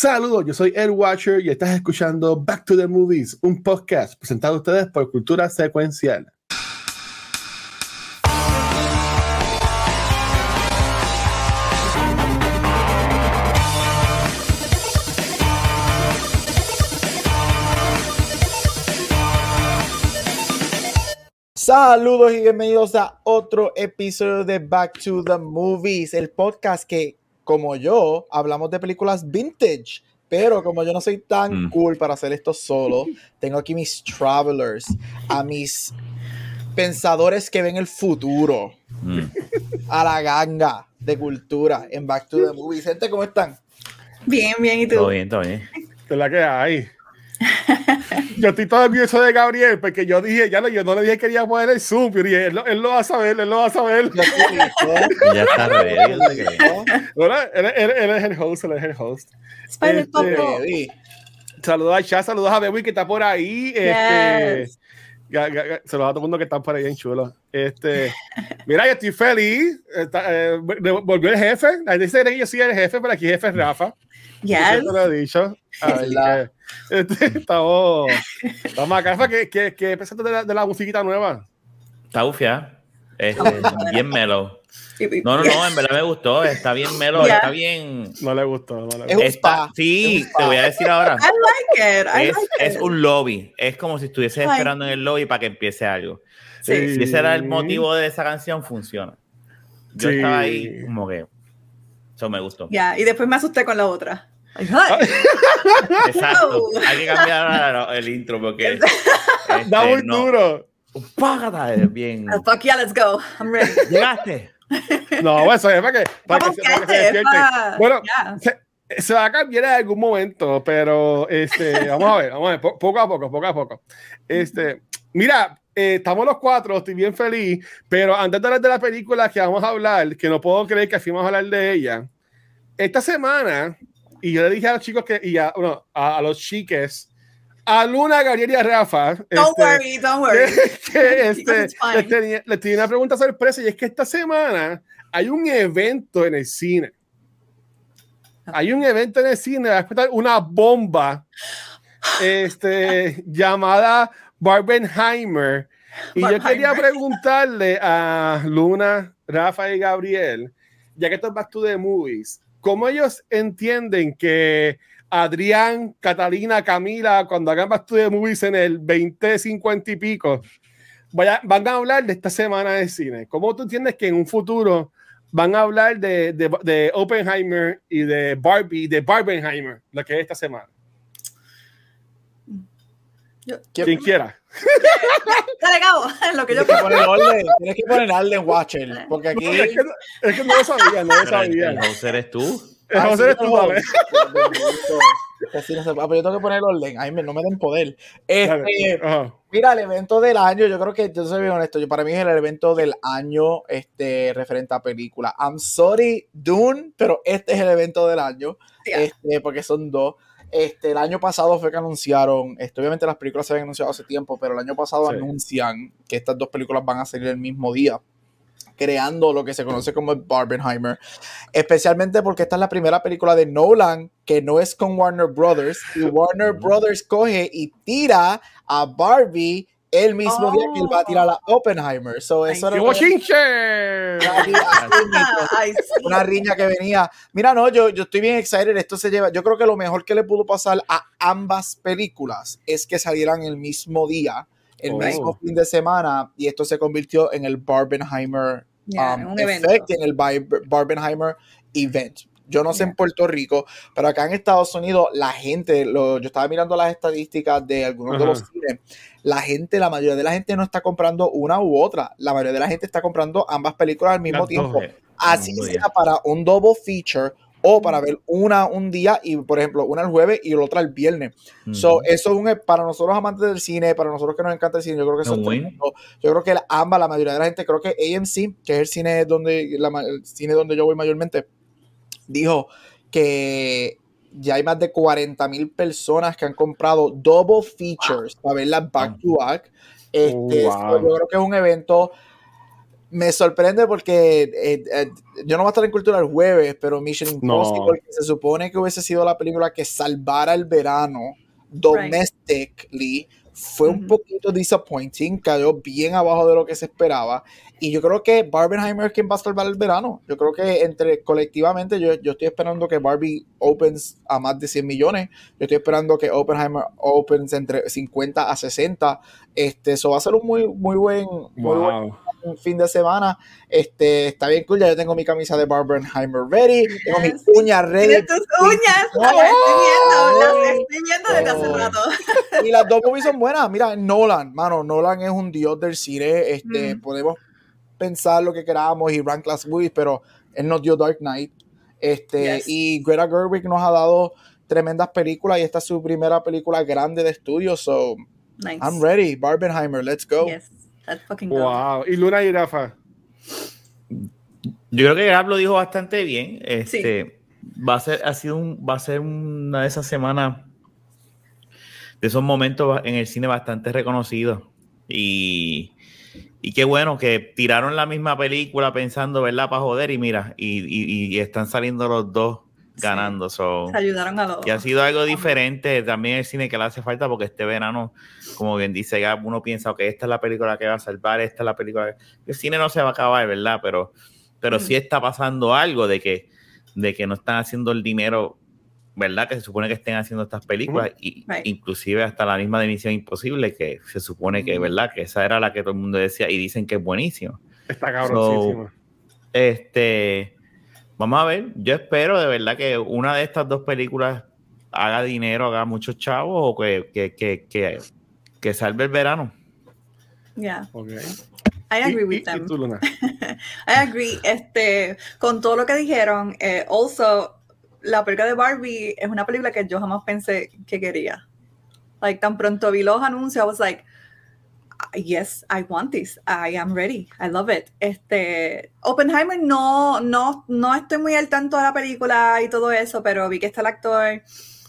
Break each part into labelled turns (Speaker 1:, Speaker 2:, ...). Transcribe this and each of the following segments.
Speaker 1: Saludos, yo soy Ed Watcher y estás escuchando Back to the Movies, un podcast presentado a ustedes por Cultura Secuencial.
Speaker 2: Saludos y bienvenidos a otro episodio de Back to the Movies, el podcast que, como yo, hablamos de películas vintage. Pero como yo no soy tan
Speaker 3: Mm.
Speaker 2: cool para hacer esto solo, tengo aquí mis travelers, a mis pensadores que ven el futuro,
Speaker 3: Mm.
Speaker 2: a la ganga de cultura en Back to the Movies. Gente, ¿cómo están?
Speaker 4: Bien, bien, ¿y tú?
Speaker 3: Todo bien, todo bien.
Speaker 1: ¿Qué es la que hay? Yo estoy todo orgulloso de Gabriel porque yo dije, ya no, yo no le dije que quería poner el Zoom, dije, él, lo- él lo va a saber, él lo va a saber.
Speaker 3: Ya está
Speaker 1: él, él- él es el host, él es el host.
Speaker 4: Spider
Speaker 1: Este. Saludos a Chá, saludos a Bewi que está por ahí. Este,
Speaker 4: Yes.
Speaker 1: ga- ga- ga- saludos a todo el mundo que está por ahí en chulo. Este, mira, yo estoy feliz. Está, eh, vol- volvió el jefe. La gente dice que yo soy el jefe, pero aquí el jefe es Rafa.
Speaker 4: Yes.
Speaker 1: Siempre lo he dicho.
Speaker 2: Verdad.
Speaker 1: que, este, estamos, estamos acá. ¿qué, qué, qué pensaste de la, de la musiquita nueva?
Speaker 3: Está bufiada. Este, bien
Speaker 4: y-
Speaker 3: No, no, no, en verdad me gustó. Está bien mellow,
Speaker 4: Ya.
Speaker 3: está bien.
Speaker 1: No le gustó. No le
Speaker 2: Es
Speaker 1: gustó.
Speaker 2: un
Speaker 3: Está,
Speaker 2: spa.
Speaker 3: sí,
Speaker 2: Es un spa.
Speaker 3: te voy a decir ahora.
Speaker 4: I like it. I
Speaker 3: Es,
Speaker 4: like
Speaker 3: es
Speaker 4: it.
Speaker 3: un lobby. Es como si estuvieses
Speaker 4: Ay.
Speaker 3: esperando en el lobby para que empiece algo.
Speaker 4: Sí.
Speaker 3: Si ese era el motivo de esa canción, funciona. Yo
Speaker 1: Sí.
Speaker 3: estaba ahí como que. Eso me gustó.
Speaker 4: Ya, y después me asusté con la otra.
Speaker 1: Ah.
Speaker 3: Exacto. Hay que cambiar el intro porque. este,
Speaker 1: Da muy
Speaker 3: no.
Speaker 1: duro.
Speaker 3: Págata, es bien.
Speaker 4: Oh, fuck yeah, let's go. I'm ready.
Speaker 3: Llegaste.
Speaker 1: No, bueno, eso es para que, para que, para que se Bueno,
Speaker 4: ya.
Speaker 1: se, se va a cambiar en algún momento, pero este, vamos a ver, vamos a ver, po- poco a poco, poco a poco. Este, mira, eh, estamos los cuatro, estoy bien feliz, pero antes de hablar de la película que vamos a hablar, que no puedo creer que así vamos a hablar de ella, esta semana, y yo le dije a los chicos que, y a, bueno, a, a los chiques, a Luna, Gabriel y a Rafa,
Speaker 4: Don't
Speaker 1: este,
Speaker 4: worry, don't worry.
Speaker 1: que este, les, tenía, les tenía una pregunta sorpresa y es que esta semana hay un evento en el cine. Hay un evento en el cine, va a explotar una bomba este, llamada Barbenheimer. Y yo quería preguntarle a Luna, Rafa y Gabriel, ya que esto es Back to the Movies, ¿cómo ellos entienden que Adrián, Catalina, Camila, cuando hagan Back to the Movies en el 2050 y pico, vaya- van a hablar de esta semana de cine? ¿Cómo tú entiendes que en un futuro van a hablar de, de, de Oppenheimer y de Barbie, de Barbenheimer, lo que es esta semana?
Speaker 2: ¿Qué-
Speaker 1: Quien quiera.
Speaker 4: Dale, Gabo, lo que yo
Speaker 2: Tienes que poner orden, tienes que poner orden, Watcher, porque aquí...
Speaker 1: Es que, es que no lo sabía, no lo
Speaker 3: el,
Speaker 1: sabía.
Speaker 3: el host eres tú.
Speaker 1: Eh, José,
Speaker 2: Ah,
Speaker 1: eres tú,
Speaker 2: no,
Speaker 1: vale.
Speaker 2: Así no se puede. Ah, pero yo tengo que poner orden. Ay, me- no me den poder. Este,
Speaker 1: Dale.
Speaker 2: Mira, el evento del año, yo creo que, yo soy bien honesto, yo, para mí es el evento del año este, referente a película. I'm sorry, Dune, pero este es el evento del año,
Speaker 4: Yeah.
Speaker 2: este, porque son dos. Este, el año pasado fue que anunciaron, este, obviamente las películas se habían anunciado hace tiempo, pero el año pasado
Speaker 1: Sí.
Speaker 2: anuncian que estas dos películas van a salir el mismo día, creando lo que se conoce como el Barbenheimer, especialmente porque esta es la primera película de Nolan que no es con Warner Brothers, y Warner Brothers coge y tira a Barbie el mismo día que él va a tirar a Oppenheimer. So, eso
Speaker 4: Ay,
Speaker 2: era
Speaker 1: ¡Qué
Speaker 2: una-!
Speaker 4: Ay, sí.
Speaker 2: una riña que venía. Mira, no, yo, yo estoy bien excited. Esto se lleva. Yo creo que lo mejor que le pudo pasar a ambas películas es que salieran el mismo día, el
Speaker 1: Oh.
Speaker 2: mismo fin de semana, y esto se convirtió en el Barbenheimer
Speaker 4: Ya,
Speaker 2: um,
Speaker 4: un
Speaker 2: effect, en el Bar- Barbenheimer event. Yo no sé en
Speaker 4: Ya.
Speaker 2: Puerto Rico, pero acá en Estados Unidos, la gente, lo- yo estaba mirando las estadísticas de algunos de
Speaker 1: Ajá.
Speaker 2: los cines. La gente, la mayoría de la gente no está comprando una u otra. La mayoría de la gente está comprando ambas películas al mismo
Speaker 1: Las
Speaker 2: tiempo.
Speaker 3: Eh,
Speaker 2: Así sea para un double feature o para ver una un día y, por ejemplo, una el jueves y la otra el viernes. So,
Speaker 3: Ujú.
Speaker 2: eso es un, para nosotros amantes del cine, para nosotros que nos encanta el cine, yo creo que eso es tremendo. Yo creo que la- ambas, la mayoría de la gente, creo que AMC, que es el cine donde, la el cine donde yo voy mayormente, dijo que ya hay más de 40 mil personas que han comprado double features para verlas back to back. Este,
Speaker 1: Oh, wow.
Speaker 2: yo creo que es un evento me sorprende porque eh, eh, yo no voy a estar en cultura el jueves, pero Mission Impossible, que se supone que hubiese sido la película que salvara el verano domestically, fue un poquito disappointing, cayó bien abajo de lo que se esperaba. Y yo creo que Barbenheimer es quien va a salvar el verano. Yo creo que entre colectivamente, yo, yo estoy esperando que Barbie opens a más de 100 millones. Yo estoy esperando que Oppenheimer opens entre 50 a 60. Este, eso va a ser un muy, muy buen, muy buen
Speaker 1: Wow.
Speaker 2: fin de semana. Este, está bien cool. Ya yo tengo mi camisa de Barbenheimer ready. Tengo mis uñas ready.
Speaker 4: Tienes tus uñas.
Speaker 2: ¡Oh!
Speaker 4: Las estoy viendo. Las estoy viendo desde hace rato.
Speaker 2: Y las dos movies son buenas. Mira, Nolan, mano, Nolan es un dios del cine. Este,
Speaker 4: Mm.
Speaker 2: podemos pensar lo que queramos y rank las movies, pero él nos dio Dark Knight. Este,
Speaker 4: Yes.
Speaker 2: y Greta Gerwig nos ha dado tremendas películas y esta es su primera película grande de estudio. So,
Speaker 4: Nice.
Speaker 2: I'm ready. Barbenheimer, let's go.
Speaker 4: Yes. Fucking.
Speaker 1: Wow. Y Luna y Rafa.
Speaker 3: Yo creo que Gab lo dijo bastante bien. Este, va a ser, ha sido un, va a ser una de esas semanas de esos momentos en el cine bastante reconocidos. Y, y qué bueno que tiraron la misma película pensando, ¿verdad? Para joder, y mira, y, y- y están saliendo los dos
Speaker 4: Sí.
Speaker 3: ganando. so,
Speaker 4: Se ayudaron a los.
Speaker 3: que ha sido algo diferente también el cine que le hace falta porque este verano, como bien dice Gab, uno piensa que esta es la película que va a salvar, esta es la película que... El cine no se va a acabar, ¿verdad? Pero, pero
Speaker 4: Mm.
Speaker 3: sí está pasando algo de que, de que no están haciendo el dinero, ¿verdad? Que se supone que estén haciendo estas películas y
Speaker 4: Right.
Speaker 3: inclusive hasta la misma de Misión Imposible que se supone que,
Speaker 2: Mm.
Speaker 3: ¿verdad? Que esa era la que todo el mundo decía y dicen que es buenísimo.
Speaker 1: Está cabroncísima.
Speaker 3: Este, vamos a ver, yo espero de verdad que una de estas dos películas haga dinero, haga muchos chavos o que, que, que, que, que salve el verano.
Speaker 4: Yeah.
Speaker 1: Ok.
Speaker 4: I agree
Speaker 1: Y-
Speaker 4: with
Speaker 1: y- y
Speaker 4: them.
Speaker 1: tú, Luna.
Speaker 4: I agree. Este, con todo lo que dijeron, eh, also, la película de Barbie es una película que yo jamás pensé que quería. Like, tan pronto vi los anuncios, I was like, yes, I want this. I am ready. I love it. Este, Oppenheimer no, no, no estoy muy al tanto de la película y todo eso, pero vi que está el actor,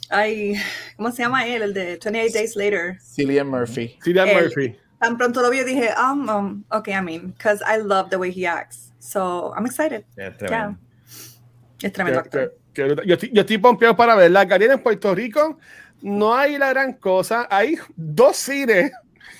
Speaker 4: ay, ¿cómo se llama él? El de 28 Days Later.
Speaker 2: Cillian Murphy.
Speaker 1: Cillian
Speaker 4: El-
Speaker 1: Murphy.
Speaker 4: Tan pronto lo vi y dije, um, um, okay, I mean, because I love the way he acts. So, I'm excited.
Speaker 3: Es tremendo.
Speaker 4: Es tremendo
Speaker 1: Que-
Speaker 4: actor.
Speaker 1: que- que- yo, estoy, yo estoy pompeado para verla. Gariel en Puerto Rico no hay la gran cosa. Hay dos cines.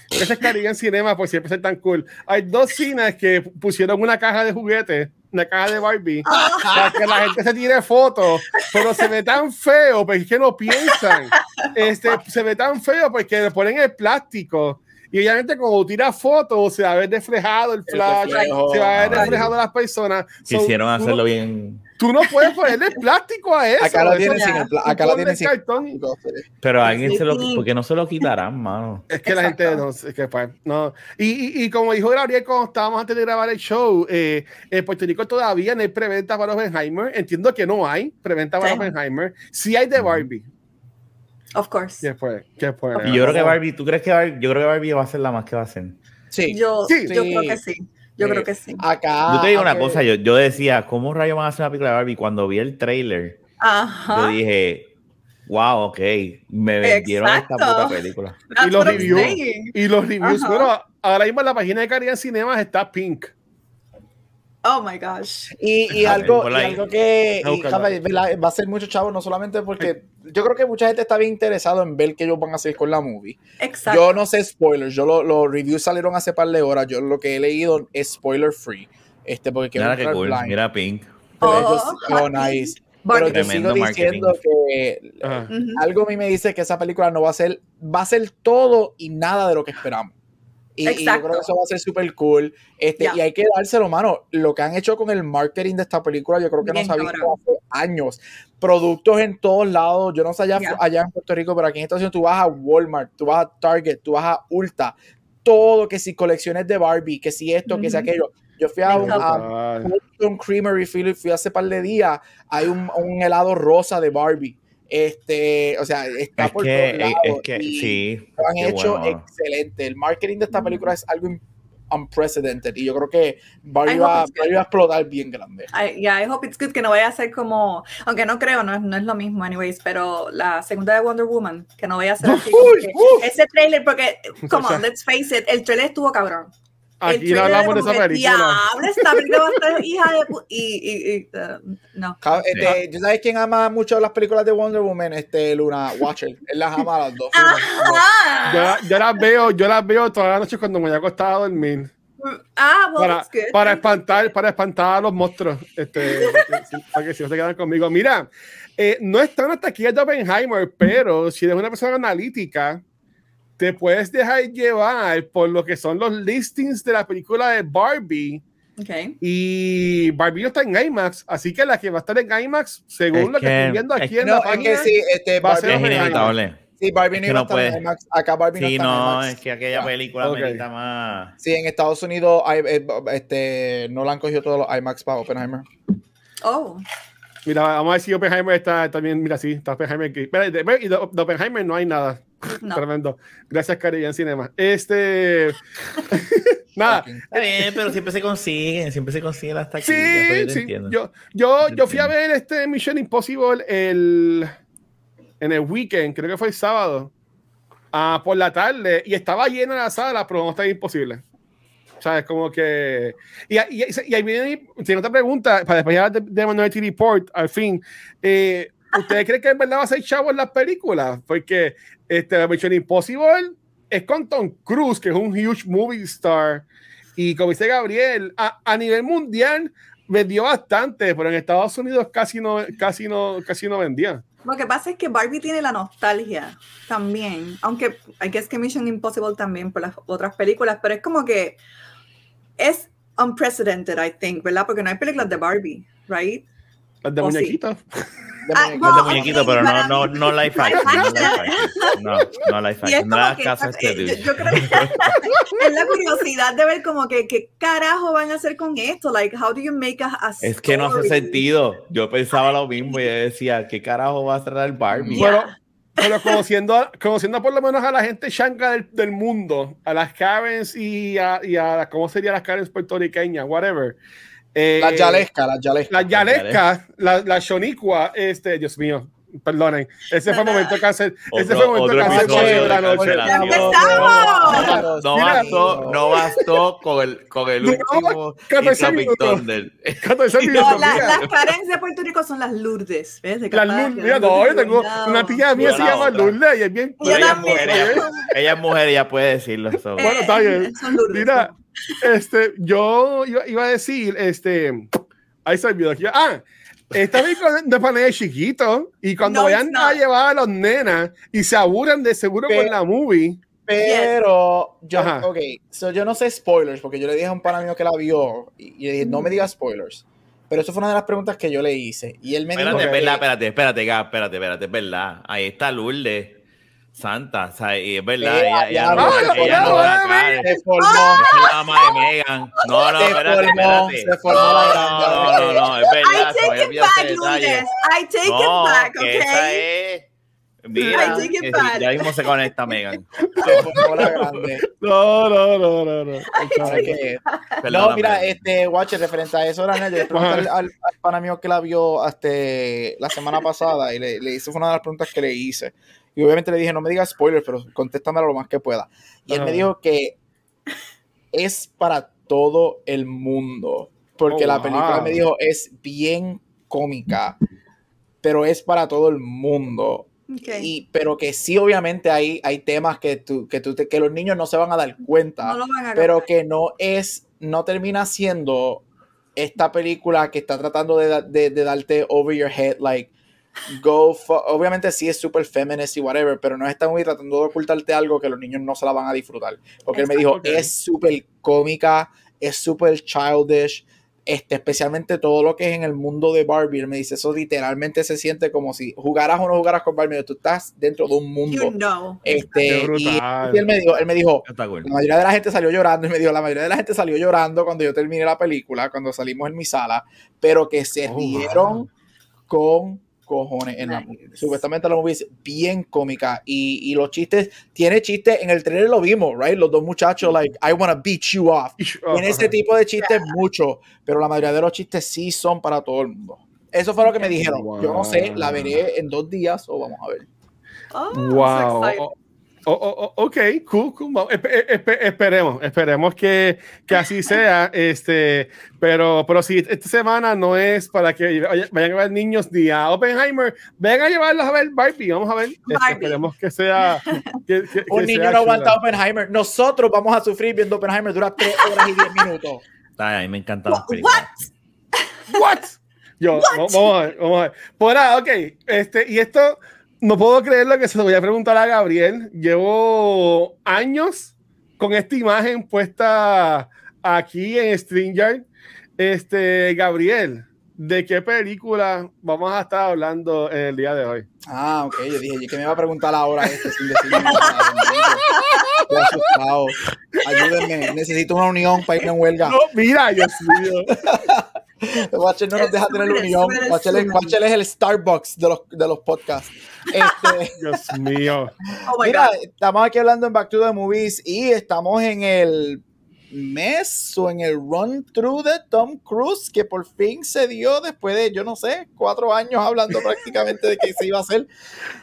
Speaker 1: Ese es Caribbean Cinema, por siempre ser tan cool. Hay dos cines que pusieron una caja de juguetes, una caja de Barbie, para que la gente se tire fotos, pero se ve tan feo porque es que no piensan. Este, se ve tan feo porque le ponen el plástico. Y obviamente, como tira fotos, se va a ver reflejado el flash,
Speaker 2: reflejo.
Speaker 1: se va a ver
Speaker 3: Ay.
Speaker 1: reflejado las personas. So,
Speaker 3: Quisieron
Speaker 1: tú
Speaker 3: hacerlo
Speaker 1: no-
Speaker 3: bien,
Speaker 1: Tú no puedes ponerle plástico a eso.
Speaker 2: Acá la
Speaker 1: eso-
Speaker 2: tienen sin el
Speaker 1: tú
Speaker 2: acá
Speaker 1: ponle
Speaker 2: tienen sin
Speaker 1: cartón.
Speaker 3: pero alguien
Speaker 4: Sí,
Speaker 3: se lo, porque no se lo quitarán, mano.
Speaker 1: Es que la gente
Speaker 4: Exacto.
Speaker 1: no, es que pues, no. Y, y, y como dijo Gabriel cuando estábamos antes de grabar el show, eh, en Puerto Rico todavía no hay preventa para Oppenheimer. Entiendo que no hay preventa para
Speaker 4: Sí.
Speaker 1: Oppenheimer. Sí hay de Barbie.
Speaker 4: Of course.
Speaker 1: ¿Qué fue? ¿Qué fue?
Speaker 3: Y yo creo que Barbie, ¿tú crees que Barbie, yo creo que Barbie va a ser la más que va a ser?
Speaker 2: Sí.
Speaker 4: Yo,
Speaker 1: Sí.
Speaker 4: yo creo que sí. Yo
Speaker 2: Sí.
Speaker 4: creo que sí.
Speaker 2: Acá.
Speaker 3: yo te digo una cosa, yo, yo decía, ¿cómo rayos van a hacer una película de Barbie? Cuando vi el trailer, yo
Speaker 4: Ajá.
Speaker 3: dije, wow, ok, me vendieron esta puta película.
Speaker 4: That's
Speaker 1: y los reviews. Y los reviews.
Speaker 4: Ajá.
Speaker 1: Bueno, ahora mismo en la página de Caribbean Cinemas está Pink.
Speaker 4: Oh my gosh.
Speaker 2: Y, y algo, y algo que y, va a ser mucho chavo, no solamente porque yo creo que mucha gente está bien interesado en ver qué ellos van a hacer con la movie.
Speaker 4: Exacto.
Speaker 2: Yo no sé spoilers, yo lo- los reviews salieron hace par de horas, yo lo que he leído es spoiler free. Este, porque quiero
Speaker 3: Mira cool,
Speaker 2: blind.
Speaker 3: mira Pink.
Speaker 2: Pero
Speaker 4: Oh,
Speaker 2: ellos- oh, nice. Pero yo sigo
Speaker 3: marketing.
Speaker 2: diciendo que.
Speaker 4: Ujú.
Speaker 2: algo a mí me dice que esa película no va a ser, va a ser todo y nada de lo que esperamos. Y, y yo creo que eso va a ser súper cool. Este. Y hay que dárselo, mano. Lo que han hecho con el marketing de esta película, yo creo que
Speaker 4: Bien
Speaker 2: no se ha visto
Speaker 4: cabrón.
Speaker 2: hace años. Productos en todos lados. Yo no sé allá, allá en Puerto Rico, pero aquí en Estados Unidos tú vas a Walmart, tú vas a Target, tú vas a Ulta. Todo, que si colecciones de Barbie, que si esto, que si aquello. Yo fui a un, a Creamery fui, fui hace par de días. Hay un, un helado rosa de Barbie. Este, o sea, está
Speaker 3: Es
Speaker 2: por
Speaker 3: que,
Speaker 2: todos
Speaker 3: es,
Speaker 2: lados.
Speaker 3: es que
Speaker 2: y
Speaker 3: sí.
Speaker 2: Lo han hecho
Speaker 3: bueno,
Speaker 2: excelente. El marketing de esta película es algo un- unprecedented. Y yo creo que va. Barbie va a explotar bien grande.
Speaker 4: I, yeah, I hope it's good que no vaya a ser como, aunque no creo, no es, no es lo mismo, anyways, pero la segunda de Wonder Woman, que no vaya a ser así.
Speaker 2: Uy,
Speaker 4: ese trailer, porque, come on, let's face it, el trailer estuvo cabrón.
Speaker 1: Aquí no hablamos de esa película.
Speaker 4: Esta película va a estar hija de y, y, y, uh, no.
Speaker 2: Este, ¿Tú sabes quién ama mucho las películas de Wonder Woman? Este, Luna Watcher. Él las ama a las dos.
Speaker 4: Ah,
Speaker 1: Yo, yo las veo, yo las veo todas las noches cuando me voy a acostar a dormir.
Speaker 4: ah, well,
Speaker 1: Para, para espantar, para espantar a los monstruos. Este, para que- para que si no se quedan conmigo. Mira, eh, no están hasta aquí de Oppenheimer, pero si eres una persona analítica, te puedes dejar llevar por lo que son los listings de la película de Barbie.
Speaker 4: Okay.
Speaker 1: Y Barbie no está en IMAX, así que la que va a estar en IMAX, según
Speaker 3: Es
Speaker 1: lo que,
Speaker 3: que-
Speaker 1: estoy viendo
Speaker 3: es
Speaker 1: aquí
Speaker 3: que
Speaker 1: en
Speaker 2: No,
Speaker 1: la
Speaker 2: es que
Speaker 1: página,
Speaker 2: sí, este,
Speaker 1: va a
Speaker 2: Barbie,
Speaker 1: ser
Speaker 3: Es inevitable.
Speaker 2: sí, Barbie
Speaker 3: Es
Speaker 2: no
Speaker 3: que no
Speaker 2: estar en. IMAX. Acá Barbie no está en
Speaker 3: no,
Speaker 2: IMAX.
Speaker 3: es que aquella película
Speaker 1: Ok.
Speaker 3: amerita más.
Speaker 2: Sí, en Estados Unidos hay, eh, este, no la han cogido todos los IMAX para Oppenheimer.
Speaker 4: Oh,
Speaker 1: Mira, vamos a ver si Oppenheimer está también. Mira, sí, está Oppenheimer aquí. Y de, de Oppenheimer no hay nada.
Speaker 4: No.
Speaker 1: Tremendo. Gracias, Caribbean Cinema. Este. nada.
Speaker 3: Está bien, pero siempre se consiguen, siempre se consiguen hasta aquí.
Speaker 1: Sí, sí. Yo, yo, yo fui a ver este Mission Impossible el, en el weekend, creo que fue el sábado, ah, por la tarde, y estaba llena la sala, pero no estaba imposible. ¿Sabes? Como que. Y, y, y ahí viene mi otra pregunta, para después ya de, de Minority Report, al fin. Eh, ¿Ustedes creen que en verdad va a ser chavo en las películas? Porque este, Mission Impossible es con Tom Cruise, que es un huge movie star. Y como dice Gabriel, a, a nivel mundial vendió bastante, pero en Estados Unidos casi no, casi no, casi no vendía.
Speaker 4: Lo que pasa es que Barbie tiene la nostalgia también, aunque hay que es que Mission Impossible también por las otras películas, pero es como que es unprecedented, I think, ¿verdad? Porque no hay películas de Barbie, right?
Speaker 1: Las de
Speaker 4: ¿O sí? Ah, no,
Speaker 3: de muñequito, pero no, no, no live action. No, live action. no, no
Speaker 4: es
Speaker 3: action. No
Speaker 4: que
Speaker 3: este
Speaker 4: eh, yo, yo creo que es la curiosidad de ver como que qué carajo van a hacer con esto, like how do you make a, a
Speaker 3: Es que no hace sentido. Yo pensaba lo mismo y decía, ¿qué carajo va a cerrar Barbie?
Speaker 4: Yeah.
Speaker 1: Bueno, pero conociendo, conociendo por lo menos a la gente changa del, del mundo, a las Karens y a, y a ¿cómo serían las Karens puertorriqueñas? Whatever. Eh,
Speaker 2: Las yalescas, las yalescas.
Speaker 1: Las yalescas, la, la Shoniqua, este, Dios mío, perdonen. Ese fue el momento de cáncer. Ese fue el momento de cáncer de la noche.
Speaker 3: No
Speaker 1: Mira.
Speaker 3: bastó, no bastó con el, con el
Speaker 1: No,
Speaker 3: último
Speaker 1: 14
Speaker 3: Tropic
Speaker 1: minutos.
Speaker 3: Thunder.
Speaker 1: 14
Speaker 4: No, la- las Karens de Puerto Rico son las Lourdes,
Speaker 1: Las Lourdes, mira, no, yo tengo
Speaker 4: no.
Speaker 1: una tía mía se
Speaker 3: la
Speaker 1: llama
Speaker 3: otra.
Speaker 1: Lourdes y es bien.
Speaker 3: Ella es mujer, ella, ella es mujer, ella puede decirlo.
Speaker 4: Eh,
Speaker 1: Bueno, está bien.
Speaker 4: son Lourdes.
Speaker 1: Mira, este, yo iba, iba a decir, este, ahí se olvidó aquí. Ah, esta película de panel de chiquito y cuando
Speaker 4: No,
Speaker 1: vayan a llevar a los nenas y se aburran de seguro
Speaker 2: Pero-
Speaker 1: con la movie.
Speaker 2: Pero yo,
Speaker 1: Ajá.
Speaker 2: ok, so yo no sé spoilers, porque yo le dije a un pana mío que la vio y, le dije, no me digas spoilers. Pero eso fue una de las preguntas que yo le hice. Y él me
Speaker 3: Espérate,
Speaker 2: dijo
Speaker 3: es
Speaker 2: que-
Speaker 3: espérate, espérate, espérate, espérate, es verdad. Ahí está Lourdes, Santa, o sea, y es verdad, ella, ella no, ella no va a
Speaker 1: ya,
Speaker 3: la cara.
Speaker 2: se formó,
Speaker 3: es la mamá de Megan. No, no,
Speaker 2: Se
Speaker 3: espérate,
Speaker 2: formó,
Speaker 3: espérate.
Speaker 2: se formó
Speaker 3: no,
Speaker 2: la
Speaker 3: no,
Speaker 2: grande.
Speaker 3: no, no, no, es
Speaker 4: I
Speaker 3: verdad. se me
Speaker 4: take it back. Lourdes. I take
Speaker 3: No,
Speaker 4: it back,
Speaker 3: que esa
Speaker 4: okay?
Speaker 3: es... Mira,
Speaker 4: I
Speaker 3: ya mismo se conecta Megan.
Speaker 2: se formó la grande.
Speaker 1: No, no, no, no, no.
Speaker 2: No, mira, este, Watcher, referente a eso, yo le pregunté al, al, al pana mío que la vio hasta la semana pasada y le, le hice fue una de las preguntas que le hice. Y obviamente le dije, no me digas spoilers, pero contéstamelo lo más que pueda. Y él me dijo que es para todo el mundo. Porque
Speaker 1: Oh,
Speaker 2: la película
Speaker 1: wow.
Speaker 2: me dijo es bien cómica, pero es para todo el mundo.
Speaker 4: Okay.
Speaker 2: Y, pero que sí, obviamente, hay, hay temas que, tú, que, tú te- que los niños no se van a dar cuenta
Speaker 4: no lo van a
Speaker 2: pero que no es, no termina siendo esta película que está tratando de, de, de darte over your head, like, go, obviamente sí es super feminist y whatever, pero no está muy tratando de ocultarte algo que los niños no se la van a disfrutar, porque él me dijo, es súper cómica, es súper childish, este, especialmente todo lo que es en el mundo de Barbie, él me dice, eso literalmente se siente como si jugaras o no jugaras con Barbie, tú estás dentro de un mundo.
Speaker 4: You know.
Speaker 2: Este, y, él me dijo, él me dijo,
Speaker 3: cool.
Speaker 2: la mayoría de la gente salió llorando y me dijo, la mayoría de la gente salió llorando cuando yo terminé la película, cuando salimos en mi sala, pero que se
Speaker 1: Oh,
Speaker 2: rieron
Speaker 1: wow.
Speaker 2: con cojones en la
Speaker 4: Nice.
Speaker 2: Supuestamente la movie es bien cómica y, y los chistes, tiene chistes, en el trailer lo vimos, right? Los dos muchachos, like, I wanna beat you off. Tiene ese tipo de chistes mucho, pero la mayoría de los chistes sí son para todo el mundo. Eso fue lo que me dijeron. Yo no sé, la veré en dos días o vamos a ver.
Speaker 4: Oh,
Speaker 1: Wow. Oh, oh, oh, ok, cool, cool. esperemos, esperemos que, que, así sea. Este, pero, pero sí, esta semana no es para que vayan a ver niños ni a Oppenheimer. Vengan a llevarlos a ver Barbie. Vamos a ver. Este, esperemos que sea. Que,
Speaker 2: Un niño no aguanta Oppenheimer. Nosotros vamos a sufrir viendo Oppenheimer. Dura 3 horas y 10 minutos.
Speaker 3: Ay, a mí me encantan las
Speaker 1: películas. What? What? Yo, vamos a ver, vamos a ver. Por ahora, ok. Este, y esto no puedo creer lo que se lo voy a preguntar a Gabriel. Llevo años con esta imagen puesta aquí en StreamYard. Este, Gabriel, ¿de qué película vamos a estar hablando en el día de hoy?
Speaker 2: Ah, ok. Yo dije, ¿qué me va a preguntar ahora este sin decirme Ayúdenme, necesito una unión para irme en huelga.
Speaker 1: No, mira, Dios mío.
Speaker 2: Watcher no nos deja tener unión. Watcher es, el Starbucks de los, de los podcasts. Este,
Speaker 1: Dios mío.
Speaker 2: Oh mira, estamos aquí hablando en Back to the Movies y estamos en el mes o en el run through de Tom Cruise que por fin se dio después de, yo no sé, cuatro años hablando prácticamente de que se iba a hacer.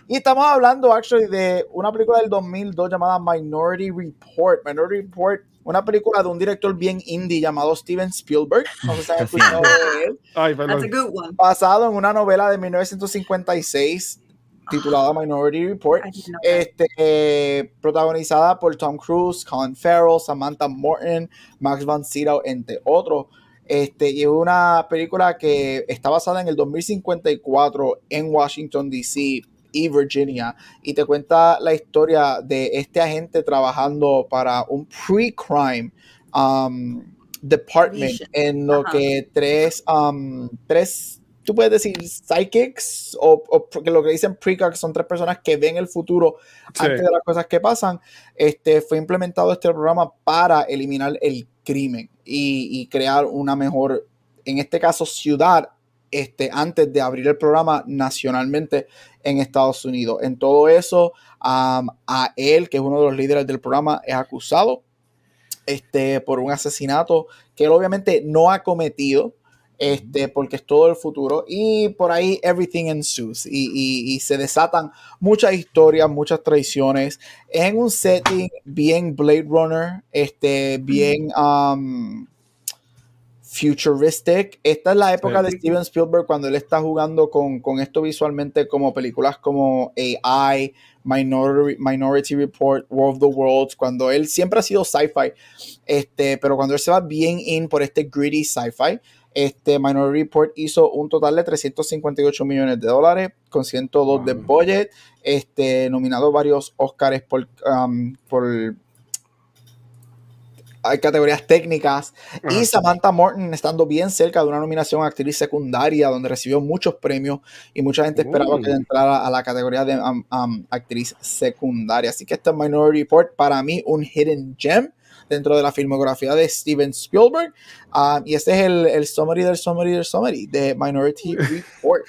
Speaker 2: Y estamos hablando, actually, de una película del 2002 llamada Minority Report. Minority Report, una película de un director bien indie llamado Steven Spielberg. No sé si han escuchado de él.
Speaker 4: That's a good one.
Speaker 2: Basado en una novela de 1956 titulada Minority Report, este, protagonizada por Tom Cruise, Colin Farrell, Samantha Morton, Max Van Sydow, entre otros. Este, y es una película que está basada en el 2054 en Washington, D.C. y Virginia, y te cuenta la historia de este agente trabajando para un pre-crime um, department en lo que tres, um, tres tú puedes decir psychics o, porque lo que dicen precogs son tres personas que ven el futuro antes de las cosas que pasan. Este, fue implementado este programa para eliminar el crimen y, crear una mejor, en este caso, ciudad este, antes de abrir el programa nacionalmente en Estados Unidos. En todo eso, a él, que es uno de los líderes del programa, es acusado este, por un asesinato que él obviamente no ha cometido este, porque es todo el futuro. Y por ahí everything ensues. Y, y, se desatan muchas historias, muchas traiciones. En un setting bien Blade Runner, este, bien um, futuristic. Esta es la época de Steven Spielberg cuando él está jugando con, con, esto visualmente como películas como AI, Minority, Minority Report, War of the Worlds, cuando él siempre ha sido sci-fi, este, pero cuando él se va bien in por este gritty sci-fi, este Minority Report hizo un total de 358 millones de dólares con 102 de budget, este, nominado varios Oscars por, um, por hay categorías técnicas. Y Samantha Morton estando bien cerca de una nominación a actriz secundaria donde recibió muchos premios y mucha gente esperaba que entrara a la categoría de um, um, actriz secundaria. Así que este Minority Report para mí un hidden gem dentro de la filmografía de Steven Spielberg. Ah, y este es el, el summary del summary del summary de Minority Report.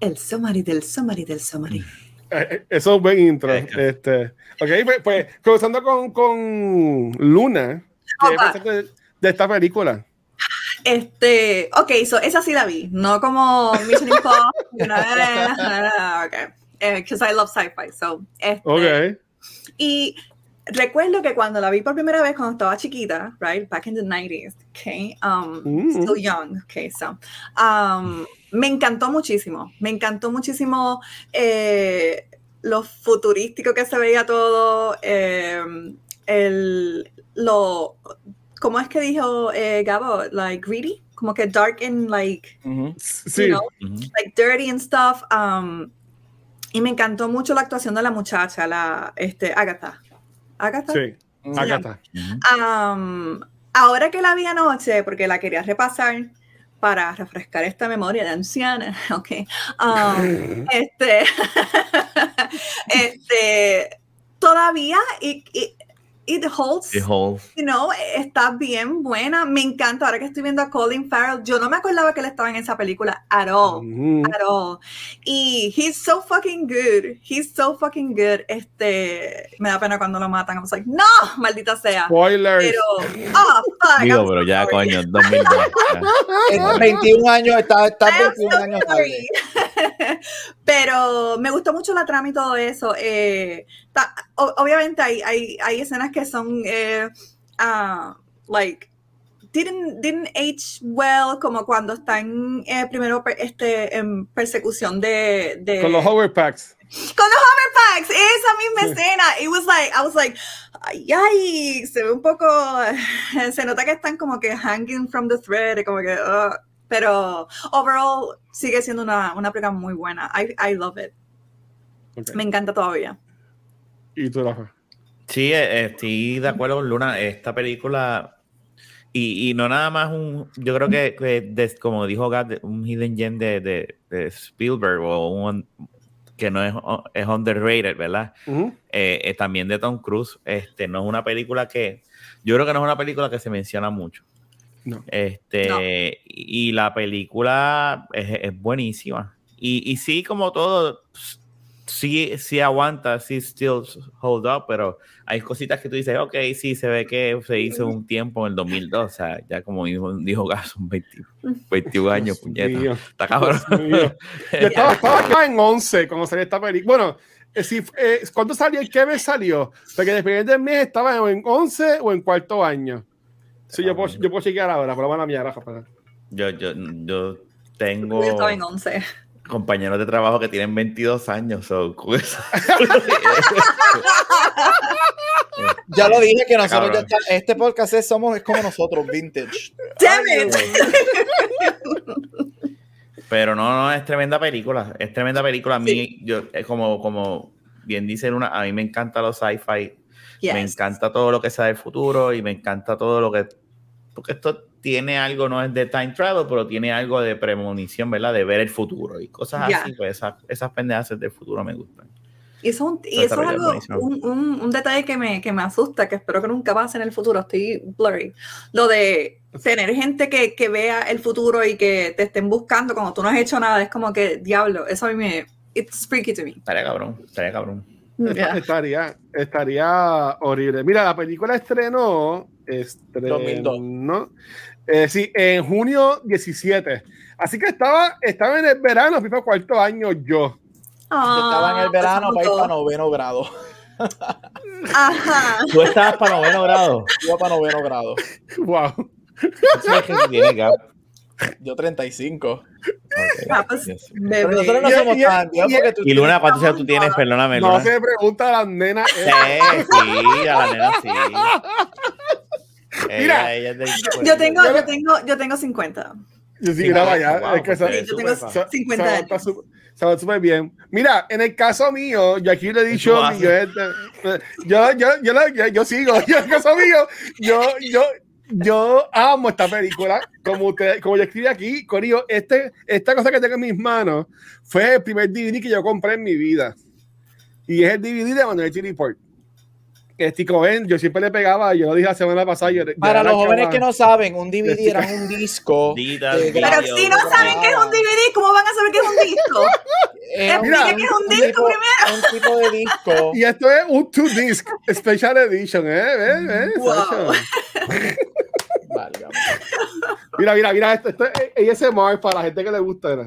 Speaker 4: el summary del summary del summary.
Speaker 1: Eh, eh, eso es un buen intro. Este, ok, pues, pues comenzando con, con Luna, ¿qué de, de esta película?
Speaker 4: Este, ok, so esa sí la vi, no como Mission Impossible, no, ok, because I love sci-fi, so, este,
Speaker 1: okay.
Speaker 4: y recuerdo que cuando la vi por primera vez cuando estaba chiquita, right, back in the 90s, okay, um, mm. still young, okay, so, um, me encantó muchísimo, me encantó muchísimo eh, lo futurístico que se veía todo, eh, el, lo, ¿cómo es que dijo eh, Gabo? Like greedy, como que dark and like,
Speaker 1: sí. you know,
Speaker 4: like dirty and stuff. Um, y me encantó mucho la actuación de la muchacha, la este, Agatha. Agatha.
Speaker 1: Sí, Agatha.
Speaker 4: ahora que la vi anoche, porque la quería repasar para refrescar esta memoria de anciana, ok. Um, este, este, todavía, y, It holds,
Speaker 3: It holds.
Speaker 4: You know, está bien buena. Me encanta ahora que estoy viendo a Colin Farrell. Yo no me acordaba que él estaba en esa película at all. Mm. At all. Y he's so fucking good. He's so fucking good. Este, me da pena cuando lo matan. I was like, no, maldita sea.
Speaker 1: Spoilers.
Speaker 4: Pero, oh, fuck.
Speaker 3: Digo, pero ya, coño, 2002.
Speaker 2: en 21 años, está, está 21 años tarde.
Speaker 4: Pero me gustó mucho la trama y todo eso. Eh, ta- o- obviamente hay, hay, hay escenas que son, eh, ah, like, didn't, didn't age well, como cuando están eh, primero este, en persecución de... de
Speaker 1: Con los Howard Packs.
Speaker 4: con los hoverpacks, esa misma escena. It was like, I was like, ay, ay, se ve un poco, se nota que están como que hanging from the thread, como que, uh, pero overall sigue siendo una, una película muy buena. I, I love it. Me encanta todavía.
Speaker 1: Y tú, Rafa.
Speaker 3: Sí, eh, estoy de acuerdo con Luna. Esta película, y, y no nada más un, yo creo que, que des- como dijo Gad, un hidden gem de, de- de Spielberg o un que no es, es underrated, ¿verdad? Eh, eh, también de Tom Cruise. Este, no es una película que, yo creo que no es una película que se menciona mucho.
Speaker 1: No.
Speaker 3: Este,
Speaker 4: No.
Speaker 3: y la película es, es buenísima. Y, y sí, como todo, sí, sí aguanta, sí still hold up, pero hay cositas que tú dices, ok, sí, se ve que se hizo un tiempo en el 2002, o sea, ya como dijo, dijo Gas, son 20 21 años, puñeta. Está cabrón.
Speaker 1: Yo estaba, estaba acá en 11 cuando salió esta película. Bueno, eh, si, eh, ¿cuándo salió? ¿En qué mes salió? Porque dependiendo del mes estaba en 11 o en cuarto año. Sí, yo puedo, yo puedo chequear ahora, pero van a mía, Rafa. para-
Speaker 3: Yo, yo, yo tengo
Speaker 4: Yo estaba en 11.
Speaker 3: compañeros de trabajo que tienen 22 años, so,
Speaker 2: Ya lo dije que nosotros ya está, este podcast es somos es como nosotros, vintage.
Speaker 4: Damn it.
Speaker 3: Pero no, no, es tremenda película. Es tremenda película. A mí, yo, eh, como, como bien dice Luna, a mí me encanta los sci-fi. Me
Speaker 4: Yes.
Speaker 3: encanta todo lo que sea del futuro y me encanta todo lo que. Porque esto tiene algo, no es de time travel, pero tiene algo de premonición, ¿verdad? De ver el futuro y cosas
Speaker 4: Ya.
Speaker 3: así. Pues esas, esas pendejas del futuro me gustan.
Speaker 4: Y eso, es un- y eso es algo, un, un- un detalle que me, que me asusta, que espero que nunca pase en el futuro. Estoy blurry. Lo de tener gente que, que vea el futuro y que te estén buscando cuando tú no has hecho nada, es como que, diablo, eso a mí me... It's freaky to me.
Speaker 3: Estaría cabrón, estaría cabrón.
Speaker 4: Yeah.
Speaker 1: Estaría, estaría horrible. Mira, la película estrenó.
Speaker 2: 2002.
Speaker 1: Estrenó. eh, sí, en junio 17. Así que estaba, estaba en el verano, fui para cuarto año yo.
Speaker 2: Yo estaba en el
Speaker 4: Ah,
Speaker 2: verano para ir para noveno grado.
Speaker 4: Ajá.
Speaker 3: Tú estabas para noveno grado.
Speaker 2: Iba para noveno grado.
Speaker 1: Wow.
Speaker 3: Eso es que tiene.
Speaker 2: Yo 35.
Speaker 3: Ok,
Speaker 4: Ah, pues,
Speaker 3: yes.
Speaker 2: Pero nosotros no
Speaker 1: Y-
Speaker 2: somos
Speaker 1: y-
Speaker 2: tan viejos
Speaker 1: y-
Speaker 2: porque tú
Speaker 3: Y Luna, ¿cuántos años tú tienes? Perdóname,
Speaker 1: No
Speaker 3: Luna.
Speaker 1: se pregunta a las nenas.
Speaker 3: Sí, sí, a la nena sí.
Speaker 1: Mira,
Speaker 3: Ella- ella del-
Speaker 4: Yo tengo,
Speaker 1: Yo-
Speaker 4: yo tengo, yo tengo 50.
Speaker 1: Yo sí,
Speaker 3: Sí,
Speaker 1: mira,
Speaker 3: wow,
Speaker 1: vaya.
Speaker 3: wow,
Speaker 1: es que
Speaker 3: pues, eh,
Speaker 4: Yo tengo
Speaker 1: se-
Speaker 4: 50
Speaker 1: se aguanta
Speaker 4: años.
Speaker 1: su- se aguanta súper bien. Mira, en el caso mío, yo aquí le he dicho millones de- yo, yo, yo, yo, yo sigo, yo en el caso mío, yo, yo, yo amo esta película, como usted, como yo escribí aquí, Corillo, este, esta cosa que tengo en mis manos fue el primer DVD que yo compré en mi vida. Y es el DVD de Minority Report. Este, como ven, yo siempre le pegaba, yo lo dije la semana pasada. yo-
Speaker 2: Para
Speaker 1: era
Speaker 2: los jóvenes que no saben, un DVD
Speaker 1: Este-
Speaker 2: era un disco. De-.
Speaker 4: Pero si no saben que es un DVD, ¿cómo van a saber que es un disco?
Speaker 2: Era
Speaker 1: Mira,
Speaker 4: Explique que es un disco
Speaker 2: tipo,
Speaker 4: primero.
Speaker 2: un tipo de disco.
Speaker 1: Y esto es un two disc special edition, ¿eh? ¿Ves? ¿Ves?
Speaker 4: Wow.
Speaker 2: Válgame.
Speaker 1: Mira, mira, mira, esto, esto es ASMR para la gente que le gusta.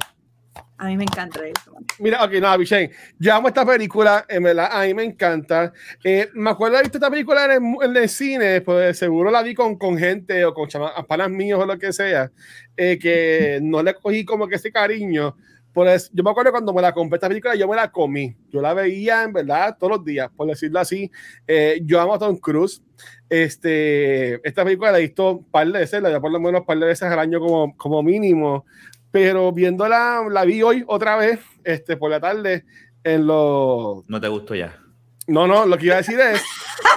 Speaker 4: A mí me encanta eso.
Speaker 1: Mira, ok, nada, Bichén. Yo amo esta película, en verdad, a mí me encanta. Eh, me acuerdo de haber visto esta película en el, en el cine, pues seguro la vi con, con gente o con panas míos o lo que sea, eh, que no le cogí como que ese cariño. Pues yo me acuerdo cuando me la compré esta película, yo me la comí. Yo la veía, en verdad, todos los días, por decirlo así. Eh, yo amo a Tom Cruise. Este, esta película la he visto un par de veces, la he por lo menos un par de veces al año como, como mínimo pero viéndola, la vi hoy otra vez, este, por la tarde, en los...
Speaker 3: No te gustó ya.
Speaker 1: No, no, lo que iba a decir es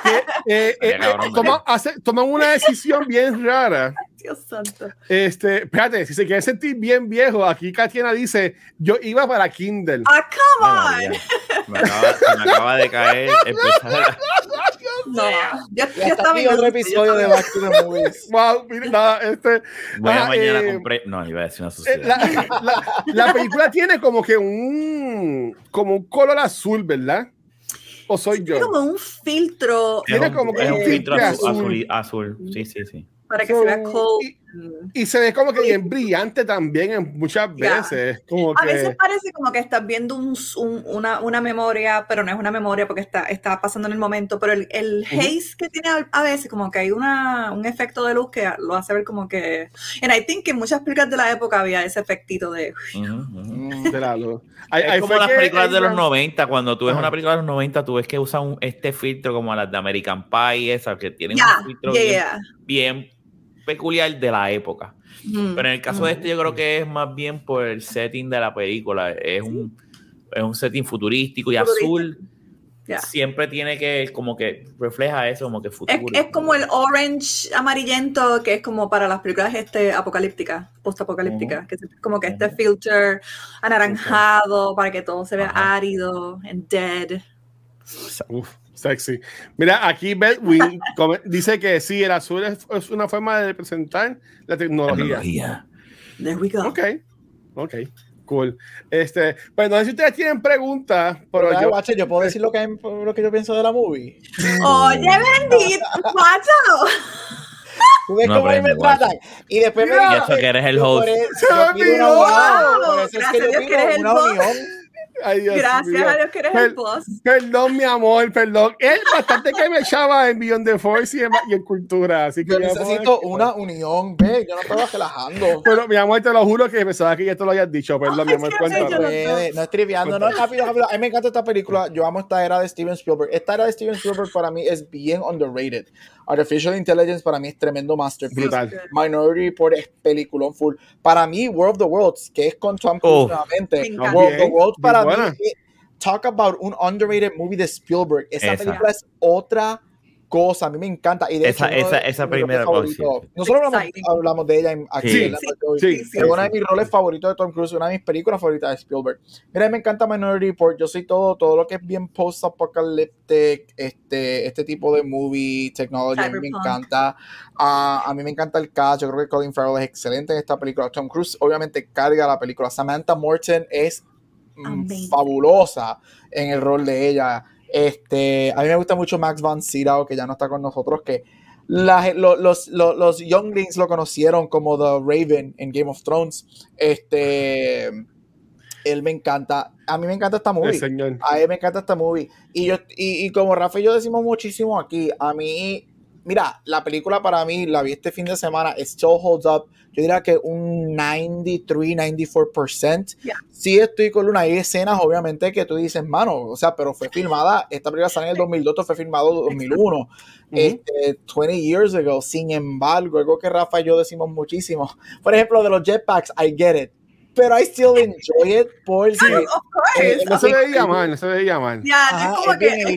Speaker 1: eh, eh, eh, toma- hace- toman una decisión bien rara.
Speaker 4: Dios santo.
Speaker 1: Este, espérate, si se quiere sentir bien viejo, aquí Katiana dice, yo iba para Kindle.
Speaker 4: Ah, come on.
Speaker 3: Me acaba, me acaba de caer. empezar-
Speaker 4: No, yo, yo estaba en
Speaker 2: otro
Speaker 4: yo
Speaker 2: episodio de Back to the Movies.
Speaker 1: Wow, mira, nada, este,
Speaker 3: Voy a
Speaker 1: Ah,
Speaker 3: mañana
Speaker 1: eh,
Speaker 3: compré. No, iba a decir una
Speaker 1: eh,
Speaker 3: suciedad.
Speaker 1: la, la- la película tiene como que un, como un color azul, ¿verdad? ¿O soy
Speaker 4: Tiene
Speaker 1: yo?
Speaker 4: como un filtro
Speaker 3: un-
Speaker 1: como que
Speaker 3: es
Speaker 1: un
Speaker 3: un filtro
Speaker 1: filtro
Speaker 3: azul,
Speaker 1: azul.
Speaker 3: azul, azul. Sí, sí, sí.
Speaker 4: para que se vea
Speaker 1: So,
Speaker 4: cold.
Speaker 1: Y- se ve como que bien brillante también en muchas veces. Como
Speaker 4: a
Speaker 1: que...
Speaker 4: veces parece como que estás viendo un, un, una, una, memoria, pero no es una memoria porque está, está pasando en el momento, pero el, el uh -huh. haze que tiene a, a, veces como que hay una, un efecto de luz que lo hace ver como que... And I think que en muchas películas de la época había ese efectito de...
Speaker 3: Uh -huh.
Speaker 1: de la luz.
Speaker 3: Hay, es como las películas de los 90, cuando tú ves una película de los 90, tú ves que usan este filtro como las de American Pie, esas que tienen
Speaker 4: yeah,
Speaker 3: un filtro
Speaker 4: yeah.
Speaker 3: bien, bien, peculiar de la época. Mm, Pero en el caso mm. de este yo creo que es más bien por el setting de la película, es un, es un setting futurístico y Futurista. azul. Yeah. Siempre tiene que, como que refleja eso, como que futuro.
Speaker 4: Es, es, como el orange amarillento, que es como para las películas este, apocalípticas, post-apocalípticas, uh -huh. que es como que uh -huh. este filter anaranjado, uh -huh. para que todo se vea árido and dead.
Speaker 1: Uf, sexy. Mira, aquí Bedwin dice que sí, el azul es, es, una forma de representar la tecnología.
Speaker 3: tecnología.
Speaker 4: There we go.
Speaker 1: Ok, ok. Cool. Este, pues no sé si ustedes tienen preguntas, pero,
Speaker 2: pero
Speaker 1: yo,
Speaker 2: guacho, yo puedo decir lo que, lo que yo pienso de la movie.
Speaker 4: Oye, bendito, guacho.
Speaker 2: ¿Tú ves no cómo me tratan? Y después
Speaker 3: me dicen que eres el host.
Speaker 1: Por, eso,
Speaker 4: wow. es que yo pido una unión.
Speaker 1: Ay, Dios
Speaker 4: Gracias
Speaker 1: mío.
Speaker 4: a Dios que eres
Speaker 1: per
Speaker 4: el boss.
Speaker 1: Perdón, mi amor, perdón. Es bastante que me echaba en Beyond the Force y en, y en cultura. Así que
Speaker 2: yo necesito una unión, ve. Yo no estaba relajando.
Speaker 1: Pero, mi amor, te lo juro que pensaba que ya te lo hayas dicho. Perdón, mi amor, cuéntame.
Speaker 2: No, no es triviando, no, rápido, rápido. A mí me encanta esta película. Yo amo esta era de Steven Spielberg. Esta era de Steven Spielberg para mí es bien underrated. Artificial Intelligence para mí es tremendo masterpiece.
Speaker 1: Brutal.
Speaker 2: Minority Report es peliculón full. Para mí, World of the Worlds, que es con Tom Cruise
Speaker 3: Oh.
Speaker 2: nuevamente. World of the Worlds para mí talk about un underrated movie de Spielberg. Esa
Speaker 3: Esa.
Speaker 2: película es otra cosa. A mí me encanta. Y de
Speaker 3: Esa-
Speaker 2: hecho,
Speaker 3: esa-
Speaker 2: de
Speaker 3: esa primera
Speaker 2: favoritos- Nosotros hablamos, hablamos de ella en- aquí
Speaker 3: Sí.
Speaker 2: en la
Speaker 4: Sí,
Speaker 1: sí, sí,
Speaker 2: es uno de
Speaker 1: sí.
Speaker 2: mis roles favoritos de Tom Cruise, una de mis películas favoritas de Spielberg. Mira, me encanta Minority Report. Yo soy todo, todo lo que es bien post-apocalyptic, este, este tipo de movie, technology, a mí me encanta. Ah, a mí me encanta el cast. Yo creo que Colin Farrell es excelente en esta película. Tom Cruise, obviamente, carga la película. Samantha Morton es mm, fabulosa en el rol de ella. Este, a mí me gusta mucho Max von Sydow, que ya no está con nosotros, que la- lo- los, los, los Younglings lo conocieron como The Raven en Game of Thrones. Este, él me encanta. A mí me encanta esta movie. A mí me encanta esta movie. Y, yo, y, y como Rafa y yo decimos muchísimo aquí, a mí, mira, la película para mí, la vi este fin de semana, it still holds up. Yo diría que un 93, 94%.
Speaker 4: Yeah.
Speaker 2: Sí estoy con una. Hay escenas, obviamente, que tú dices, mano, o sea, pero fue filmada, esta película sale en el 2002, esto fue filmado en 2001. este, 20 years ago. Sin embargo, algo que Rafa y yo decimos muchísimo. Por ejemplo, de los jetpacks, I get it. Pero I still enjoy it porque...
Speaker 4: Of course.
Speaker 2: Eh,
Speaker 1: No se veía mal, no se veía mal.
Speaker 4: Ya,
Speaker 2: Ajá,
Speaker 4: es como que.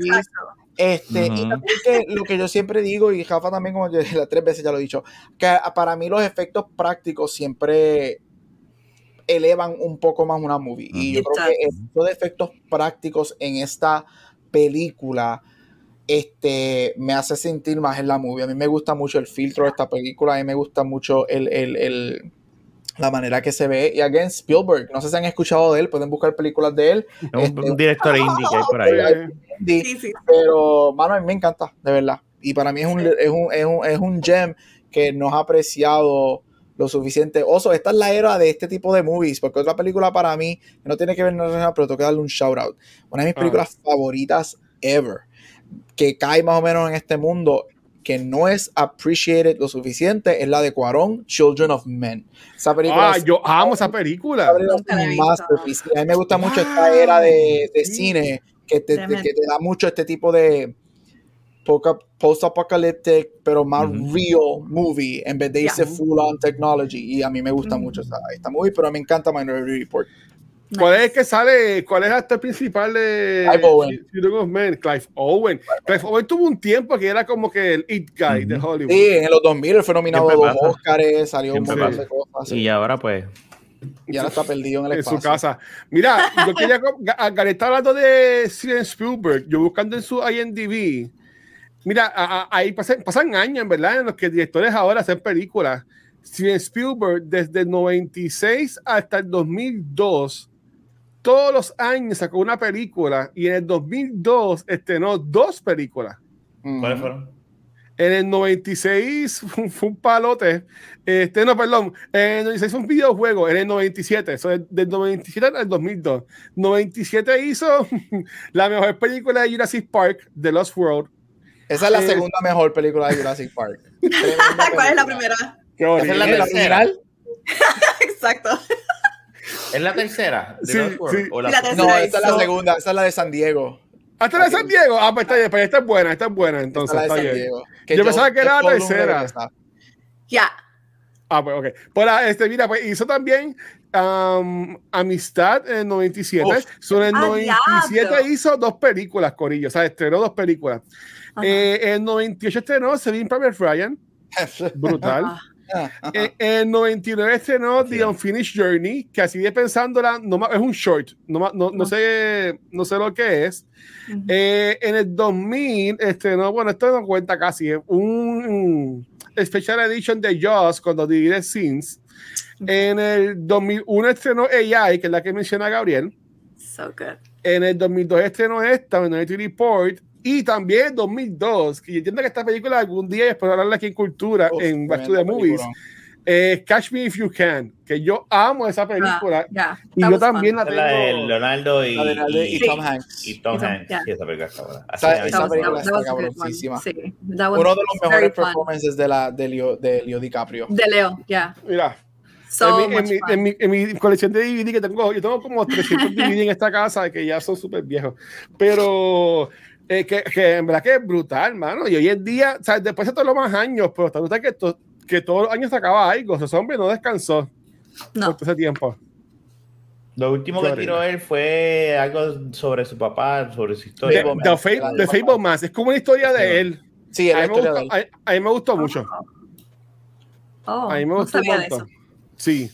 Speaker 2: Este, y también que lo que yo siempre digo, y Rafa también, como yo las tres veces ya lo he dicho, que a- para mí los efectos prácticos siempre elevan un poco más una movie. Y yo creo que de efectos prácticos en esta película este, me hace sentir más en la movie. A mí me gusta mucho el filtro de esta película, a mí me gusta mucho el, el- el- la manera que se ve. Y again, Spielberg, no sé si han escuchado de él, pueden buscar películas de él.
Speaker 3: Es un,
Speaker 2: Este-
Speaker 3: un director indie que hay por ahí.
Speaker 1: Eh,
Speaker 4: Sí, sí.
Speaker 2: pero, mano, a mí me encanta, de verdad. Y para mí es un, es un, es un, es un gem que no ha apreciado lo suficiente. Oso, esta es la era de este tipo de movies, porque otra película para mí, que no tiene que ver nada, pero tengo que darle un shout out. Una de mis
Speaker 1: Ah.
Speaker 2: películas favoritas ever, que cae más o menos en este mundo, que no es appreciated lo suficiente, es la de Cuarón, Children of Men. Esa película
Speaker 1: Ah,
Speaker 2: es
Speaker 1: yo amo esa película.
Speaker 2: a mí me gusta mucho esta
Speaker 1: Wow.
Speaker 2: era de, de
Speaker 1: Sí.
Speaker 2: cine que te,
Speaker 4: Tremendo.
Speaker 2: que te da mucho este tipo de poca- post-apocalyptic, pero más
Speaker 3: Ujú.
Speaker 2: real movie en vez de irse
Speaker 4: Yeah.
Speaker 2: full on technology. Y a mí me gusta
Speaker 4: Ujú.
Speaker 2: mucho esta, esta movie, pero me encanta Minority Report.
Speaker 1: ¿Cuál es el que sale? ¿Cuál es el actor principal de
Speaker 2: Clive Owen.
Speaker 1: Children of Men? Clive Owen. Clive Owen tuvo un tiempo que era como que el it guy de. Hollywood.
Speaker 2: Sí, en los 2000 él fue nominado a dos. Oscars, salió un montón de cosas.
Speaker 3: Y ahora pues
Speaker 2: Y ahora está perdido en el
Speaker 1: en su
Speaker 2: espacio.
Speaker 1: casa. Mira, yo quería. co- Ga- Gary está hablando de Steven Spielberg. Yo buscando en su IMDb. Mira, a- a- ahí pasan, pasan años, en verdad, en los que directores ahora hacen películas. Steven Spielberg, desde el 96 hasta el 2002, todos los años sacó una película y en el 2002 estrenó dos películas.
Speaker 3: ¿cuáles fueron?
Speaker 1: En el 96 fue, fue un palote. Este, no, perdón. En el 96 fue un videojuego. En el 97, eso es del 97 al 2002. 97 hizo la mejor película de Jurassic Park, The Lost World.
Speaker 2: Esa es la
Speaker 1: Eh,
Speaker 2: segunda mejor película de Jurassic Park.
Speaker 4: ¿Cuál es la primera?
Speaker 1: Qué
Speaker 3: Esa es la
Speaker 2: ¿La
Speaker 3: tercera.
Speaker 4: Exacto.
Speaker 3: ¿Es la tercera? de
Speaker 1: Sí, sí.
Speaker 3: ¿O la
Speaker 4: La
Speaker 3: segunda?
Speaker 2: No,
Speaker 4: Esa
Speaker 2: es la segunda. Esa es la de San Diego.
Speaker 1: ¿Hasta la de San Diego? Ah, pues está bien, pues esta es buena, esta es buena, entonces está bien.
Speaker 2: Diego. Que
Speaker 1: Yo pensaba que era la tercera.
Speaker 4: Ya.
Speaker 1: Ah, pues ok. Pues este, mira, pues hizo también um, Amistad en el 97.
Speaker 2: Uf.
Speaker 1: Sobre el
Speaker 4: ¡Ah,
Speaker 1: 97
Speaker 4: diablo!
Speaker 1: hizo dos películas, Corillo. O sea, estrenó dos películas. Eh, en el 98 estrenó Saving Private Ryan. Brutal.
Speaker 4: Ah,
Speaker 2: Ah, ajá.
Speaker 1: Eh, en el 99 estrenó The. Unfinished Journey, que así de pensándola, no, es un short, no, no, no
Speaker 4: Ah.
Speaker 1: sé, no sé lo que es.
Speaker 4: ujú.
Speaker 1: Eh, en el 2000 estrenó, bueno, esto no cuenta casi, es un Special Edition de Jaws con los Divided Scenes. En el 2001 estrenó AI, que es la que menciona Gabriel.
Speaker 4: So good.
Speaker 1: En el 2002 estrenó esta, Minority Report. Y también en 2002, que yo entiendo que esta película algún día, y hablarla aquí en Cultura,
Speaker 2: Uf,
Speaker 1: en Back to the Movies,
Speaker 2: película.
Speaker 1: eh, Catch Me If You Can, que yo amo esa película.
Speaker 4: Ah, ya.
Speaker 1: y
Speaker 4: That
Speaker 1: yo
Speaker 4: fun.
Speaker 1: también la
Speaker 3: es la de
Speaker 1: tengo.
Speaker 3: Leonardo y,
Speaker 2: La de Leonardo y
Speaker 3: y-
Speaker 2: Tom Hanks.
Speaker 3: y Tom
Speaker 4: Y Tom-
Speaker 3: Hanks.
Speaker 4: yeah.
Speaker 3: Sí, esa película está buena.
Speaker 2: Esa- película está.
Speaker 4: Sí,
Speaker 2: Uno de los mejores performances de, la, de, Leo, de Leo DiCaprio.
Speaker 4: De Leo, ya.
Speaker 1: Mira,
Speaker 4: So
Speaker 1: en, mi, en, mi, en, mi, en mi colección de DVD que tengo, yo tengo como 300 DVD en esta casa que ya son súper viejos. Pero eh, que, que en verdad que es brutal, mano. Y hoy en día, o sea, después de todos los más años, pero está brutal que, to- que todos los años sacaba algo. Ese hombre no descansó
Speaker 4: No.
Speaker 1: por todo ese tiempo.
Speaker 3: Lo último que tiró él fue algo sobre su papá, sobre su historia.
Speaker 2: Era de
Speaker 1: The
Speaker 2: papá.
Speaker 1: Fablemans, es como una historia de
Speaker 3: Sí.
Speaker 1: él.
Speaker 2: Sí,
Speaker 1: A mí, gustó,
Speaker 2: de él.
Speaker 1: a, a mí me gustó mucho.
Speaker 4: Oh,
Speaker 1: A mí me gustó
Speaker 4: de eso.
Speaker 1: Sí.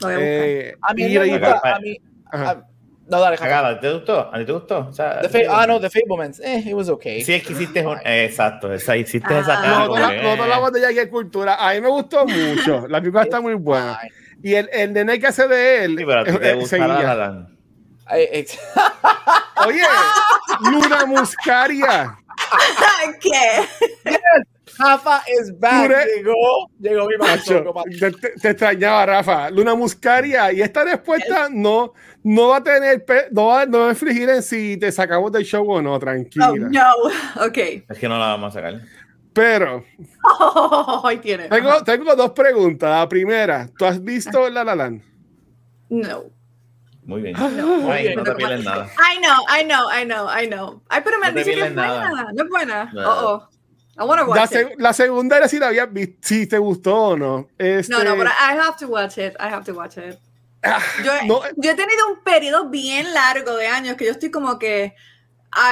Speaker 4: Lo voy a buscar.
Speaker 1: Eh,
Speaker 2: A mí me gusta. A mí, a- no, dale.
Speaker 3: Cagada, ¿te gustó? ¿A ti te gustó? O sea,
Speaker 2: The Fa- ah, no, The Fablemans. Eh, it was okay.
Speaker 3: Sí, es que hiciste un... eh, Exacto, esa, hiciste
Speaker 4: Ah.
Speaker 3: esa cara.
Speaker 1: No,
Speaker 3: como
Speaker 1: no,
Speaker 3: que,
Speaker 1: no
Speaker 3: eh.
Speaker 1: hablamos de Jackie Cultura. A mí me gustó mucho. La película está muy buena. Y el, el nene que hace de él.
Speaker 3: Sí, pero a ti te
Speaker 1: eh,
Speaker 3: gusta
Speaker 1: seguía.
Speaker 3: la
Speaker 1: Oye, Luna Muscaria.
Speaker 4: ¿Qué?
Speaker 2: Rafa is back. Llegó, llegó mi macho.
Speaker 1: Te, extrañaba, Rafa. Luna Muscaria. Y esta respuesta no, no va a tener, pe- no va, no va a infligir en si te sacamos del show o no, tranquila.
Speaker 4: Oh, no. Ok.
Speaker 3: Es que no la vamos a sacar.
Speaker 1: Pero
Speaker 4: Oh, ahí tiene.
Speaker 1: tengo, tengo dos preguntas. La primera, ¿tú has visto La La Land?
Speaker 4: No.
Speaker 3: Muy bien.
Speaker 4: No.
Speaker 3: Ay, no te
Speaker 4: No.
Speaker 3: pierdes nada.
Speaker 4: I know, I know, I know, I know. Ay, pero me
Speaker 3: No
Speaker 4: han dicho que es
Speaker 3: nada.
Speaker 4: buena. No es buena.
Speaker 3: No.
Speaker 4: Oh, oh. I wanna
Speaker 1: La,
Speaker 4: watch
Speaker 1: se-
Speaker 4: it.
Speaker 1: la segunda era si la habías visto, si te gustó o no. Este,
Speaker 4: No, no, pero I have to watch it. I have to watch it.
Speaker 1: ah,
Speaker 4: Yo,
Speaker 1: no,
Speaker 4: yo he tenido un periodo bien largo de años que yo estoy como que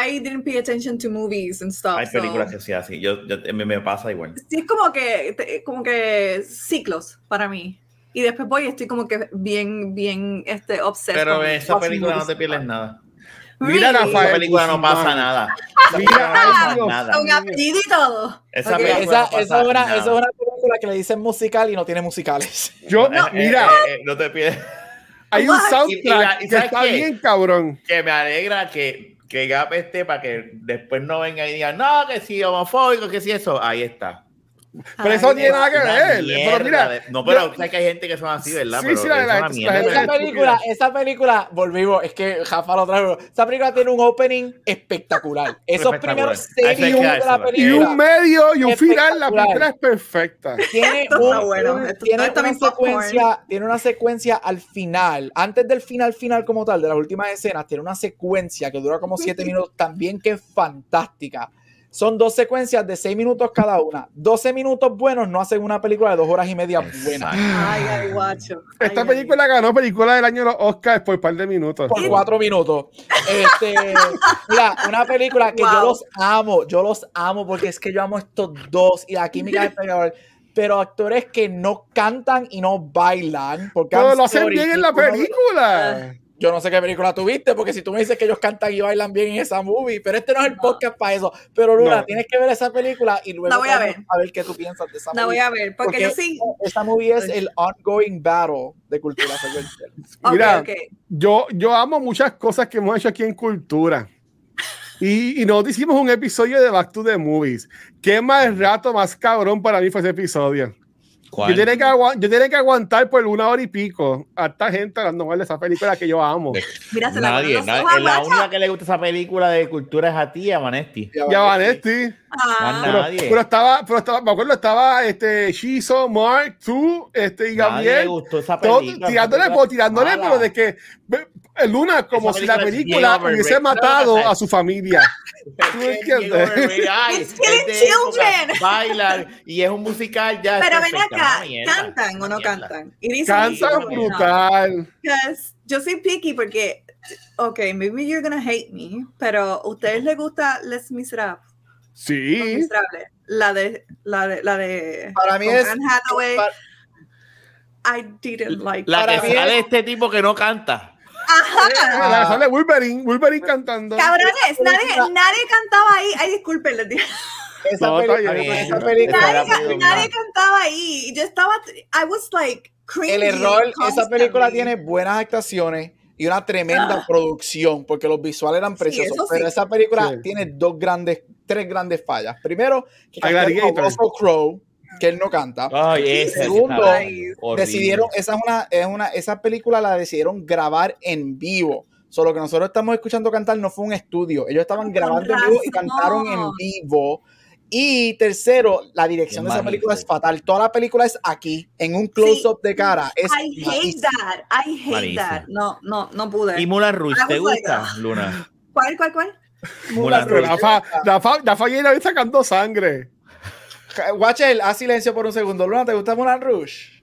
Speaker 4: I didn't pay attention to movies and stuff.
Speaker 3: Hay
Speaker 4: so-
Speaker 3: películas que sí así. Yo, yo- me, me pasa igual.
Speaker 4: Sí, es como que, como que ciclos para mí. Y después voy y estoy como que bien, bien, este, obsessed.
Speaker 3: Pero esa película no te pierdes nada.
Speaker 1: Mira,
Speaker 4: Really?
Speaker 1: Rafael.
Speaker 3: esa película no pasa nada.
Speaker 1: Mira,
Speaker 3: no nada.
Speaker 4: Con apellido y todo.
Speaker 3: Esa
Speaker 4: Ok.
Speaker 3: película-
Speaker 2: Esa,
Speaker 3: no
Speaker 2: esa, es una,
Speaker 3: nada.
Speaker 2: esa es una película que le dicen musical y no tiene musicales.
Speaker 1: yo,
Speaker 3: Eh, eh,
Speaker 1: mira,
Speaker 3: eh, eh, no te pierdes.
Speaker 1: hay un soundtrack
Speaker 3: Y- y y
Speaker 1: que
Speaker 3: ¿sabes
Speaker 1: está
Speaker 3: qué?
Speaker 1: bien cabrón.
Speaker 3: Que me alegra que, que Gap esté para que después no venga y diga, no, que sí, homofóbico, que sí, eso. Ahí está.
Speaker 1: Pero eso no tiene nada que ver.
Speaker 3: mierda
Speaker 1: Pero mira,
Speaker 3: de- no, pero
Speaker 1: yo-
Speaker 3: sabes que hay gente que son así, ¿verdad?
Speaker 1: Sí,
Speaker 3: pero
Speaker 1: sí, la- la- la
Speaker 3: mierda.
Speaker 1: gente-
Speaker 2: Esa película, esa película, volvimos, es que Jafa lo trajo. Esa película tiene un opening espectacular. Esos
Speaker 3: Espectacular.
Speaker 2: primeros seis minutos de la
Speaker 3: dársela.
Speaker 1: y
Speaker 2: película
Speaker 1: un medio y un final, la película es perfecta.
Speaker 2: tiene,
Speaker 4: Esto
Speaker 2: un-
Speaker 4: bueno,
Speaker 2: tiene
Speaker 4: está
Speaker 2: una secuencia, tiene una secuencia al final, antes del final final como tal, de las últimas escenas, tiene una secuencia que dura como siete minutos, también que es fantástica. Son dos secuencias de seis minutos cada una. 12 minutos buenos no hacen una película de dos horas y media buena.
Speaker 4: Ay, ay, guacho. Ay,
Speaker 1: Esta
Speaker 4: ay,
Speaker 1: película ganó película del año de los Oscars por un par de minutos.
Speaker 2: por cuatro minutos. Este, mira, una película que yo los amo, yo los amo porque es que yo amo estos dos y la química pegador. Pero actores que no cantan y no bailan. Porque
Speaker 1: Pero
Speaker 2: I'm
Speaker 1: lo hacen
Speaker 2: sorry,
Speaker 1: bien en la película.
Speaker 2: Yo no sé qué película tuviste, porque si tú me dices que ellos cantan y bailan bien en esa movie, pero este no es el
Speaker 4: No.
Speaker 2: podcast para eso. Pero Luna,
Speaker 1: No.
Speaker 2: tienes que ver esa película y luego
Speaker 4: La voy a ver.
Speaker 2: a ver qué tú piensas de esa
Speaker 4: La voy
Speaker 2: movie.
Speaker 4: a ver, porque, yo sí.
Speaker 2: Esa movie es el ongoing battle de cultura secuencial.
Speaker 1: Mira. Yo, yo amo muchas cosas que hemos hecho aquí en Cultura. Y, y nosotros hicimos un episodio de Back to the Movies. ¿Qué más rato más cabrón para mí fue ese episodio? Yo tenía, que yo tenía que aguantar por una hora y pico a esta gente hablando mal de esa película que yo amo.
Speaker 4: Mira, se la
Speaker 3: Nadie, nadie- la única que le gusta esa película de cultura es a ti, a Vanesti.
Speaker 1: Ya Vanetti.
Speaker 4: Ah,
Speaker 1: Pero,
Speaker 3: Nadie.
Speaker 1: pero estaba, pero estaba, me acuerdo, estaba este Shizo, Mark, tú, este, y
Speaker 3: Nadie le
Speaker 1: Gabriel.
Speaker 3: gustó esa
Speaker 1: Todo,
Speaker 3: película.
Speaker 1: tirándole, pues, tirándole, pero de que Luna, como si la
Speaker 3: película
Speaker 1: hubiese matado a su familia. ¿Tú entiendes?
Speaker 4: It's killing children.
Speaker 3: Bailan y es un musical ya.
Speaker 4: Pero ven acá, ¿cantan o no cantan?
Speaker 1: Cantan brutal.
Speaker 4: Yo soy picky porque, ok, maybe you're gonna hate me, pero ¿a ustedes les gusta Les Miserables?
Speaker 1: Sí.
Speaker 4: Miserables. La de, la de, la de.
Speaker 2: Para mí es-
Speaker 4: Anne Hathaway.
Speaker 2: para-
Speaker 4: I didn't like
Speaker 3: La
Speaker 2: Para
Speaker 3: que
Speaker 2: mí
Speaker 3: sale
Speaker 2: es-
Speaker 3: este tipo que no canta.
Speaker 4: Ajá.
Speaker 1: La sale Wolverine, Wolverine cantando.
Speaker 4: Cabrones, nadie, nadie cantaba ahí. Ay, disculpen, les digo.
Speaker 2: Esa
Speaker 1: No,
Speaker 2: película,
Speaker 1: bien.
Speaker 2: esa película-
Speaker 4: Nadie, nadie cantaba ahí. Yo estaba, I was like,
Speaker 2: el error, esa película tiene buenas actuaciones y una tremenda producción, porque los visuales eran preciosos,
Speaker 4: sí.
Speaker 2: pero esa película
Speaker 1: Sí.
Speaker 2: tiene dos grandes, tres grandes fallas. Primero, que
Speaker 1: Gladiator.
Speaker 2: castearon a Russell Crowe, que él no canta.
Speaker 3: Ay, esa
Speaker 2: Segundo, decidieron, esa es una, es una, esa película la decidieron grabar en vivo. Solo que nosotros estamos escuchando cantar no fue un estudio. Ellos estaban grabando en vivo y cantaron en vivo. Y tercero, la dirección
Speaker 3: Qué
Speaker 2: de esa película es fatal. Toda la película es aquí, en un close-up de cara. Es
Speaker 4: I hate
Speaker 2: malísimo.
Speaker 4: that. I hate
Speaker 3: Malísimo.
Speaker 4: that. No, no, no pude.
Speaker 3: ¿Y Mulan Rouge
Speaker 4: I
Speaker 3: te gusta,
Speaker 4: ah.
Speaker 3: Luna?
Speaker 4: ¿Cuál, cuál, cuál?
Speaker 3: Mulan.
Speaker 1: Rafa, Rafa, Rafa viene ahí sacando sangre.
Speaker 2: Watcher, haz silencio por un segundo. Luna, ¿te gusta Moulin Rouge?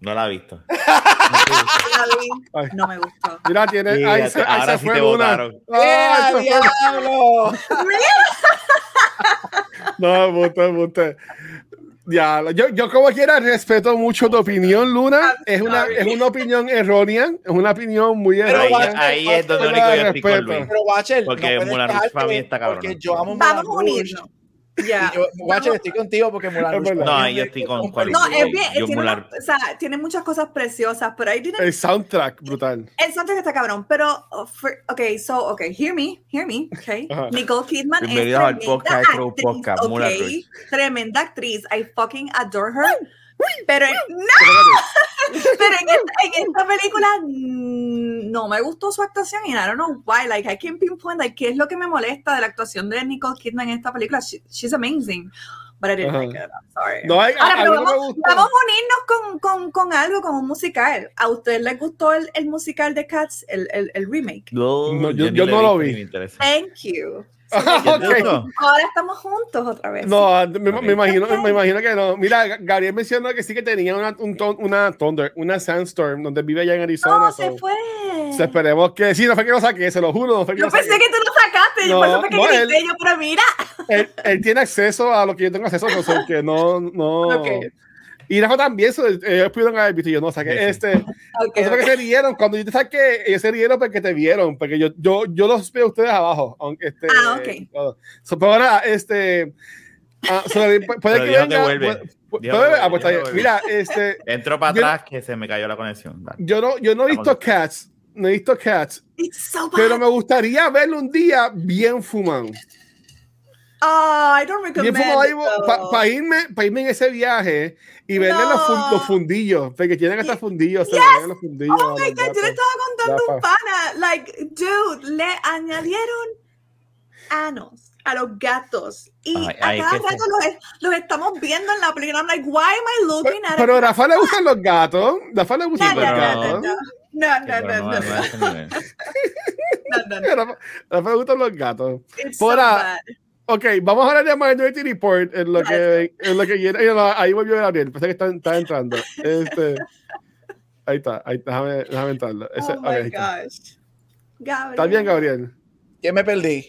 Speaker 3: No la he visto.
Speaker 4: No me gustó.
Speaker 1: Mira, tiene.
Speaker 3: Sí,
Speaker 1: ahí se, ahí
Speaker 3: ahora
Speaker 1: se
Speaker 3: sí
Speaker 1: fue
Speaker 3: te votaron.
Speaker 1: Ay,
Speaker 2: ¡Eh,
Speaker 1: se fue-
Speaker 2: diablo!
Speaker 1: No, me gusta, me gusta. Ya, yo, yo como quiera respeto mucho tu opinión, Luna.
Speaker 4: I'm
Speaker 1: Es una,
Speaker 4: sorry.
Speaker 1: es una opinión errónea, es una opinión muy
Speaker 2: Pero
Speaker 3: Ahí,
Speaker 1: errónea.
Speaker 3: ahí es donde único yo estoy con
Speaker 1: respeto.
Speaker 3: Luis.
Speaker 2: Pero Watcher,
Speaker 3: Porque
Speaker 2: no
Speaker 3: Rouge
Speaker 2: dejarte
Speaker 3: para mí está cabrona.
Speaker 2: Porque yo amo
Speaker 4: Vamos a unirnos. Ya.
Speaker 2: Yo, Watcher, estoy contigo porque
Speaker 1: Es
Speaker 2: Rouge.
Speaker 1: verdad.
Speaker 3: No, ahí yo
Speaker 2: es
Speaker 3: estoy con- con-
Speaker 4: No, es bien,
Speaker 3: Yo
Speaker 4: tiene,
Speaker 3: Mulan-
Speaker 4: o sea, tiene muchas cosas preciosas, pero I didn't
Speaker 1: El soundtrack, brutal.
Speaker 4: El soundtrack está cabrón, pero, uh, for- ok, so, ok, hear me, hear me, ok.
Speaker 1: Ajá.
Speaker 4: Nicole Kidman es
Speaker 3: Bienvenidos al
Speaker 4: tremenda
Speaker 3: podcast de True
Speaker 4: actriz,
Speaker 3: Podcast,
Speaker 4: ok,
Speaker 3: Moulin Rouge.
Speaker 4: tremenda actriz, I fucking adore her, pero, no, pero en esta, en esta película mm, no me gustó su actuación y I don't know why, like, I can't pinpoint, like, qué es lo que me molesta de la actuación de Nicole Kidman en esta película, She- she's amazing, but I didn't
Speaker 1: Ajá.
Speaker 4: like it, I'm sorry.
Speaker 1: No, a,
Speaker 4: Ahora,
Speaker 1: a
Speaker 4: pero vamos, vamos a unirnos con, con, con algo, con un musical. ¿A ustedes les gustó el, el musical de Cats, el, el, el remake?
Speaker 3: No,
Speaker 1: No, yo- yo no lo vi.
Speaker 4: Thank you.
Speaker 1: Ah,
Speaker 3: ¿Ya te
Speaker 1: ok.
Speaker 3: gustó?
Speaker 4: Ahora estamos juntos otra vez.
Speaker 1: No, me, me imagino, me imagino que no. Mira, Ga- Gabriel mencionó que sí que tenía una, un ton- una Thunder, una Sandstorm, donde vive allá en Arizona.
Speaker 4: No,
Speaker 1: so-
Speaker 4: se fue.
Speaker 1: so esperemos que sí, no fue que lo saqué, se lo juro. No fue que
Speaker 4: Yo
Speaker 1: lo
Speaker 4: pensé
Speaker 1: saqué.
Speaker 4: que tú lo sacaste,
Speaker 1: No,
Speaker 4: eso fue que
Speaker 1: no,
Speaker 4: grité
Speaker 1: él-
Speaker 4: yo, pero mira.
Speaker 1: él, él tiene acceso a lo que yo tengo acceso, no sé, que no, no. Y Rafa también, so, ellos pudieron haber visto, yo no saqué.
Speaker 3: Sí, sí.
Speaker 1: Este,
Speaker 4: Ok,
Speaker 1: eso fue que
Speaker 4: ok.
Speaker 1: se rieron. Cuando yo te saqué, ellos se rieron porque te vieron, porque yo, yo, yo los veo a ustedes abajo. Aunque este,
Speaker 4: Ah, ok.
Speaker 1: todo. So, pero ahora, este. ah, so, puede que venga.
Speaker 3: vuelve.
Speaker 1: ah, pues Mira, este.
Speaker 3: Entro para
Speaker 1: Yo-
Speaker 3: atrás que se me cayó la conexión. Dale.
Speaker 1: Yo no, yo no he visto Cats, no he visto Cats,
Speaker 4: so
Speaker 1: pero me gustaría verlo un día bien fumado.
Speaker 4: Oh, I don't
Speaker 1: Bien
Speaker 4: recommend
Speaker 1: fumado
Speaker 4: it,
Speaker 1: para
Speaker 4: though.
Speaker 1: irme, pa irme en ese viaje y verle los, fun-
Speaker 4: No.
Speaker 1: los fundillos, porque tienen hasta fundillos. se
Speaker 4: Yes.
Speaker 1: ven los fundillos
Speaker 4: Oh
Speaker 1: a
Speaker 4: my
Speaker 1: los
Speaker 4: god, yo le estaba contando a un pana. Like, dude, le añadieron anos a los gatos. Y
Speaker 3: Ay,
Speaker 4: a
Speaker 3: ay,
Speaker 4: cada
Speaker 3: que
Speaker 4: rato los, los estamos viendo en la película. I'm like, why am I looking at
Speaker 1: Pero a? Rafa le gustan los gatos. Rafa le
Speaker 4: No,
Speaker 1: gustan
Speaker 4: no,
Speaker 1: los
Speaker 4: no,
Speaker 1: gatos.
Speaker 4: no, no. No, no,
Speaker 3: pero
Speaker 4: no,
Speaker 3: no,
Speaker 4: no,
Speaker 3: no a
Speaker 4: no, no, no.
Speaker 1: Rafa le gustan los gatos.
Speaker 4: It's
Speaker 1: Por
Speaker 4: so
Speaker 1: a-
Speaker 4: bad.
Speaker 1: Ok, vamos a hablar de Minority Report en lo que, en lo que. Ahí volvió Gabriel, pensé que está, está entrando. Este, ahí está, ahí, déjame, déjame entrarlo. Ese-
Speaker 4: Oh
Speaker 1: ok,
Speaker 4: my
Speaker 1: está.
Speaker 4: gosh. Gabriel.
Speaker 1: ¿Estás bien, Gabriel?
Speaker 2: ¿Qué me perdí?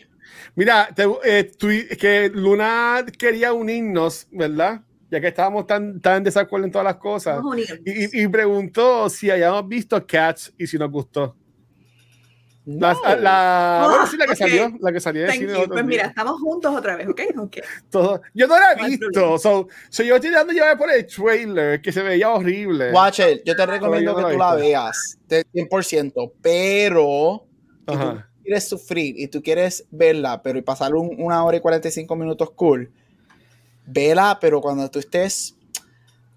Speaker 1: Mira, te- eh, tú- que Luna quería unirnos, ¿verdad? Ya que estábamos tan, tan en desacuerdo en todas las cosas. Y, y preguntó si hayamos visto Cats y si nos gustó. La,
Speaker 2: No.
Speaker 1: la, bueno, sí, la que salió, la que salió en
Speaker 4: Thank
Speaker 1: cine
Speaker 4: Pues mira, estamos juntos otra vez, ¿ok? Ok.
Speaker 1: Todo- Yo no la he visto, so, so yo estoy dando llevar por el trailer que se veía horrible.
Speaker 2: Watcher, yo te recomiendo
Speaker 1: yo
Speaker 2: que
Speaker 1: no
Speaker 2: tú la veas de 100%, pero si tú quieres quieres sufrir y tú quieres verla, pero y pasar un- una hora y 45 minutos cool, vela, pero cuando tú estés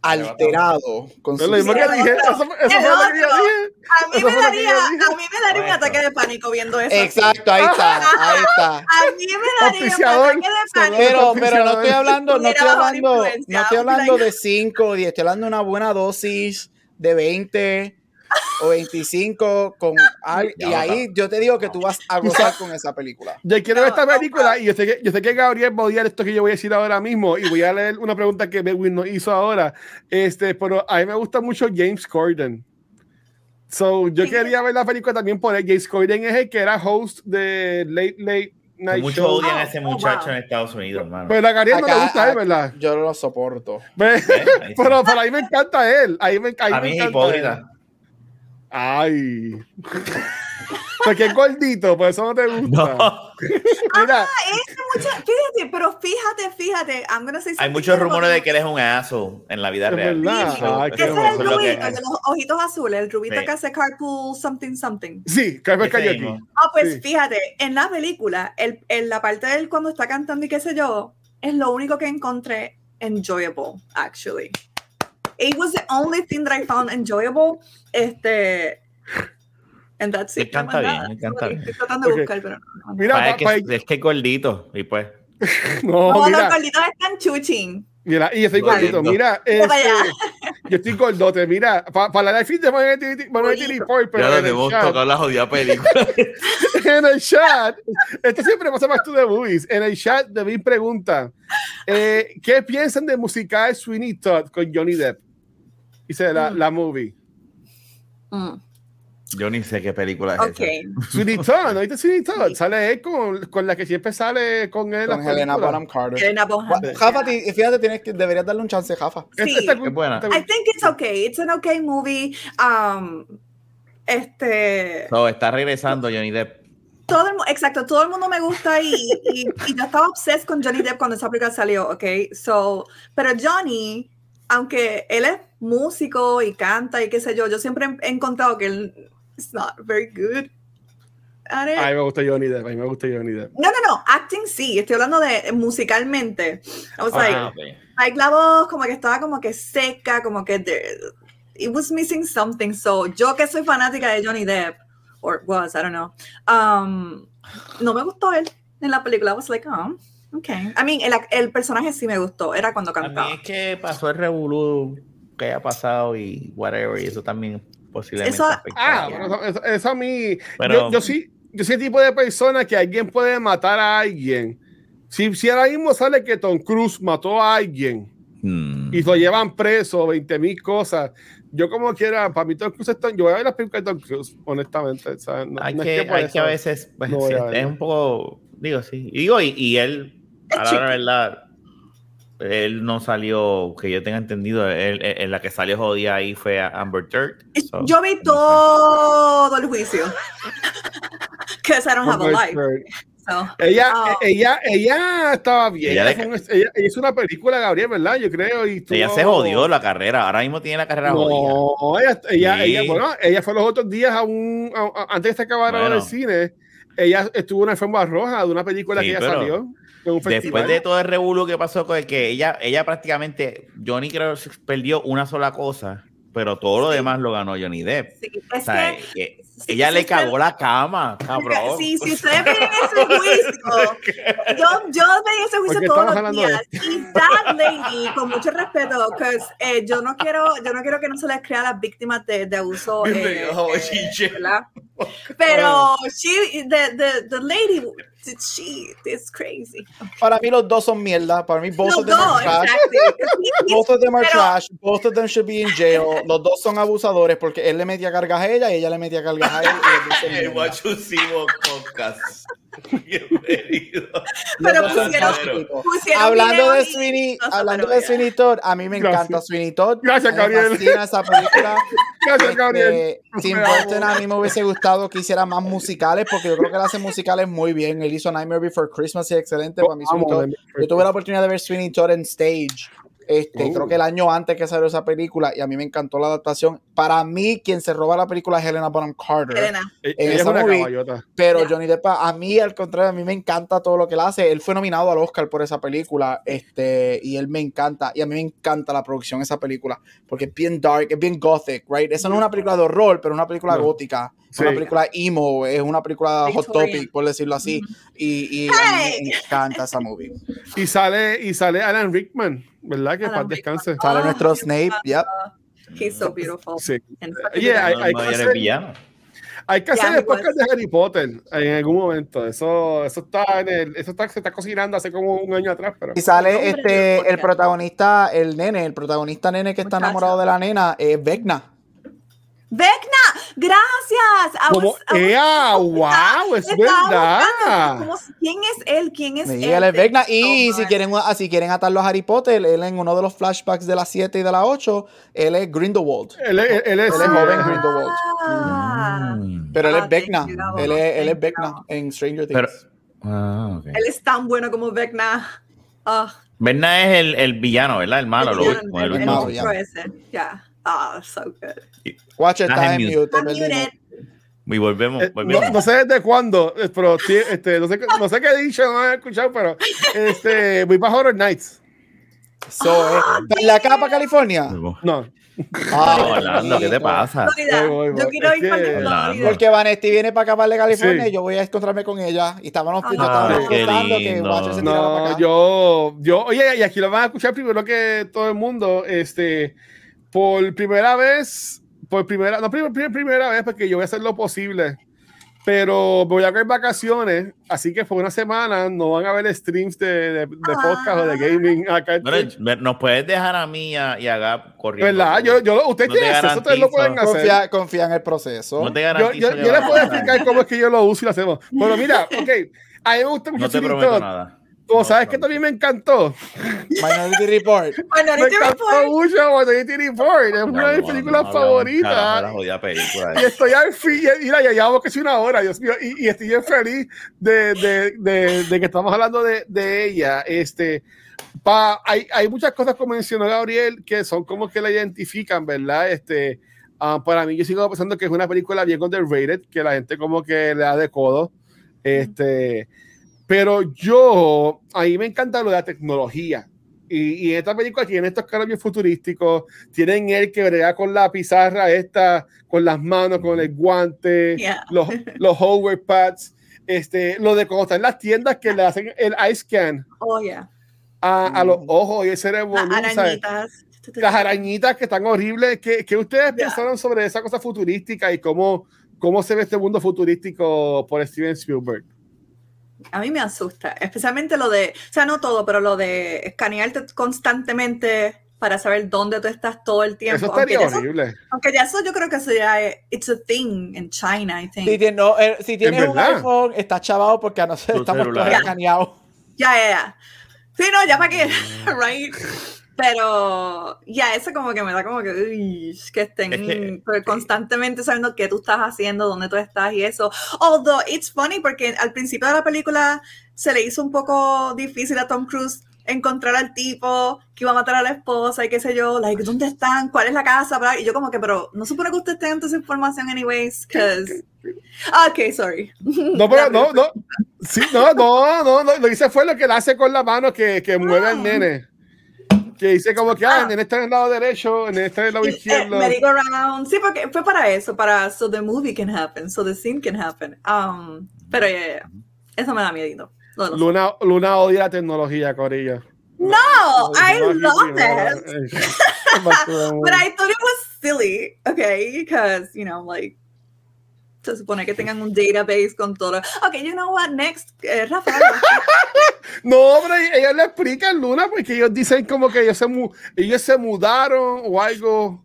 Speaker 2: alterado con
Speaker 1: Es lo mismo
Speaker 2: su-
Speaker 1: que dije. Eso, eso fue lo que yo dije.
Speaker 4: A mí me daría, a mí me daría un ataque de pánico viendo eso.
Speaker 2: Exacto, ahí está, ahí está.
Speaker 4: A mí me daría un ataque de pánico.
Speaker 2: Pero, pero no estoy hablando, no estoy hablando, no estoy hablando de 5 o 10, estoy hablando de una buena dosis de 20 o 25 con al- y ahí yo te digo que tú vas a gozar con esa película.
Speaker 1: Yo quiero ver esta película y yo sé, que, yo sé que Gabriel va a odiar esto que yo voy a decir ahora mismo y voy a leer una pregunta que Bedwin nos hizo ahora. Este, pero a mí me gusta mucho James Corden. So, yo quería ver la película también por él. James Corden es el que era host de Late Late Night
Speaker 3: Mucho
Speaker 1: Show.
Speaker 3: odian a
Speaker 4: Oh,
Speaker 3: ese
Speaker 4: oh,
Speaker 3: muchacho
Speaker 4: wow.
Speaker 3: en Estados Unidos, hermano.
Speaker 1: Pero a Gabriel no le gusta a él, ¿verdad?
Speaker 2: Yo no lo soporto.
Speaker 1: Pero para mí me encanta él. Ahí me, ahí
Speaker 3: a
Speaker 1: me
Speaker 3: mí es
Speaker 1: encanta
Speaker 3: hipócrita.
Speaker 1: él. Ay. Porque es gordito, por eso no te gusta.
Speaker 3: No.
Speaker 1: Mira,
Speaker 4: Ese mucha- fíjate, pero fíjate, fíjate. I'm gonna say
Speaker 3: Hay muchos rumores de que él es un aso en la vida
Speaker 1: Es
Speaker 3: real.
Speaker 1: verdad. Ay,
Speaker 3: eso-
Speaker 4: Ese es el
Speaker 3: es
Speaker 4: rubito, de los ojitos azules, el rubito
Speaker 3: Sí.
Speaker 4: que hace carpool something something.
Speaker 1: sí, Coyote.
Speaker 3: mismo.
Speaker 4: Ah, pues
Speaker 1: Sí.
Speaker 4: fíjate, en la película, el, en la parte de él cuando está cantando y qué sé yo, es lo único que encontré enjoyable, actually. It was the only thing that I found enjoyable. Este. And that's it. no
Speaker 3: canta
Speaker 4: más
Speaker 3: bien,
Speaker 4: nada.
Speaker 3: él canta
Speaker 4: Sorry,
Speaker 3: bien.
Speaker 4: Estoy tratando de buscar, pero no.
Speaker 1: Mira,
Speaker 3: Pa-
Speaker 1: pa-
Speaker 3: es, que,
Speaker 1: pa-
Speaker 3: es que gordito. Y pues.
Speaker 1: no,
Speaker 4: No, los gorditos están chuching.
Speaker 1: mira, y yo estoy
Speaker 3: Gordito.
Speaker 1: gordito. Mira, este, yo estoy gordote. Mira, para la fin de
Speaker 4: Gordito.
Speaker 1: Report, pero
Speaker 3: Ya
Speaker 1: en
Speaker 3: lo
Speaker 1: chat,
Speaker 3: tocado la jodida película.
Speaker 1: en el chat, esto siempre pasa más tú de movies. En el chat, David pregunta: eh, ¿Qué piensan de musical Sweeney Todd con Johnny Depp? Dice la,
Speaker 4: Mm.
Speaker 1: la movie.
Speaker 4: Mm,
Speaker 3: Yo ni sé qué película es
Speaker 4: ok.
Speaker 3: esa.
Speaker 1: Sweeney Todd, ¿no viste Sweeney Todd?
Speaker 4: Sí.
Speaker 1: Sale él con, con la que siempre sale con él.
Speaker 2: Con Helena. Bonham Carter.
Speaker 4: Elena Bonham.
Speaker 2: Jafa, fíjate, tienes que, deberías darle un chance, Jafa.
Speaker 1: Esta-
Speaker 4: Sí.
Speaker 1: esta-
Speaker 3: Es buena.
Speaker 1: esta-
Speaker 4: I think it's okay. It's an okay movie. Um, este.
Speaker 3: So, está regresando Johnny Depp.
Speaker 4: todo el, exacto, todo el mundo me gusta y, y, y yo estaba obsessed con Johnny Depp cuando esa película salió, ¿ok? So, pero Johnny, aunque él es músico y canta y qué sé yo, yo siempre he encontrado que él is not very good at it.
Speaker 1: A mí me gusta Johnny Depp, a mí me gusta Johnny Depp.
Speaker 4: No, no, no, acting sí, estoy hablando de musicalmente. I was like,
Speaker 3: Ah,
Speaker 4: like la voz como que estaba como que seca, como que there- it was missing something. So, yo que soy fanática de Johnny Depp, or was, I don't know, um, no me gustó él en la película. I was like, oh, okay. I mean, el, el personaje sí me gustó, era cuando
Speaker 3: A
Speaker 4: cantaba.
Speaker 3: mí es que pasó el revolú que haya pasado y whatever, y eso también posiblemente
Speaker 4: Eso-.
Speaker 1: Ah, bueno, eso, eso- a mí.
Speaker 3: Pero-
Speaker 1: yo, yo sí, yo soy el tipo de persona que alguien puede matar a alguien. Si, si ahora mismo sale que Tom Cruise mató a alguien
Speaker 3: Hmm.
Speaker 1: y lo llevan preso, 20 mil cosas, yo como quiera, para mí Tom Cruise es Tom- yo voy a ver las películas de Tom Cruise, honestamente. ¿sabes? No-
Speaker 3: hay
Speaker 1: no es
Speaker 3: que, hay
Speaker 1: eso.
Speaker 3: que a veces pues,
Speaker 1: no
Speaker 3: sí, es un poco digo sí y digo y, y él a la de verdad él no salió que yo tenga entendido él, él- en la que salió jodida ahí fue a Amber Third so,
Speaker 4: Yo vi
Speaker 3: no sé.
Speaker 4: todo el juicio. Because I don't have a life. So,
Speaker 1: Ella,
Speaker 4: Ah.
Speaker 1: ella, ella estaba bien.
Speaker 3: Ella
Speaker 1: Ella,
Speaker 3: le
Speaker 1: ella- ella hizo una película, Gabriel, ¿verdad? Yo creo. Y
Speaker 3: ella
Speaker 1: tuvo-
Speaker 3: se jodió la carrera ahora mismo tiene la carrera jodida
Speaker 1: No, ella, ella,
Speaker 3: Sí.
Speaker 1: ella, bueno, ella fue los otros días a un, a- a- antes que se acabara
Speaker 3: Bueno.
Speaker 1: el cine, ella estuvo en una alfombra roja de una película
Speaker 3: Sí,
Speaker 1: que ella
Speaker 3: pero
Speaker 1: salió.
Speaker 3: Después de todo el revuelo que pasó con el que ella, ella prácticamente, Johnny creo que perdió una sola cosa, pero todo lo
Speaker 4: Sí.
Speaker 3: demás lo ganó Johnny Depp.
Speaker 4: sí,
Speaker 3: O
Speaker 4: es
Speaker 3: sea,
Speaker 4: que
Speaker 3: eh, ella
Speaker 4: sí,
Speaker 3: le
Speaker 4: sí,
Speaker 3: cagó la cama, cabrón.
Speaker 4: Sí, si ustedes ven ese juicio, yo, yo veía ese
Speaker 1: ¿Por
Speaker 4: juicio todos los días. Y that lady, con mucho respeto, porque yo no quiero, yo no quiero que no se les crea a las víctimas de, de abuso. eh, eh. ¿verdad? Pero she, the, the, the lady, she is crazy.
Speaker 2: Para mí los dos son mierda. Para mí both
Speaker 4: Los
Speaker 2: of them
Speaker 4: dos,
Speaker 2: are trash.
Speaker 4: exactly.
Speaker 2: Both of them are
Speaker 4: Pero-
Speaker 2: trash. Both of them should be in jail. Los dos son abusadores porque él le metía cargas a ella y ella le metía cargas a él. y
Speaker 3: El
Speaker 2: mierda.
Speaker 3: Guachusimo Podcast. Bienvenido.
Speaker 4: Pero pusieron- pusieron
Speaker 2: Hablando de Sweeney, hablando de. Sweeney Todd, a mí me
Speaker 1: Gracias.
Speaker 2: encanta Sweeney Todd.
Speaker 1: Gracias,
Speaker 2: Me
Speaker 1: Gabriel.
Speaker 2: fascina esa película.
Speaker 1: Gracias, Gabriel.
Speaker 2: Este, Tim
Speaker 1: Me amo.
Speaker 2: Burton a mí me hubiese gustado que hiciera más musicales porque yo creo que él hace musicales muy bien. Él hizo Nightmare Before Christmas y excelente. Para mí, Todd. Yo tuve la oportunidad de ver Sweeney Todd en stage Este,
Speaker 1: Oh.
Speaker 2: Creo que el año antes que salió esa película y a mí me encantó la adaptación. Para mí, quien se roba la película es Helena Bonham Carter.
Speaker 4: Elena.
Speaker 1: E-
Speaker 2: En
Speaker 1: Ella es
Speaker 2: esa
Speaker 1: una
Speaker 2: movie-. Pero
Speaker 4: Ya.
Speaker 2: Johnny Depp, a mí al contrario, a mí me encanta todo lo que él hace. Él fue nominado al Oscar por esa película, este, y él me encanta. Y a mí me encanta la producción de esa película, porque es bien dark, es bien gothic, right? Esa no es una película de horror, pero es una película
Speaker 1: No.
Speaker 2: gótica. Es
Speaker 1: Sí.
Speaker 2: una película emo, es una película hot
Speaker 4: Victorian.
Speaker 2: topic, por decirlo así. Y, y a mí me encanta esa movie.
Speaker 1: Y sale, y sale Alan Rickman, ¿verdad? Que paz descanse.
Speaker 2: Sale
Speaker 4: Ah,
Speaker 2: nuestro Snape, yep.
Speaker 4: He's so beautiful.
Speaker 1: Sí. Oye, hay-
Speaker 3: No,
Speaker 1: hay que
Speaker 3: ya eres
Speaker 1: hacer-
Speaker 3: villano.
Speaker 1: Hay que
Speaker 4: Ya,
Speaker 1: hacer el
Speaker 4: pues.
Speaker 1: podcast de Harry Potter en algún momento. Eso, eso está en el, eso está, se está cocinando hace como un año atrás, pero
Speaker 2: Y sale este, el protagonista, el nene, el protagonista nene que está enamorado de la nena, es Vecna.
Speaker 4: Vecna, gracias. I was- I was-
Speaker 1: ¡Ea! ¡Wow! Es verdad.
Speaker 4: como- ¿Quién es él? ¿Quién es
Speaker 2: Sí,
Speaker 4: él?
Speaker 2: él es Vecna. Y
Speaker 4: Oh,
Speaker 2: si quieren, ah, si quieren atarlo a Harry Potter, él en uno de los flashbacks de las 7 y de las 8, él es Grindelwald.
Speaker 1: Él, es- él es,
Speaker 2: Él es joven Grindelwald.
Speaker 4: Ah.
Speaker 2: Pero él
Speaker 4: Ah,
Speaker 2: es Vecna.
Speaker 4: thank you, Gabo.
Speaker 2: Él es, él es Vecna en Stranger Things.
Speaker 3: Pero- Ah, ok.
Speaker 4: Él es tan bueno como Vecna. Ah,
Speaker 3: Berna es el, el villano, ¿verdad? El malo,
Speaker 4: el
Speaker 3: lo
Speaker 4: villano,
Speaker 3: último, el
Speaker 4: el-
Speaker 2: malo, ya.
Speaker 4: Yeah. Ah, so good.
Speaker 2: Watch it,
Speaker 3: Estás
Speaker 2: está
Speaker 3: en
Speaker 2: en
Speaker 3: mute.
Speaker 2: mute.
Speaker 3: Y volvemos,
Speaker 1: Eh,
Speaker 3: volvemos.
Speaker 1: no, no sé desde cuándo, eh, pero este, no, sé, qué- no sé qué he dicho, no he escuchado, pero este, voy para Horror Nights.
Speaker 2: So, eh, ¿estás ¿La capa California?
Speaker 1: No,
Speaker 2: Ah,
Speaker 3: No, Orlando, ¿qué te pasa?
Speaker 4: Florida. Yo quiero ir para Florida.
Speaker 2: Porque Vanetti viene para acá para California
Speaker 1: Sí.
Speaker 2: y yo voy a encontrarme con ella. Y estábamos,
Speaker 4: Ah,
Speaker 2: contando que
Speaker 3: lindo.
Speaker 2: Watcher se tiraba para
Speaker 1: no,
Speaker 2: acá.
Speaker 1: yo, yo, oye, y aquí lo van a escuchar primero que todo el mundo, este, por primera vez, por primera, no primera, primera, primera vez, porque yo voy a hacer lo posible, pero voy a ver vacaciones, así que por una semana no van a ver streams de, de, de podcast o de gaming acá
Speaker 3: Bueno, nos puedes dejar a mí y a, y a Gab corriendo.
Speaker 1: ¿Verdad? Yo, yo, ustedes
Speaker 3: No
Speaker 1: tienen acceso, ustedes lo pueden hacer.
Speaker 2: confía, confía en el proceso.
Speaker 3: No te
Speaker 1: Yo,
Speaker 3: garantizo
Speaker 1: yo, yo les puedo explicar cómo es que yo lo uso y lo hacemos. Pero mira, ok, a mí me gusta mucho
Speaker 3: No te prometo nada. No,
Speaker 1: sabes que también me encantó.
Speaker 2: Minority Report.
Speaker 4: Bueno,
Speaker 1: Me encantó
Speaker 4: voy.
Speaker 1: mucho Minority Report. Es una de mis películas favoritas.
Speaker 3: la.
Speaker 1: Y estoy al fin, y- mira, ya llevamos casi una hora, Dios mío, y, y estoy bien feliz de, de, de, de que estamos hablando de, de ella. Este, pa, hay, hay muchas cosas, como mencionó Gabriel, que son como que la identifican, ¿verdad? Este, ah, para mí, yo sigo pensando que es una película bien underrated, que la gente como que le da de codo. Este, pero yo, a mí me encanta lo de la tecnología. Y, y esta película tiene estos cambios futurísticos, tienen él que brega con la pizarra esta, con las manos, con el guante,
Speaker 4: Yeah.
Speaker 1: los, los hardware pads, este, lo de cuando están en las tiendas que le hacen el eye scan
Speaker 4: Oh, yeah.
Speaker 1: a, a los ojos y el cerebro.
Speaker 4: Las arañitas.
Speaker 1: Las arañitas que están horribles. ¿Qué, qué ustedes
Speaker 4: Yeah.
Speaker 1: pensaron sobre esa cosa futurística y cómo, cómo se ve este mundo futurístico por Steven Spielberg?
Speaker 4: A mí me asusta, especialmente lo de, o sea, no todo, pero lo de escanearte constantemente para saber dónde tú estás todo el tiempo.
Speaker 1: Eso
Speaker 4: aunque,
Speaker 1: estaría
Speaker 4: eso,
Speaker 1: horrible.
Speaker 4: aunque ya eso yo creo que eso ya es, it's a thing in China, I think.
Speaker 2: Si, tienes- no, eh, si tienes un iPhone, está chavado porque a nosotros estamos
Speaker 3: celular.
Speaker 2: todos escaneados.
Speaker 4: Ya, ya, ya. Sí, no, ya para qué, right? Pero ya, eso como que me da como que, uy, que estén
Speaker 3: Es que-
Speaker 4: pues, constantemente sabiendo qué tú estás haciendo, dónde tú estás y eso. Although it's funny porque al principio de la película se le hizo un poco difícil a Tom Cruise encontrar al tipo que iba a matar a la esposa y qué sé yo, like, ¿dónde están? ¿Cuál es la casa? Bla, Y yo como que, pero no supone que ustedes tengan toda esa información anyways, because... Ah, ok, sorry.
Speaker 1: No, pero no, no. Sí, no, no, no, no, Lo que hice fue lo que él hace con la mano que, que mueve al nene. Que dice como que, ah, el nene está en el lado derecho, el nene está en el lado
Speaker 4: Eh,
Speaker 1: izquierdo.
Speaker 4: merry-go-round. Sí, porque fue para eso, para so the movie can happen, so the scene can happen. Um, pero ya, ya. eso me da miedito. de los-
Speaker 1: Luna, Luna odia la tecnología, Corilla.
Speaker 4: No, I love it. But I thought it was silly, okay, because, you know, like, se supone que tengan un database con todo. Okay, you know what, next, eh, Rafael.
Speaker 1: No, pero ellos le explican Luna porque ellos dicen como que ellos se, mu- ellos se mudaron o algo.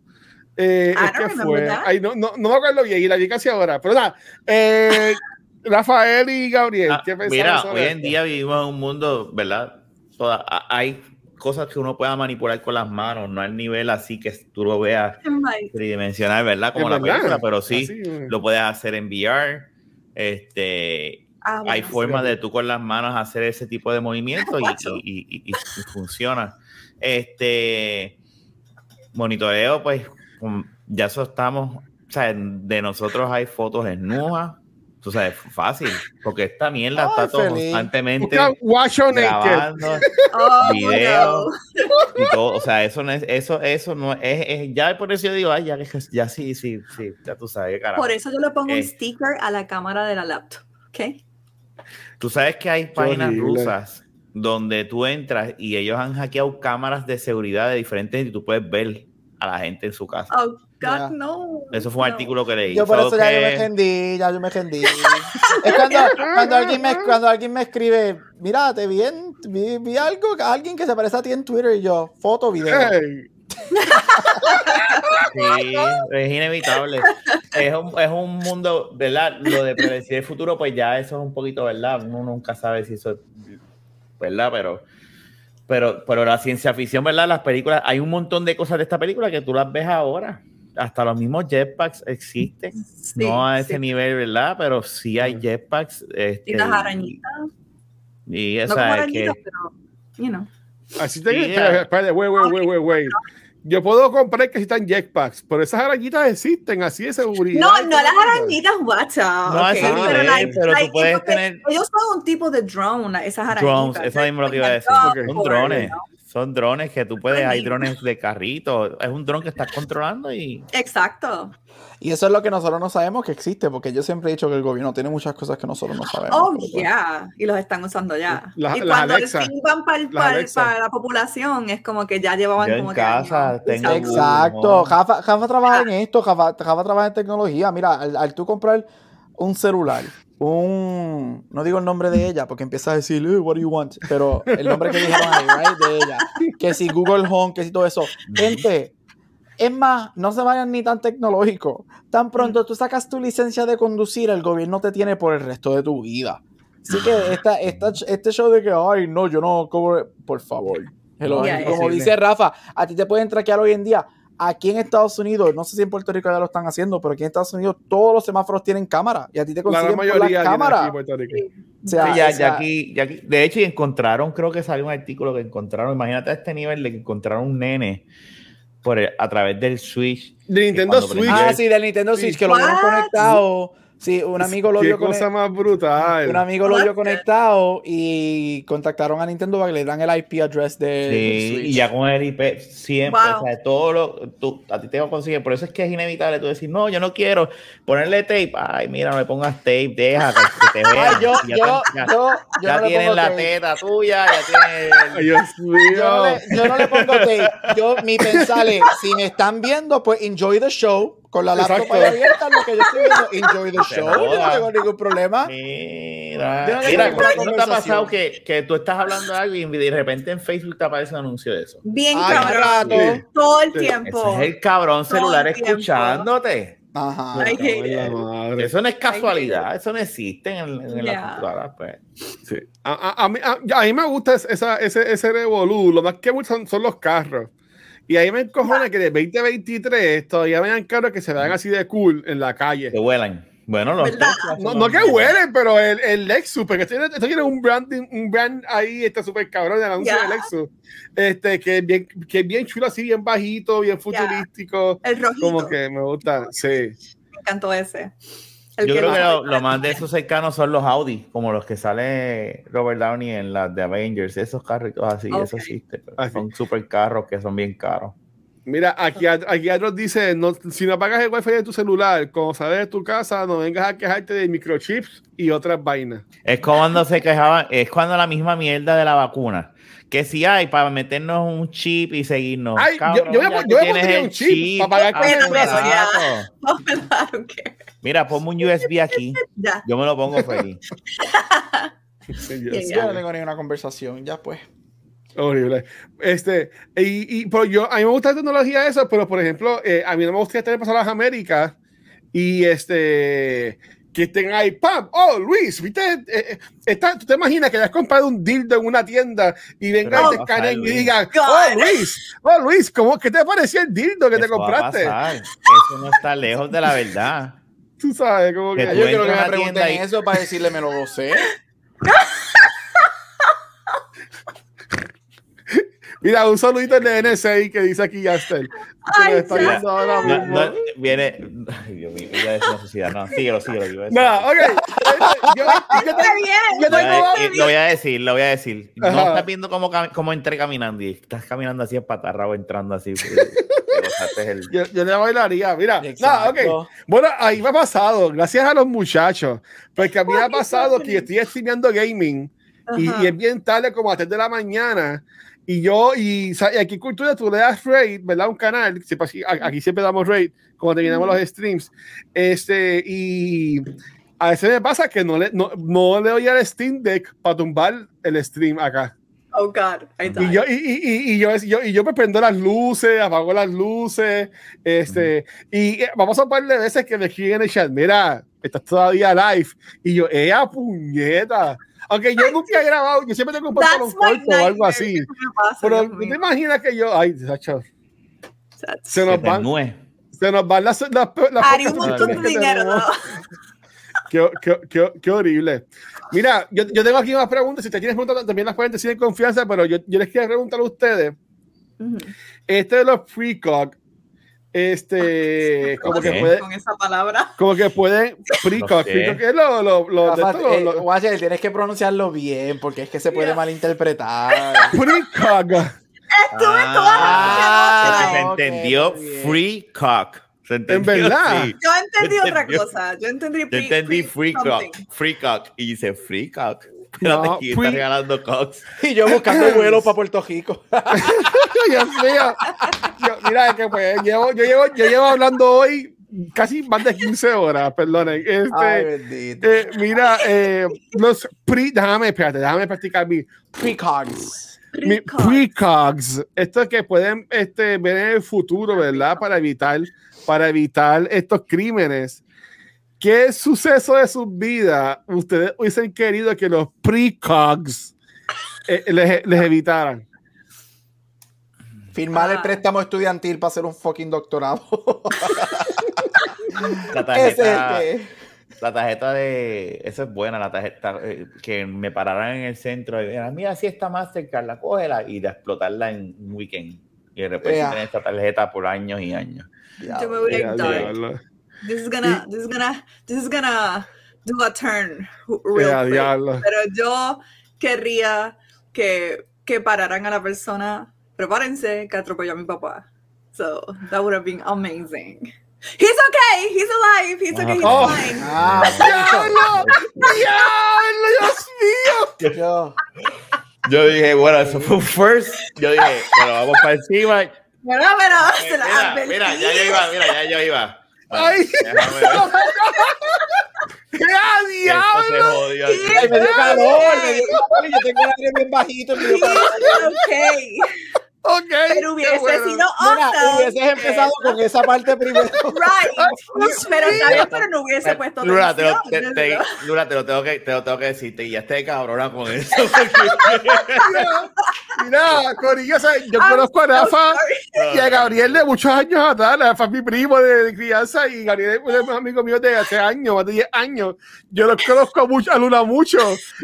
Speaker 1: Eh,
Speaker 4: I
Speaker 1: es que fue. Ay, no, no, no me acuerdo bien y la vi casi ahora. Pero nada, eh, Rafael y Gabriel,
Speaker 3: Ah,
Speaker 1: ¿qué
Speaker 3: mira,
Speaker 1: sobre
Speaker 3: hoy en día vivimos en un mundo, ¿verdad? Toda- hay cosas que uno pueda manipular con las manos, no al nivel así que tú lo veas tridimensional, ¿verdad? Como la película, pero sí,
Speaker 1: Así,
Speaker 3: lo puedes hacer en VR. Este,
Speaker 4: Ah,
Speaker 3: hay
Speaker 4: bueno,
Speaker 3: formas de tú con las manos hacer ese tipo de movimientos y, y- y- y- y funciona. Este monitoreo, pues um, ya eso estamos, o sea, de nosotros hay fotos desnudas, tú sabes, fácil, porque esta mierda
Speaker 2: Ay,
Speaker 3: está todo constantemente grabando
Speaker 4: Oh,
Speaker 3: video
Speaker 4: no.
Speaker 3: y todo, o sea, eso no es, eso, eso no es, es- ya por eso yo digo, ay, ya, ya sí, sí, sí, ya tú sabes, carajo.
Speaker 4: Por eso yo le pongo
Speaker 3: Eh.
Speaker 4: un sticker a la cámara de la laptop. ¿Ok?
Speaker 3: Tú sabes que hay páginas rusas donde tú entras y ellos han hackeado cámaras de seguridad de diferentes y tú puedes ver a la gente en su casa.
Speaker 4: Oh, God,
Speaker 2: Ya.
Speaker 4: no.
Speaker 3: Eso fue un
Speaker 4: No.
Speaker 3: artículo que leí.
Speaker 2: Yo por
Speaker 3: So
Speaker 2: eso ya yo me rendí, ya yo me rendí. es cuando, cuando, alguien me, cuando alguien me escribe, mira, te vi, en- vi, vi algo, alguien que se parece a ti en Twitter y yo, foto, video.
Speaker 1: Hey,
Speaker 3: Sí, es inevitable. Es un, es un mundo, ¿verdad? Lo de predecir el futuro, pues ya eso es un poquito, ¿verdad? Uno nunca sabe si eso es, ¿verdad? Pero, pero, pero la ciencia ficción, ¿verdad? Las películas, hay un montón de cosas de esta película que tú las ves ahora. Hasta los mismos jetpacks existen.
Speaker 4: Sí,
Speaker 3: no a ese
Speaker 4: sí.
Speaker 3: nivel, ¿verdad? Pero sí hay jetpacks. Este,
Speaker 4: Y las arañitas.
Speaker 3: Y, o
Speaker 4: No como
Speaker 3: sea, es
Speaker 4: arañitas,
Speaker 3: que,
Speaker 4: pero, you know.
Speaker 1: Así te
Speaker 3: Yeah.
Speaker 1: espérate. Yo puedo comprar que están jetpacks, pero esas arañitas existen así de seguridad.
Speaker 4: No, no las arañitas, WhatsApp.
Speaker 3: No a ese
Speaker 4: ok,
Speaker 1: nivel,
Speaker 4: like-
Speaker 3: pero tú
Speaker 4: like,
Speaker 3: puedes
Speaker 4: porque
Speaker 3: tener-
Speaker 4: Ellos son un tipo de drone, esas arañitas.
Speaker 3: drones, eso mismo lo que iba a decir.
Speaker 1: Ok.
Speaker 3: Son drones. Son drones que tú puedes, hay
Speaker 4: Ay.
Speaker 3: drones de carrito. Es un dron que estás controlando y
Speaker 4: Exacto.
Speaker 2: Y eso es lo que nosotros no sabemos que existe, porque yo siempre he dicho que el gobierno tiene muchas cosas que nosotros no sabemos.
Speaker 4: Oh, yeah. Y los están usando ya. Y cuando
Speaker 1: Alexa.
Speaker 4: van para,
Speaker 1: Las Alexa.
Speaker 4: la población, es como que ya llevaban
Speaker 3: Yo en
Speaker 4: como que
Speaker 3: casa tengo-.
Speaker 2: Exacto. Jafa, Jafa trabaja en esto, Jafa, Jafa trabaja en tecnología. Mira, al, al tú comprar un celular, un. No digo el nombre de ella porque empieza a decir, "Eh, what do you want? Pero el nombre que dijeron ahí, right, de ella. Que si Google Home, que si todo eso. Gente, es más, no se vayan ni tan tecnológico. Tan pronto tú sacas tu licencia de conducir, el gobierno te tiene por el resto de tu vida. Así que esta, esta- este show de que, ay, no, yo no cobro, por favor. Hello,
Speaker 4: Yeah,
Speaker 2: como dice Rafa, a ti te pueden traquear hoy en día. Aquí en Estados Unidos, no sé si en Puerto Rico ya lo están haciendo, pero aquí en Estados Unidos todos los semáforos tienen cámara y a ti te
Speaker 1: La
Speaker 2: consiguen
Speaker 1: gran
Speaker 2: por
Speaker 1: mayoría
Speaker 2: la
Speaker 1: tiene
Speaker 2: cámara.
Speaker 1: aquí en Puerto Rico.
Speaker 2: O sea,
Speaker 3: Sí, ya,
Speaker 2: o
Speaker 3: ya
Speaker 2: sea,
Speaker 3: aquí, ya aquí- de hecho, y encontraron, creo que salió un artículo que encontraron, imagínate a este nivel de que encontraron un nene por el- a través del Switch.
Speaker 1: De Nintendo Switch.
Speaker 2: Ah, sí, del Nintendo. Switch, que lo
Speaker 4: What?
Speaker 2: conectado. Sí, un amigo lo
Speaker 1: Qué
Speaker 2: vio
Speaker 1: cosa más brutal.
Speaker 2: Un amigo lo vio conectado y contactaron a Nintendo para que le dan el IP address de
Speaker 3: Sí,
Speaker 2: Switch.
Speaker 3: y ya con el IP siempre,
Speaker 4: Wow.
Speaker 3: o sea, todo lo, tú, a ti te va a conseguir, por eso es que es inevitable tú decir, no, yo no quiero ponerle tape, ay, mira, no le pongas tape, deja que, te vean.
Speaker 2: Yo,
Speaker 3: ya
Speaker 2: yo,
Speaker 3: ya,
Speaker 2: yo, yo
Speaker 3: ya
Speaker 2: no
Speaker 3: tienen la
Speaker 2: tape.
Speaker 3: teta tuya, ya tienen
Speaker 1: Ay, Dios mío.
Speaker 2: Yo no, le, yo no le pongo tape. Yo, mi pensar es, si me están viendo, pues enjoy the show. Con la laptop abierta, lo que yo estoy viendo, enjoy the show. Yo no tengo ningún problema.
Speaker 3: Mira,
Speaker 2: no
Speaker 3: mira, ¿no te ha pasado que, que tú estás hablando de algo y de repente en Facebook te aparece un anuncio de eso?
Speaker 4: Bien
Speaker 2: Ay,
Speaker 4: cabrón.
Speaker 2: rato.
Speaker 4: Todo el tiempo.
Speaker 3: Ese es el cabrón celular escuchándote.
Speaker 2: Ajá.
Speaker 4: Ay,
Speaker 1: la.
Speaker 3: Eso no es casualidad, eso no existe en, en la
Speaker 4: Yeah.
Speaker 3: computadora. Pues.
Speaker 1: Sí. A, a- a mí, a- a mí me gusta esa, ese, ese revolú. Lo más que gustan son los carros. Y ahí me encojona que de 2023 todavía me dan carros que se vean así de cool en la calle.
Speaker 3: Que huelan. Bueno, los
Speaker 1: No, no que huelen, pero el, el Lexus, porque esto, esto tiene un branding, un brand ahí, está súper cabrón, el anuncio
Speaker 4: Ya.
Speaker 1: de Lexus. Este, que es bien, que es bien chulo, así, bien bajito, bien futurístico.
Speaker 4: El rojito.
Speaker 1: Como que me gusta, sí.
Speaker 4: Me encantó ese. El
Speaker 3: Yo creo que lo, lo más de esos cercanos son los Audi, como los que sale Robert Downey en las de Avengers, esos carritos así,
Speaker 4: Ok.
Speaker 3: eso existe. pero
Speaker 1: Ah, sí.
Speaker 3: son super carros que son bien caros.
Speaker 1: Mira, aquí, aquí otros dice, no, si no apagas el wifi de tu celular, cuando sales de tu casa, no vengas a quejarte de microchips y otras vainas.
Speaker 3: Es cuando se quejaban, es cuando la misma mierda de la vacuna. Que si hay para meternos un chip y seguirnos.
Speaker 1: Ay, yo-
Speaker 3: Cabrón,
Speaker 1: yo me yo me
Speaker 3: tienes
Speaker 1: pondría
Speaker 3: el
Speaker 1: un chip para pagar
Speaker 3: ah,
Speaker 4: con el
Speaker 3: Mira, ponme un USB aquí.
Speaker 4: Ya.
Speaker 3: Yo me lo pongo feliz.
Speaker 1: Sí, yo
Speaker 2: no tengo ninguna conversación, ya pues.
Speaker 1: Horrible. Este, y, y pero yo, a mí me gusta la tecnología eso, pero por ejemplo, eh, a mí no me gustaría tener pasar a las Américas y este, que estén ahí, ¡pam! ¡Oh, Luis! ¿Viste? Eh, eh, está- ¿Tú te imaginas que hayas comprado un dildo en una tienda y vengan
Speaker 3: Pero
Speaker 1: y te y digan. ¡Oh, Luis! ¡Oh, Luis! ¿Cómo, ¿Qué te pareció el dildo que te
Speaker 3: Eso va a
Speaker 1: compraste?
Speaker 3: pasar. Eso no está lejos de la verdad.
Speaker 1: Tú sabes, como que.
Speaker 3: Que
Speaker 2: Yo quiero que me
Speaker 3: tienda
Speaker 2: pregunten
Speaker 3: y-
Speaker 2: eso para decirle me lo gocé.
Speaker 1: Mira, un saludito de NSA que dice aquí Yastel.
Speaker 4: Ay,
Speaker 1: está
Speaker 4: ya.
Speaker 1: viendo ahora
Speaker 3: No,
Speaker 1: mismo.
Speaker 3: no, viene. Ay, Dios mío, iba a decir una sociedad. No, síguelo, síguelo.
Speaker 1: Nada, ok. Yo, yo yo
Speaker 3: Lo voy,
Speaker 1: tengo-
Speaker 3: a, lo voy a decir, lo voy a decir. No
Speaker 1: Ajá.
Speaker 3: estás viendo cómo, cómo entré caminando y estás caminando así espatarrado, entrando así. El-
Speaker 1: yo, yo le bailaría, mira. Nada, ok.
Speaker 2: Exacto.
Speaker 1: Bueno, ahí me ha pasado, gracias a los muchachos. Porque a mí me ha pasado que estoy streameando gaming y, y es bien tarde, como a 3 de la mañana. Y yo, y, y aquí en Cultura tú le das raid, ¿verdad? Un canal, siempre aquí siempre damos raid cuando terminamos los streams. Este, y a veces me pasa que no le, no, no le doy al Steam Deck para tumbar el stream acá.
Speaker 4: Oh God, I died.
Speaker 1: Y yo, y, y, y, y yo, yo, y yo me prendo las luces, apago las luces, este, y eh, vamos a un par de veces que me escriben en el chat, mira, estás todavía live, y yo, ¡ea puñeta! Aunque yo nunca he grabado, yo siempre tengo un pantalón corto o algo así,
Speaker 4: pasa,
Speaker 1: pero ¿tú te imaginas que yo, ay, Sacho,
Speaker 4: That's-
Speaker 1: se nos van, se nos van las, las, las
Speaker 4: Haría un montón de dinero.
Speaker 1: Qué, qué, qué, qué horrible. Mira, yo, yo tengo aquí más preguntas. Si te tienes preguntas, también las pueden decir en confianza, pero yo, yo les quiero preguntar a ustedes. Este de los precog, este, como que puede,
Speaker 4: Con esa palabra.
Speaker 1: como que pueden, precog,
Speaker 3: No sé.
Speaker 1: precog, ¿qué es lo, lo, lo, de esto?
Speaker 2: eh,
Speaker 1: Lo- lo-
Speaker 2: Guache, tienes que pronunciarlo bien porque es que se puede
Speaker 4: Yeah.
Speaker 2: malinterpretar.
Speaker 1: precog.
Speaker 4: Estuve
Speaker 3: Ah,
Speaker 4: toda
Speaker 2: Ah,
Speaker 4: la
Speaker 3: se
Speaker 2: ok,
Speaker 3: entendió free cock. ¿Se entendió?
Speaker 1: verdad?
Speaker 3: Sí.
Speaker 4: Yo entendí otra cosa. Yo entendí,
Speaker 3: Yo entendí free cock. Free cock. Y dice free cock. Espérate,
Speaker 1: No,
Speaker 3: ¿quién
Speaker 1: free-
Speaker 3: está regalando cocks?
Speaker 2: Y yo buscando vuelos para Puerto Rico.
Speaker 1: Dios mío. Yo- mira, que pues, llevo, yo, llevo, yo llevo hablando hoy casi más de 15 horas, perdonen. Este,
Speaker 2: Ay, bendito.
Speaker 1: eh, mira, eh, los pre, déjame, espérate, déjame practicar mi,
Speaker 2: Precogs.
Speaker 1: mi
Speaker 4: Precogs.
Speaker 1: precogs. Esto que pueden este, ver en el futuro, ¿verdad? Para evitar, para evitar estos crímenes. ¿Qué suceso de sus vidas ustedes hubiesen querido que los precogs eh, les, les evitaran?
Speaker 2: Firmar el
Speaker 4: Ah.
Speaker 2: préstamo estudiantil para hacer un fucking doctorado.
Speaker 3: La
Speaker 2: es
Speaker 3: tarjeta,
Speaker 2: el que-
Speaker 3: la tarjeta de. Eso es buena, la tarjeta. eh, que me pararan en el centro y dijeran, mira, si está Mastercard, la cógela y de explotarla en un weekend. Y de repente
Speaker 2: Ea.
Speaker 3: tener esta tarjeta por años y años.
Speaker 4: Yo me voy a. This is gonna, this is gonna, this is gonna do a turn real
Speaker 1: Ya,
Speaker 4: quick.
Speaker 1: diablo.
Speaker 4: Pero yo querría que, que pararan a la persona. Prepárense que atropelló a mi papá. So that would have been amazing. He's okay. He's alive. He's okay. He's
Speaker 1: Oh.
Speaker 4: fine.
Speaker 2: Ah,
Speaker 1: ¡Diablo! ¡Diablo! ¡Dios mío!
Speaker 2: yo-
Speaker 3: Yo dije, bueno, eso fue un first. Yo dije, bueno, vamos para encima. Eh,
Speaker 4: Pero, pero, se la
Speaker 3: Mira, mira, ya yo iba, mira, ya yo iba. Bueno,
Speaker 1: Ay. ¡Qué diablo!
Speaker 2: me dio calor, me dio calor y yo tengo el aire bien bajito. Me dio calor.
Speaker 4: Okay.
Speaker 1: Ok.
Speaker 4: Pero hubiese
Speaker 1: bueno.
Speaker 4: sido
Speaker 2: Mira, hubieses empezado con esa parte primero.
Speaker 4: Right. Pero bien, pero no hubiese puesto
Speaker 3: Lula, te lo, te, Lula, te lo tengo que, te lo tengo que decir, te esté cabrona con eso.
Speaker 1: Mira, Corillo, o sea, yo
Speaker 4: I'm
Speaker 1: conozco a Rafa
Speaker 4: sorry.
Speaker 1: y a Gabriel de muchos años atrás. Rafa es mi primo de, de crianza y Gabriel es mis amigos míos de hace años, más de 10 años. Yo los conozco mucho, a Luna mucho.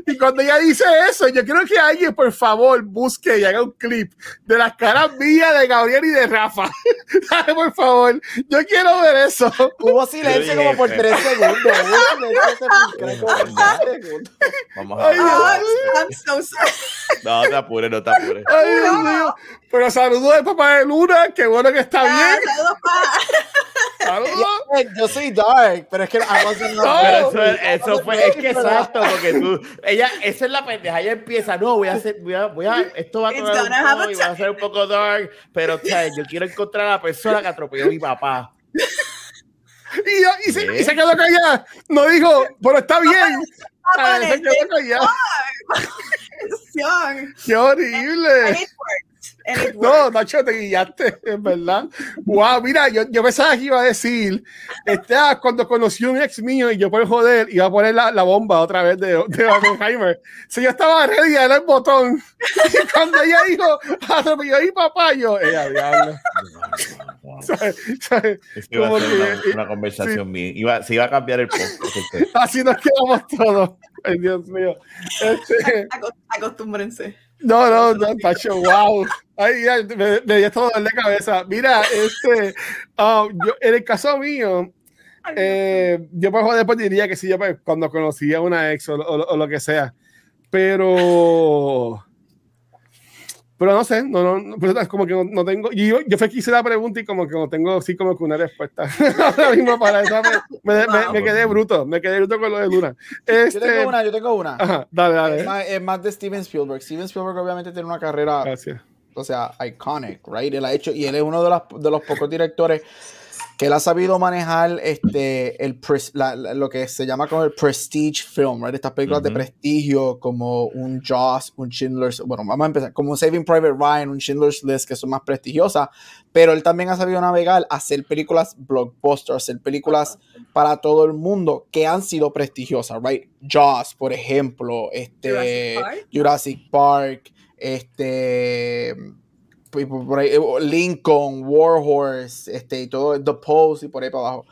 Speaker 1: Y cuando ella dice eso, yo quiero que alguien, por favor, busque y haga un clip de las caras mías de Gabriel y de Rafa. Dale, por favor, yo quiero ver eso.
Speaker 2: Hubo silencio como por tres segundos. Hubo silencio sepulcral como por tres segundos.
Speaker 3: Vamos a
Speaker 1: Ay,
Speaker 3: ver.
Speaker 4: Oh, I'm, I'm so sorry.
Speaker 3: No te apures, no te apures.
Speaker 1: Ay, Dios mío. Pero saludos de papá de Luna, qué bueno que está
Speaker 4: Ah,
Speaker 1: bien.
Speaker 4: saludos, pa.
Speaker 1: Saludos.
Speaker 2: Yo soy dark, pero es que I wasn't
Speaker 1: No.
Speaker 3: Pero
Speaker 2: not-
Speaker 3: eso, eso fue, es que exacto, porque tú, ella, esa es la pendeja, ella empieza, no, voy a hacer, voy a, voy a, esto va a
Speaker 4: It's
Speaker 3: tomar un
Speaker 4: gonna have
Speaker 3: poco
Speaker 4: a
Speaker 3: y va a ser un poco dark, pero, ¿sabes? Yo quiero encontrar a la persona que atropelló a mi papá.
Speaker 1: Y, yo- y, se,
Speaker 3: ¿Qué?
Speaker 1: y se quedó callada. No dijo, pero está bien.
Speaker 4: Papá,
Speaker 1: Ay, se quedó callada. Qué horrible. No. Nacho, te guillaste, es verdad. Wow, mira, yo, yo pensaba que iba a decir, este, ah, cuando conocí a un ex mío y yo por joder iba a poner la, la bomba otra vez de, de Oppenheimer. Si yo estaba ready a dar el botón, y cuando ella dijo, atropelló a mi papá, yo, ella, diablo. ¿sabes? ¿sabes?
Speaker 3: Eso iba a ser
Speaker 1: que-
Speaker 3: una, una conversación mía. Iba, se iba a cambiar el post.
Speaker 1: Así nos quedamos todos. Ay, Dios mío. Este,
Speaker 4: Aco- Acostúmbrense.
Speaker 1: No, no, no, Pacho, wow. Ay, ya, me, me dio todo dolor de cabeza. Mira, este, ah, yo, en el caso mío, eh, yo pues después diría que sí, yo pues, cuando conocí a una ex o, o- o lo que sea. Pero. Pero no sé, no, no, no, pero es como que no, no tengo. Yo, yo fue que hice la pregunta y como que no tengo así como que una respuesta. Ahora mismo para eso me, me- me- me quedé bruto, me quedé bruto con lo de Luna.
Speaker 2: Yo
Speaker 1: Este,
Speaker 2: tengo una, yo tengo una.
Speaker 1: Ajá, dale,
Speaker 2: Es
Speaker 1: dale.
Speaker 2: más, es más de Steven Spielberg. Steven Spielberg obviamente tiene una carrera,
Speaker 1: Gracias.
Speaker 2: o sea, iconic, right? Él ha hecho, y él es uno de, las, de los pocos directores que él ha sabido manejar este, el, pres- la- la- lo que se llama como el prestige film, right? Estas películas de prestigio como un Jaws, un Schindler's, bueno, vamos a empezar, como Saving Private Ryan, un Schindler's List, que son más prestigiosas, pero él también ha sabido navegar, hacer películas blockbusters, hacer películas para todo el mundo que han sido prestigiosas, right? Jaws, por ejemplo, este,
Speaker 4: Jurassic Park.
Speaker 2: Jurassic Park, este, por- por- por ahí, eh, Lincoln, Warhorse, este, y todo, The Pose y por ahí para abajo.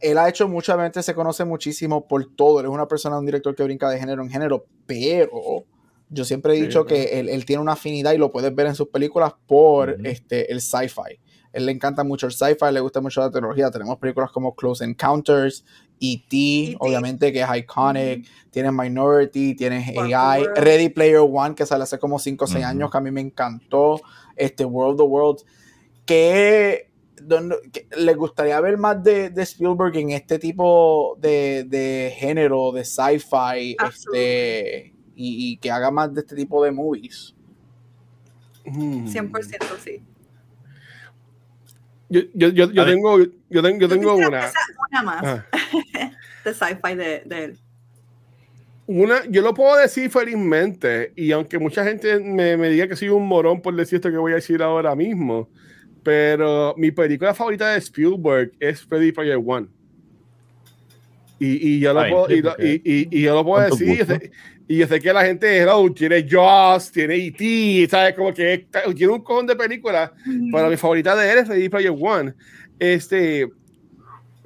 Speaker 2: Él ha hecho mucha gente, se conoce muchísimo por todo. Él es una persona, un director que brinca de género en género, pero yo siempre he
Speaker 1: Sí,
Speaker 2: dicho
Speaker 1: claro.
Speaker 2: que él, él tiene una afinidad y lo puedes ver en sus películas por
Speaker 3: Ujú.
Speaker 2: este, el sci-fi. Él le encanta mucho el sci-fi, le gusta mucho la tecnología. Tenemos películas como Close Encounters, E.T.,
Speaker 4: E.T..
Speaker 2: obviamente que es iconic. Tienes Minority, tienes AI. Ready Player One, que sale hace como 5 o 6
Speaker 3: Ujú.
Speaker 2: años, que a mí me encantó. Este World of Worlds, que, don- que le gustaría ver más de, de Spielberg en este tipo de, de género, de sci-fi, este, y, y que haga más de este tipo de movies.
Speaker 1: Mm.
Speaker 4: 100% sí.
Speaker 1: Yo, yo, yo, yo tengo, yo tengo, yo tengo una.
Speaker 4: una más
Speaker 1: Ah.
Speaker 4: de sci-fi de, de él.
Speaker 1: Una, yo lo puedo decir felizmente, y aunque mucha gente me, me diga que soy un morón por decir esto que voy a decir ahora mismo, pero mi película favorita de Spielberg es Ready Player One. Y, y yo lo
Speaker 3: Ay,
Speaker 1: puedo, y, lo- y- y- y yo lo puedo decir, y yo, sé, y yo sé que la gente, hello, tiene Jaws, tiene E.T., ¿sabes? Como que tiene un cojón de películas, pero mi favorita de él es Ready Player One. Este,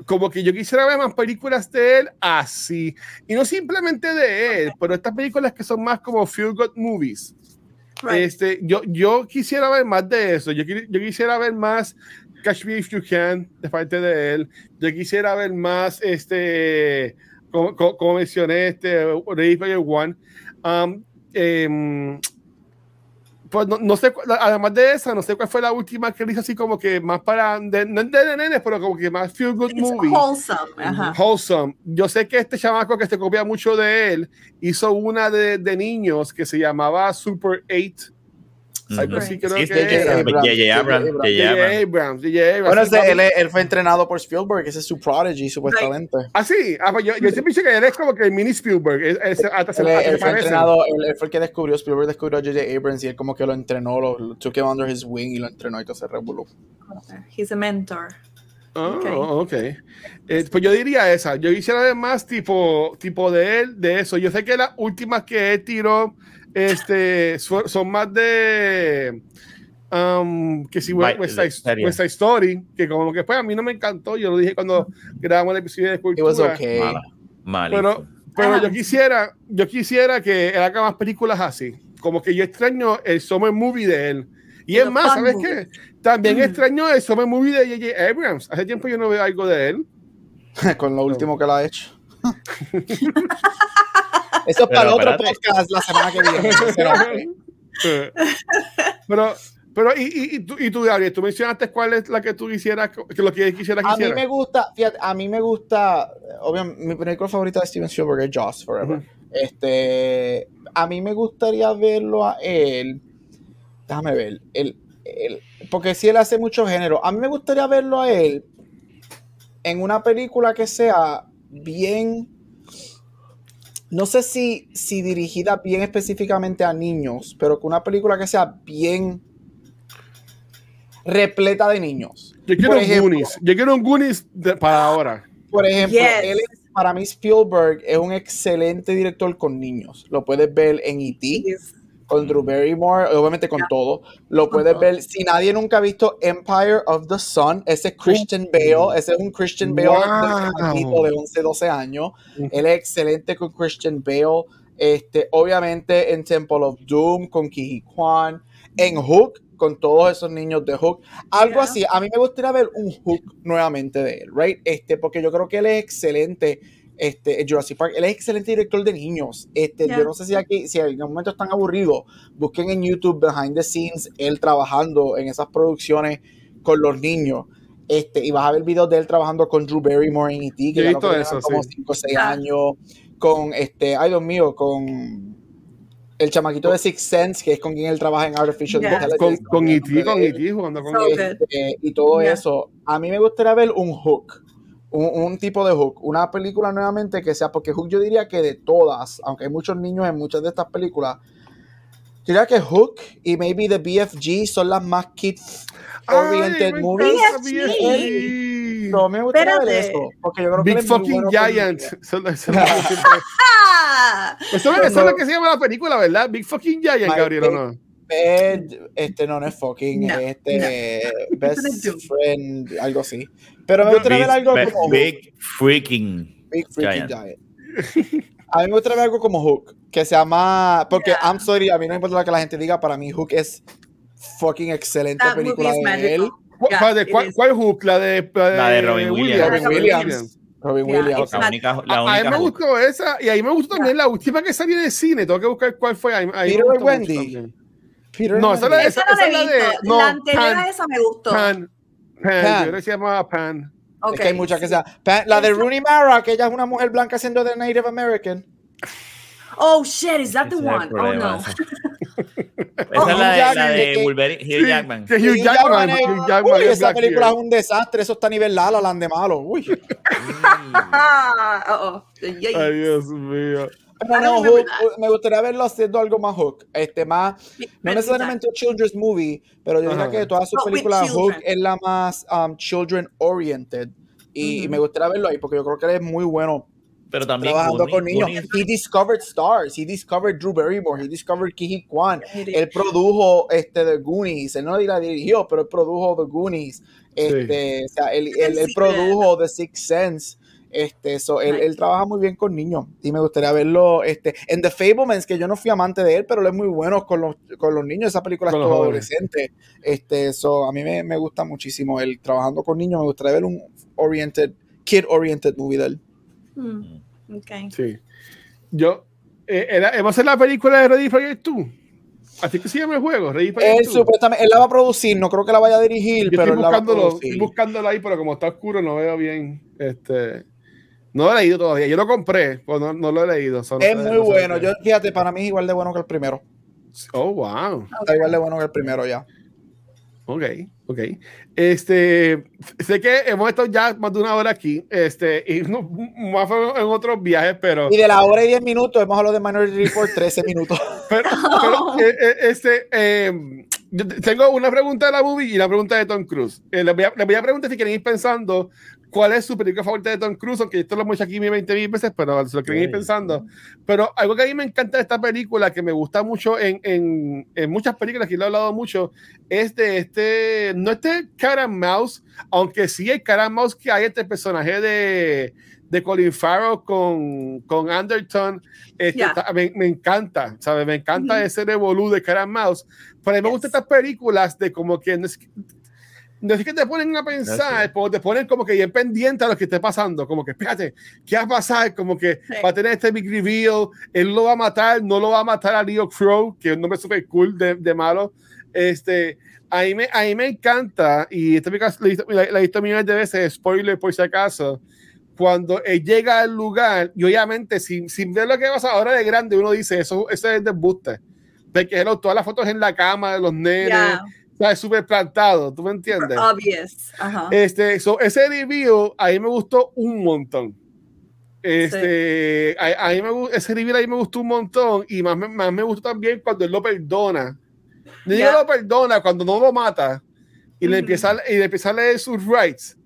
Speaker 1: como que yo quisiera ver más películas de él así. Y no simplemente de él, pero estas películas que son más como feel good movies.
Speaker 4: Right.
Speaker 1: Este, yo, yo quisiera ver más de eso. Yo, yo quisiera ver más Catch Me If You Can de parte de él. Yo quisiera ver más, este, como, como- como mencioné, este, Ready Player One. Um, em, pues no, no sé, además de esa, no sé cuál fue la última que hizo así como que más para, de, no de, de nenes, pero como que más feel good
Speaker 4: It's
Speaker 1: movie.
Speaker 4: wholesome. Ajá.
Speaker 1: Wholesome. Yo sé que este chamaco que se copia mucho de él hizo una de, de niños que se llamaba Super 8. Algo así creo
Speaker 3: Sí,
Speaker 1: que
Speaker 3: J.J.
Speaker 1: era.
Speaker 3: Abrams, J.J. Abrams,
Speaker 2: J.J. Bueno, ese- él, él fue entrenado por Spielberg, ese es su prodigy, supuestamente.
Speaker 1: Ah, sí. Ah, pues yo, yo siempre he dicho que él es como que el mini Spielberg. Es- es- hasta se,
Speaker 2: Él, él
Speaker 1: se
Speaker 2: fue entrenado, él, él fue el que descubrió, Spielberg descubrió a J.J. Abrams y él como que lo entrenó, lo, lo took him under his wing y lo entrenó y todo se revolú.
Speaker 4: He's a mentor.
Speaker 1: Ah,
Speaker 4: Ok.
Speaker 1: ok. Eh, pues yo diría esa. Yo quisiera ver más tipo, tipo de él, de eso. Yo sé que las últimas que él tiró este, son, más de. um, que si
Speaker 3: Vai-
Speaker 1: West Side. West Side Story, que como que pues a mí no me encantó. Yo lo dije cuando grabamos el episodio de
Speaker 2: It was
Speaker 1: Cultura.
Speaker 2: okay.
Speaker 3: Mala.
Speaker 1: Pero, pero yo quisiera, yo quisiera que él haga más películas así. Como que yo extraño el summer movie de él. Y es más, ¿sabes
Speaker 4: movie.
Speaker 1: qué? También
Speaker 4: Mm.
Speaker 1: extraño el summer movie de J.J. Abrams. Hace tiempo yo no veo algo de él.
Speaker 2: Con lo último que él ha hecho. Eso es para otro
Speaker 3: espérate.
Speaker 2: podcast la semana que viene. Pero,
Speaker 1: pero, pero, y, y, y tú, y tú, Gabriel, tú mencionaste cuál es la que tú quisieras, que lo que quisiera que
Speaker 2: a mí me gusta, fíjate, a mí me gusta, obviamente, mi película favorita de Steven Spielberg es Jaws Forever. Este, a mí me gustaría verlo a él. Déjame ver. Él, él- porque si él hace mucho género, a mí me gustaría verlo a él en una película que sea bien. No sé si, si dirigida bien específicamente a niños, pero que una película que sea bien repleta de niños.
Speaker 1: Yo quiero
Speaker 2: por
Speaker 1: un
Speaker 2: ejemplo-
Speaker 1: Goonies. Yo quiero un Goonies de- para ahora.
Speaker 2: Por ejemplo,
Speaker 4: Yes.
Speaker 2: él es- para mí Spielberg es un excelente director con niños. Lo puedes ver en E E.T.
Speaker 4: He's-
Speaker 2: con Drew Barrymore, obviamente con todo. Lo puedes ver. Si nadie nunca ha visto Empire of the Sun, ese es Christian Bale, ese es un Christian Bale
Speaker 1: Wow.
Speaker 2: de, chamaquito de 11, 12 años. Él es excelente con Christian Bale. Este, obviamente en Temple of Doom con Ki Kwan, en Hook con todos esos niños de Hook, algo
Speaker 4: Yeah.
Speaker 2: así. A mí me gustaría ver un Hook nuevamente de él, right? Este, porque yo creo que él es excelente. Este, Jurassic Park, él es excelente director de niños. Este,
Speaker 4: Yeah.
Speaker 2: yo no sé si aquí, si en algún momento están aburridos, busquen en YouTube behind the scenes él trabajando en esas producciones con los niños. Este, y vas a ver videos de él trabajando con Drew Barrymore en E.T., que ya
Speaker 1: eso,
Speaker 2: como
Speaker 1: sí.
Speaker 2: 5 o 6
Speaker 4: Ah.
Speaker 2: años, con este, ay Dios mío, con el chamaquito de Six Sense, que es con quien él trabaja en Artificial
Speaker 4: Yeah.
Speaker 2: Intelligence.
Speaker 1: Con, E.T., con
Speaker 2: acuerdo de él.
Speaker 1: E.T., jugando con
Speaker 4: So
Speaker 1: E.T.
Speaker 4: good.
Speaker 2: Este, y todo
Speaker 4: Yeah.
Speaker 2: eso. A mí me gustaría ver un Hook, un, un tipo de Hook, una película nuevamente que sea, porque Hook yo diría que de todas, aunque hay muchos niños en muchas de estas películas, yo diría que Hook y maybe The BFG son las más kids oriented
Speaker 1: Ay,
Speaker 2: movies.
Speaker 4: BFG.
Speaker 2: No, me gustaría ver eso, porque yo creo que
Speaker 1: Big
Speaker 2: muy
Speaker 1: fucking
Speaker 2: bueno
Speaker 1: Giant. Eso, es lo que que se llama la película, ¿verdad? Big fucking Giant, Gabriel, ¿o no?
Speaker 2: Bed- este no, no es fucking,
Speaker 4: No,
Speaker 2: este best
Speaker 4: no es Doom.
Speaker 2: friend, algo así. Pero me gustaría ver algo
Speaker 3: Big,
Speaker 2: como
Speaker 3: big freaking.
Speaker 2: Big Freaking
Speaker 3: Giant.
Speaker 2: Giant. A mí me gustaría ver algo como Hook, que se llama, porque
Speaker 4: Yeah.
Speaker 2: I'm sorry, a mí no me importa lo que la gente diga, para mí Hook es fucking excelente
Speaker 4: that
Speaker 2: película de él.
Speaker 4: magical.
Speaker 1: ¿Cuál,
Speaker 4: Yeah,
Speaker 1: cuál, de- cuál- cuál Hook? La de,
Speaker 3: La de Robin Williams.
Speaker 2: Robin
Speaker 4: Robin
Speaker 2: Williams. Robin
Speaker 4: Yeah,
Speaker 2: Williams.
Speaker 3: La única, la
Speaker 1: A, a mí
Speaker 3: única
Speaker 1: me gustó esa y ahí me gustó también la última que salió el cine. Tengo que buscar cuál fue. Me
Speaker 2: Peter Wendy. Peter
Speaker 1: No, esa
Speaker 4: Esa no he
Speaker 1: esa es la de- no,
Speaker 4: la anterior
Speaker 1: Pan.
Speaker 4: a esa me gustó.
Speaker 1: Pan. Pan.
Speaker 2: Pan.
Speaker 1: Yo creo que se llamaba Pan.
Speaker 2: Es
Speaker 4: Ok,
Speaker 2: que hay muchas que
Speaker 4: sí.
Speaker 2: sean. Pa- La de
Speaker 4: Esa-
Speaker 2: Rooney Mara, que ella es una mujer blanca siendo de Native American.
Speaker 4: Oh shit, is that the one? Oh no.
Speaker 3: esa. Esa es la de, la de Wolverine, Hugh
Speaker 1: Sí,
Speaker 3: Jackman.
Speaker 1: que Hugh
Speaker 2: Hugh
Speaker 1: Jackman. Hugh Jackman
Speaker 2: Uy,
Speaker 1: es
Speaker 2: esa
Speaker 1: Black
Speaker 2: película es un desastre, eso está a nivel La La de malo. Uy.
Speaker 4: Oh.
Speaker 1: Ay, Dios mío.
Speaker 2: Pero
Speaker 4: I
Speaker 2: no, Hook, me gustaría verlo haciendo algo más Hook. Este, más, no
Speaker 4: But-
Speaker 2: necesariamente un children's movie, pero yo diría
Speaker 1: Ajá.
Speaker 2: que de todas sus
Speaker 4: But
Speaker 2: películas Hook
Speaker 4: children.
Speaker 2: es la más um, children oriented. Y, me gustaría verlo ahí porque yo creo que él es muy bueno
Speaker 3: Pero también
Speaker 2: trabajando
Speaker 3: Goonies-
Speaker 2: con niños.
Speaker 3: Goonies-
Speaker 2: He discovered stars, he discovered Drew Barrymore, he discovered Ki Kwan. Él produjo este, The Goonies, él no la dirigió, pero él produjo The Goonies. Este, o sea, él, él, él produjo The Sixth Sense. Este, so, él,
Speaker 4: Nice.
Speaker 2: él trabaja muy bien con niños y me gustaría verlo este, en The Fablemans, que yo no fui amante de él, pero él es muy bueno con los, con los niños. Esa película
Speaker 1: Con
Speaker 2: es
Speaker 1: los
Speaker 2: todo adolescente. Este, so, a mí me, me gusta muchísimo él trabajando con niños. Me gustaría ver un oriented, kid-oriented movie de él.
Speaker 4: Hmm, Okay.
Speaker 1: Sí. Yo. Eh, era, ¿Hemos hacer la película de Ready Player 2? Así que se llama el juego, Ready Player
Speaker 2: Él
Speaker 1: 2.
Speaker 2: supuestamente, él la va a producir, no creo que la vaya a dirigir,
Speaker 1: Yo
Speaker 2: pero
Speaker 1: estoy
Speaker 2: él la va a
Speaker 1: buscándolo,
Speaker 2: producir.
Speaker 1: estoy buscándolo ahí, pero como está oscuro no veo bien. Este, no lo he leído todavía. Yo lo compré, pero no, no lo he leído. so no
Speaker 2: Es muy bueno. Yo, fíjate, para mí es igual de bueno que el primero.
Speaker 1: Oh, wow.
Speaker 2: Está igual de bueno que el primero ya.
Speaker 1: Ok, ok. Este, sé que hemos estado ya más de una hora aquí, este, y no, más en otros viajes, pero,
Speaker 2: Y de la hora y 10 minutos hemos hablado de Minority Report 13 minutos.
Speaker 1: pero, pero, eh, eh, este, eh, yo tengo una pregunta de la movie y una pregunta de Tom Cruise. Eh, les, voy a, les voy a preguntar si quieren ir pensando cuál es su película favorita de Tom Cruise, aunque esto lo hemos hecho aquí 20 mil veces, pero se lo quieren ir pensando. Pero algo que a mí me encanta de esta película, que me gusta mucho en, en, en muchas películas, que lo he hablado mucho, es de este, no este Cat and Mouse, aunque sí el Cat and Mouse que hay este personaje de, de Colin Farrell con, con Anderton, este,
Speaker 4: Yeah.
Speaker 1: está- me, me encanta, ¿sabes? Me encanta
Speaker 4: Ujú.
Speaker 1: ese revolú de Cat and Mouse. Pero a mí me
Speaker 4: Yes.
Speaker 1: gustan estas películas de como que no es, no que te ponen a pensar,
Speaker 3: Así.
Speaker 1: pero te ponen como que bien pendiente a lo que esté pasando, como que espérate, ¿qué va a pasar? Como que
Speaker 4: Sí.
Speaker 1: va a tener este big reveal, él lo va a matar, no lo va a matar a Leo Crow, que es un nombre súper cool de, de malo. Este, a mí, me, a mí me encanta, y esta la he visto- millones de veces, spoiler por si acaso, cuando él llega al lugar, y obviamente sin, sin ver lo que pasa ahora de grande, uno dice, eso, eso es desbuste. De que hello, todas las fotos en la cama de los nenes,
Speaker 4: Yeah,
Speaker 1: sea, es súper plantado, ¿tú me entiendes?
Speaker 4: obvious. Ajá.
Speaker 1: Este, so, ese review a mí me gustó un montón. Este, a, a mí me, ese review ahí me gustó un montón y más, más me gustó también cuando él lo perdona. No
Speaker 4: Ya.
Speaker 1: lo perdona cuando no lo mata y le
Speaker 4: Ujú.
Speaker 1: empieza a- y le empieza a leer sus rights.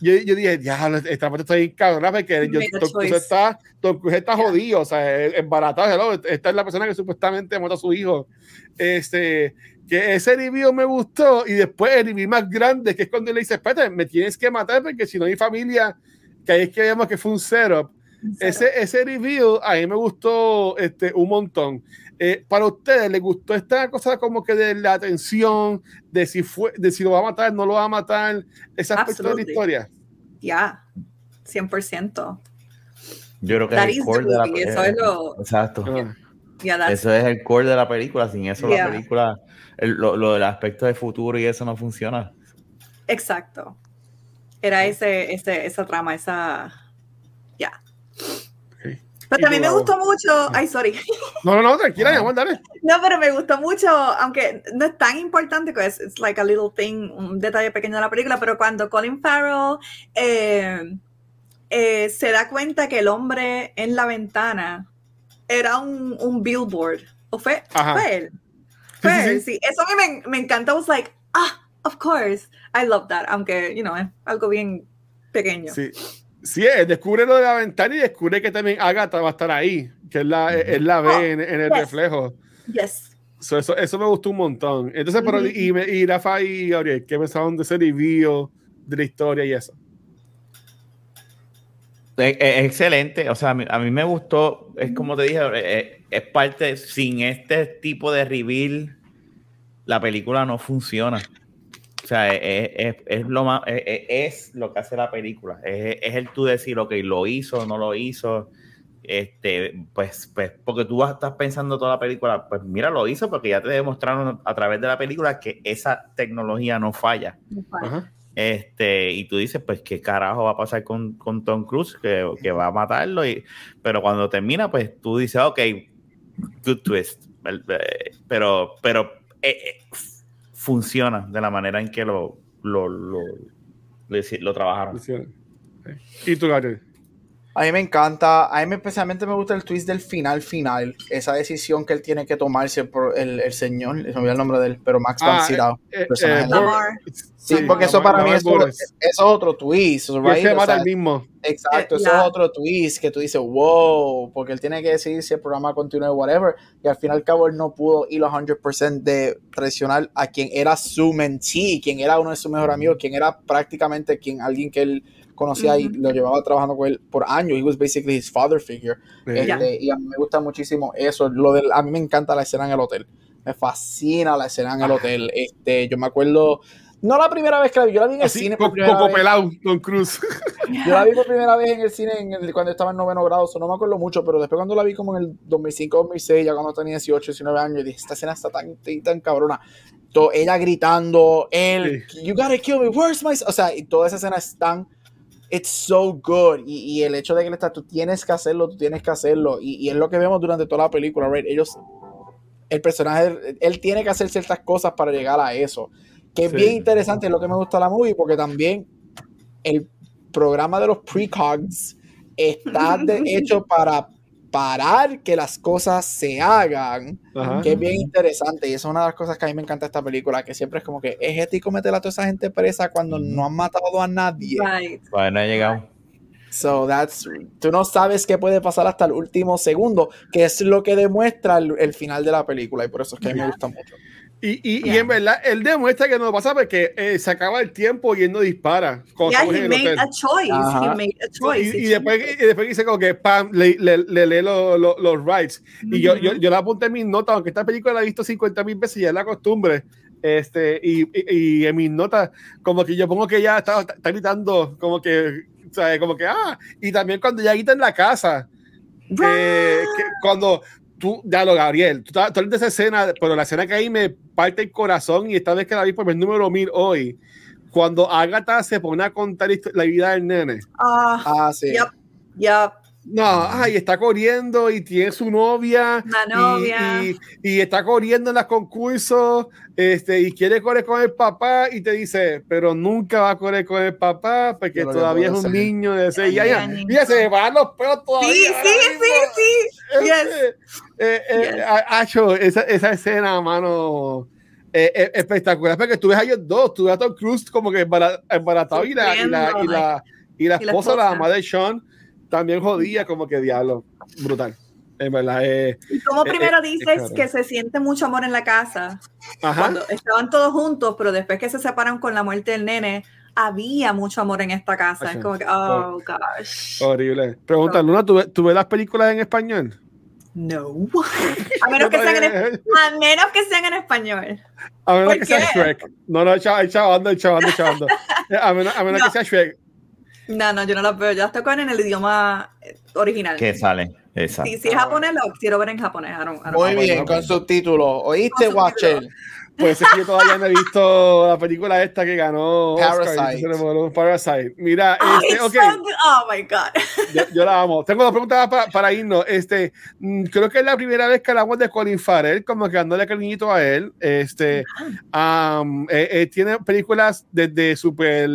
Speaker 1: yo, yo, dije, ya, esta parte está ahí cabrón, porque yo, Tom, Cruise está, Tom Cruise está jodido, o sea, embaratado, esta es la persona que supuestamente mató a su hijo. Este, que ese review me gustó y después el review más grande, que es cuando le dice, espérate, me tienes que matar porque si no hay familia, que ahí es que vemos que fue un setup. Ese, ese review a mí me gustó este, un montón. Eh, para ustedes, ¿les gustó esta cosa como que de la atención, de si, fue, de si lo va a matar, no lo va a matar, ese aspecto de la historia?
Speaker 4: Ya, 100%.
Speaker 3: Yo creo que es el core de la película. Exacto. eso es el core de la película. Sin eso, la película, lo, lo, del aspecto de futuro y eso no funciona.
Speaker 4: Exacto. Era ese, ese, esa trama, esa. Ya. Pero también me gustó mucho. Ay, sorry.
Speaker 1: No, no, no, tranquila, ya, dale.
Speaker 4: No, pero me gustó mucho, aunque no es tan importante, que es it's like a little thing, un detalle pequeño de la película, pero cuando Colin Farrell eh, eh, se da cuenta que el hombre en la ventana era un, un billboard. ¿O fue, fue él? Fue sí, Eso a mí me, me encantó. I was like, ah, of course. I love that. Aunque, you know, es algo bien pequeño.
Speaker 1: Sí. Sí, descubre lo de la ventana y descubre que también Agatha va a estar ahí, que es la, es la ve oh, en, el reflejo.
Speaker 4: Yes.
Speaker 1: eso, eso, me gustó un montón. Entonces, pero, y, y Rafa y Gabriel, ¿qué pensaban de ese review, de la historia y eso?
Speaker 3: Es, excelente, o sea, a mí, a mí, me gustó, es como te dije, es, es, parte, sin este tipo de reveal, la película no funciona. O sea, es, lo más, es, lo que hace la película. Es, el tú decir, ok, lo hizo, no lo hizo. Este, pues, pues, porque tú estás pensando toda la película, pues mira, lo hizo porque ya te demostraron a través de la película que esa tecnología no falla. Este, y tú dices, pues, ¿qué carajo va a pasar con, con Tom Cruise? Que, que, va a matarlo. Y, pero cuando termina, pues tú dices, ok, good twist. Pero, pero eh, eh, funciona de la manera en que lo, lo, lo, lo, trabajaron.
Speaker 1: ¿Y tú?
Speaker 2: A mí me encanta, a mí especialmente me gusta el twist del final final, esa decisión que él tiene que tomarse por el, el señor, se me olvidó el nombre de él, pero Max ah, van Sydow. Eh, eh, sí, porque eso para mí es, es, otro twist,
Speaker 1: right? el mismo.
Speaker 2: Exacto, eh, eso es otro twist que tú dices, wow, porque él tiene que decidir si el programa continúa whatever, y al fin y al cabo él no pudo ir los 100% de traicionar a quien era su mentee, quien era uno de sus mejores amigos, quien era prácticamente quien, alguien que él conocía y lo llevaba trabajando con él por años. He was basically his father figure. Este, y a mí me gusta muchísimo eso. Lo del, a mí me encanta la escena en el hotel. Me fascina la escena en el hotel. Este, yo me acuerdo, no la primera vez que la vi, yo la vi en el cine.
Speaker 1: Por poco pelado, Don Cruz.
Speaker 2: Yo la vi por primera vez en el cine en cuando estaba en noveno grado, no me acuerdo mucho, pero después cuando la vi como en el 2005, 2006, ya cuando tenía 18, 19 años, dije, esta escena está tan, tan cabrona. Todo, ella gritando, él, you gotta kill me, where's my... O sea, y toda esa escena es tan it's so good. Y, el hecho de que él está, tú tienes que hacerlo, tú tienes que hacerlo. Y, es lo que vemos durante toda la película, right? Ellos, el personaje, él tiene que hacer ciertas cosas para llegar a eso. Que es bien interesante, es lo que me gusta de la movie, porque también el programa de los precogs está hecho para parar que las cosas se hagan, que es bien interesante. Y eso es una de las cosas que a mí me encanta esta película, que siempre es como que es ético meter a toda esa gente presa cuando no han matado a nadie.
Speaker 3: Bueno, ha llegado.
Speaker 2: So that's, tú no sabes qué puede pasar hasta el último segundo, que es lo que demuestra el, final de la película, y por eso es que a mí me gusta mucho.
Speaker 1: Y, y, y, en verdad, él demuestra que no pasa porque eh, se acaba el tiempo y él no dispara.
Speaker 4: Yeah, he made a choice. He made a choice.
Speaker 1: Y, y después, y después dice como que pam, le, le, le lee los, los, los rights. Y yo, yo, yo le apunté en mis notas, aunque esta película la he visto 50 mil veces y ya es la costumbre. Este, y, y, en mis notas, como que yo pongo que ya está, está gritando, como que, sea, como que, ah, y también cuando ya grita en la casa. que cuando tú, ya lo, Gabriel, tú, tú de esa escena, pero la escena que ahí me parte el corazón y esta vez que la vi por el número mil hoy, cuando Agatha se pone a contar la vida del nene.
Speaker 4: ah, ah sí. Yep, yep.
Speaker 1: No, ay, está corriendo y tiene su novia.
Speaker 4: La novia.
Speaker 1: Y, está corriendo en los concursos este, y quiere correr con el papá y te dice, pero nunca va a correr con el papá porque todavía es un niño de seis años. Mira, se van los pelos todavía.
Speaker 4: Sí, sí, sí, sí.
Speaker 1: Este, eh, eh, esa, esa escena, mano eh, eh, espectacular porque tú ves a ellos dos, tú ves a Tom Cruise como que embaratado y la, y, la, y, la, y la esposa, la mamá de Sean, también jodía como que diablo, brutal. En verdad, eh,
Speaker 4: y como primero dices que se siente mucho amor en la casa, cuando estaban todos juntos, pero después que se separan con la muerte del nene, había mucho amor en esta casa. Es como que, oh, gosh.
Speaker 1: Horrible. Pregunta, Luna, ¿tú, ves las películas en español?
Speaker 4: No. A menos que sean en, a menos que sean en español.
Speaker 1: A menos que sea Shrek. No, no, chavando, chavando, chavando. A menos, a menos que sea Shrek.
Speaker 4: No, no, yo no las veo. Ya estoy con en el idioma eh, original.
Speaker 3: Que sale. Exacto.
Speaker 4: Si, si es japonés, lo quiero ver en japonés.
Speaker 2: Muy bien, con subtítulos. ¿Oíste, Watcher?
Speaker 1: Pues es que yo todavía no he visto la película esta que ganó
Speaker 2: Parasite.
Speaker 1: Parasite. Mira,
Speaker 4: oh, este, okay. oh my God.
Speaker 1: Yo, la amo. Tengo dos preguntas para, para, irnos. Este, mm, creo que es la primera vez que hablamos de Colin Farrell, como que dándole cariñito a él. Este, um, eh, eh, tiene películas desde super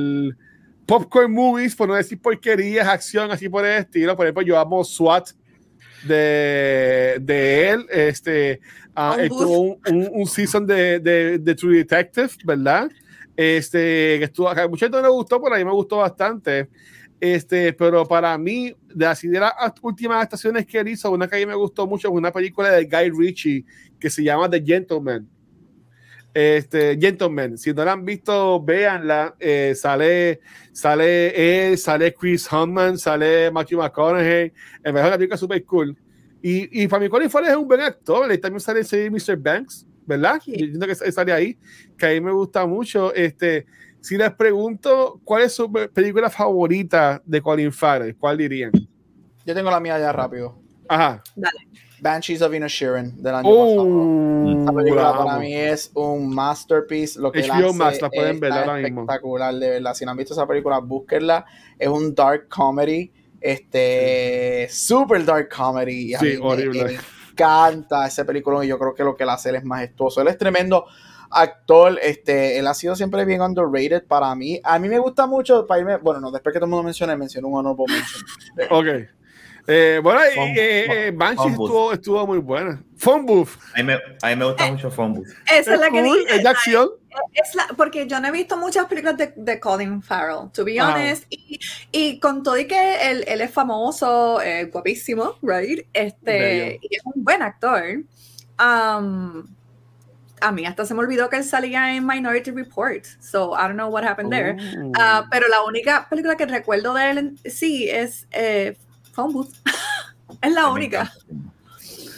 Speaker 1: popcorn movies, por no decir porquerías, acción, así por el estilo. Por ejemplo, yo amo SWAT de, de él. Este, uh, tuvo un, un, season de, de, de, True Detective, ¿verdad? Este, que estuvo acá. Mucha gente no le gustó, pero a mí me gustó bastante. Este, pero para mí, de las, de las últimas estaciones que él hizo, una que a mí me gustó mucho es una película de Guy Ritchie que se llama The Gentleman. Este, Gentleman, si no la han visto, véanla. Eh, sale, sale él, sale Chris Hunman, sale Matthew McConaughey. En verdad, la película super cool. Y, y para mí, Colin Farrell es un buen actor. También sale Mr. Banks, ¿verdad? Yo entiendo que sale ahí, que a mí me gusta mucho. Este, si les pregunto cuál es su película favorita de Colin Farrell, ¿cuál dirían?
Speaker 2: Yo tengo la mía ya rápido.
Speaker 1: Ajá.
Speaker 4: Dale.
Speaker 2: Banshees of Inisherin del año uh, pasado. película para mí es un masterpiece. Lo que
Speaker 1: HBO Max la pueden ver ahora mismo.
Speaker 2: Espectacular, de verdad. Si no han visto esa película, búsquenla. Es un dark comedy. Este, super dark comedy.
Speaker 1: Sí, horrible.
Speaker 2: Me, encanta ese película y yo creo que lo que la hace es majestuoso. Él es tremendo actor, este, él ha sido siempre bien underrated para mí. A mí me gusta mucho, para irme, bueno, no, después que todo el mundo mencione, menciono un honorable mention.
Speaker 1: ok. Eh, bueno, eh, eh, Banshee estuvo, estuvo, muy buena. Phone Booth.
Speaker 3: A mí me, a mí me gusta eh, mucho Phone Booth.
Speaker 4: Esa es, la que
Speaker 1: dije. Es de acción.
Speaker 4: Es la, porque yo no he visto muchas películas de, de Colin Farrell, to be honest. Y, y, con todo y que él, él es famoso, eh, guapísimo, right? Este, y es un buen actor. Um, a mí hasta se me olvidó que él salía en Minority Report, so I don't know what happened there. Uh, pero la única película que recuerdo de él sí es eh, Phone Booth. es la única.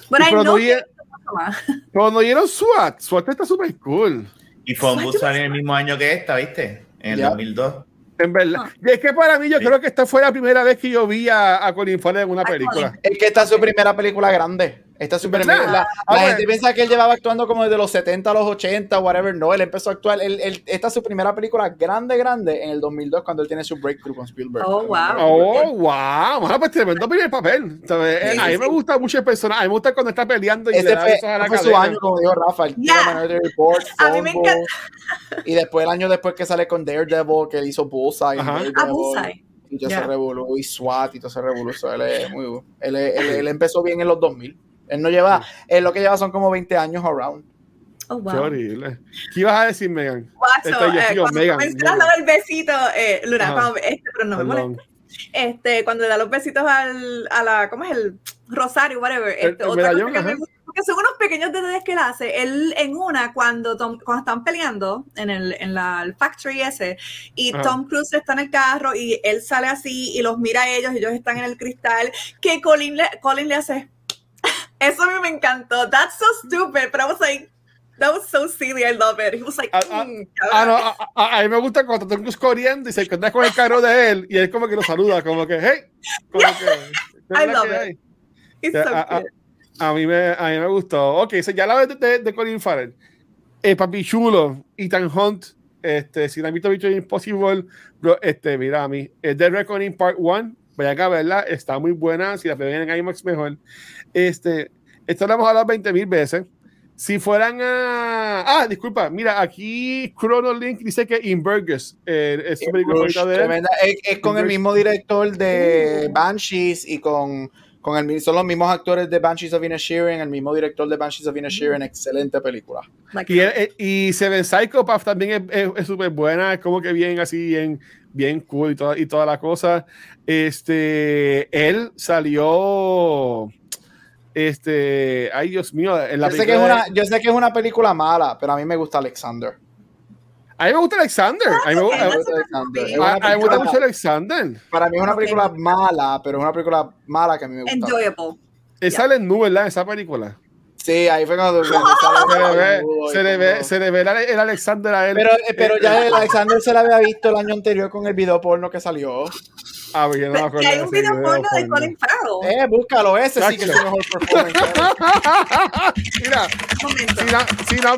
Speaker 4: Bueno,
Speaker 1: pero no, pero no dieron SWAT. SWAT está súper cool.
Speaker 3: Y Phone Booth salió en el mismo año que esta, ¿viste? En el 2002.
Speaker 1: En verdad. Ah. Y es que para mí, yo creo que esta fue la primera vez que yo vi a, a Colin Farrell en una película.
Speaker 2: Es que esta es su primera película grande. Esta super la, la ah, gente piensa que él llevaba actuando como desde los 70 a los 80, whatever. No, él empezó a actuar. Él, esta es su primera película grande, grande en el 2002 cuando él tiene su breakthrough con Spielberg.
Speaker 4: Oh, wow.
Speaker 1: Oh, wow. Bueno, pues tremendo primer papel. Sí, a mí me gusta mucho el personaje. A mí me gusta cuando está peleando y
Speaker 2: Ese le da fue, a la fue su año, como dijo Rafa.
Speaker 4: Yeah. Report, a mí me encanta.
Speaker 2: Y después el año después que sale con Daredevil, que él hizo Bullseye.
Speaker 4: A ah, Bullseye.
Speaker 2: Y todo yeah. se revolú, y SWAT y todo se revolú. Él, es muy, él, él, él empezó bien en los 2000. Él no lleva, él lo que lleva son como 20 años around.
Speaker 4: Oh, wow.
Speaker 1: Qué horrible. ¿Qué ibas a decir, Megan?
Speaker 4: Guacho, eh, cuando Megan, mencionas lo del besito, eh, Luna, cuando, este, pero no me molesta. Este, cuando le da los besitos al, a la, ¿cómo es el? Rosario, whatever. Este,
Speaker 1: el,
Speaker 4: otra
Speaker 1: medallón,
Speaker 4: cosa que me porque son unos pequeños detalles que él hace. Él en una, cuando, Tom, cuando están peleando en el, en la, el factory ese, y Ajá. Tom Cruise está en el carro y él sale así y los mira a ellos y ellos están en el cristal, que Colin le, Colin le hace eso a mí me encantó. That's so stupid, but I was like, that was so silly. I love it. He was like,
Speaker 1: a, mm, a, no, a, a, mí me gusta cuando Tom Cruise corriendo y se encuentra con el carro de él y él como que lo saluda, como que, hey, como que,
Speaker 4: I love it. It's so
Speaker 1: a, a, mí me, a mí me gustó. Ok, so ya la vez de, de, Colin Farrell. Eh, Papi Chulo, Ethan Hunt, este, si no han visto Impossible, bro, este, mira a mí, eh, The Reckoning Part 1, vayan a verla, está muy buena, si la ven en IMAX mejor. Este, esto lo hemos hablado 20 mil veces. Si fueran a. Ah, disculpa, mira, aquí Chrono Link dice que In Burgers eh, es su película
Speaker 2: de él. Es, es, con el mismo director de Banshees y con Con el, son los mismos actores de Banshees of Inisherin, el mismo director de Banshees of Inisherin. Excelente película.
Speaker 1: Y, él- y Seven Psychopath también es- es es súper buena, es como que bien así, bien, bien cool y toda, y toda la cosa. Este, él salió, este, ay Dios mío, en la
Speaker 2: Yo sé, que es
Speaker 1: película
Speaker 2: una, yo sé que es una película mala, pero a mí me gusta Alexander.
Speaker 1: a mí me gusta Alexander, a mí me,
Speaker 4: ok,
Speaker 1: gusta-
Speaker 4: that's a good
Speaker 2: Alexander.
Speaker 1: a- a mí me gusta mucho Alexander.
Speaker 2: Para mí es una película mala, pero es una película mala que a mí me gusta.
Speaker 4: Enjoyable.
Speaker 1: Él
Speaker 4: Ya.
Speaker 1: sale en nu, ¿verdad? Esa película.
Speaker 2: Sí, ahí fue cuando
Speaker 1: Se le ve, se le ve, se le ve el, el Alexander a él.
Speaker 2: Pero, eh, pero ya el Alexander se la había visto el año anterior con el video porno que salió.
Speaker 1: Ah, yo no me
Speaker 4: Pero
Speaker 1: acuerdo
Speaker 4: que hay un video porno de. Colin Farrell.
Speaker 2: Eh, búscalo, ese sí que es su
Speaker 1: Chacho.
Speaker 2: mejor performance.
Speaker 1: Mira, si no,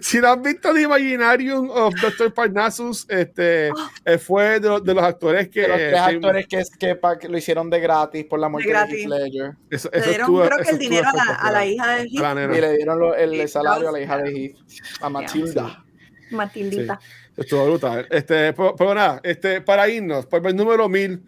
Speaker 1: si no han visto The Imaginarium of Dr. Parnassus, este, eh, fue de, los- de los actores que.
Speaker 2: De los tres
Speaker 1: sí,
Speaker 2: actores que, que, pa- que lo hicieron de gratis por la muerte de,
Speaker 4: gratis.
Speaker 2: Heath Ledger.
Speaker 1: Eso,
Speaker 4: Le
Speaker 1: eso
Speaker 4: dieron, creo que el dinero a la, a la
Speaker 1: espectacular.
Speaker 4: hija de Heath.
Speaker 2: Y le dieron lo- el salario a la hija de Heath, a Matilda.
Speaker 4: Matildita.
Speaker 1: Estuvo brutal. Este, pero, pero nada, este, para irnos, por el número 1000,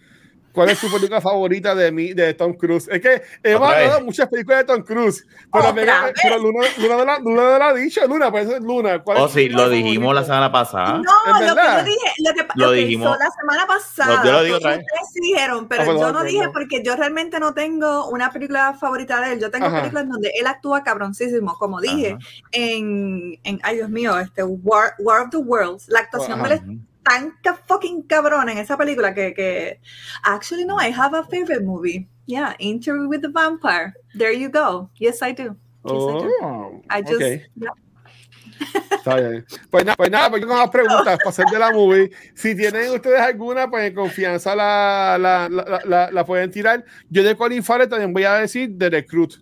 Speaker 1: ¿cuál es tu película favorita de, mí, de Tom Cruise? Es que hablado
Speaker 3: vez.
Speaker 1: de muchas películas de Tom Cruise, pero, me- pero Luna, Luna, de la, Luna de la ha dicho, Luna, pues eso es Luna. ¿Cuál
Speaker 3: Oh, sí, lo dijimos la semana pasada.
Speaker 4: No,
Speaker 1: ¿Es
Speaker 4: lo que yo dije, lo que
Speaker 3: Lo dijimos.
Speaker 4: so, la semana pasada,
Speaker 3: No, yo lo digo otra
Speaker 4: todos
Speaker 3: vez.
Speaker 4: ustedes dijeron, pero
Speaker 1: Ah, perdón,
Speaker 4: yo no dije porque yo realmente no tengo una película favorita de él. Yo tengo
Speaker 1: Ajá.
Speaker 4: películas donde él actúa cabroncísimo, como dije, en, en, ay Dios mío, este War, War of the Worlds. La actuación
Speaker 1: Ajá.
Speaker 4: de él es tan fucking cabrón en esa película que, que actually no, I have a favorite movie. Yeah, Interview with the Vampire. There you go. Yes, I do. Yes, I do.
Speaker 1: Oh,
Speaker 4: I just,
Speaker 1: ok.
Speaker 4: yeah.
Speaker 1: Está bien. Pues nada, pues nada, pues yo con las preguntas para hacer de la movie. Si tienen ustedes alguna, pues en confianza la, la, la, la, la pueden tirar. Yo de Colin Farrell también voy a decir The Recruit.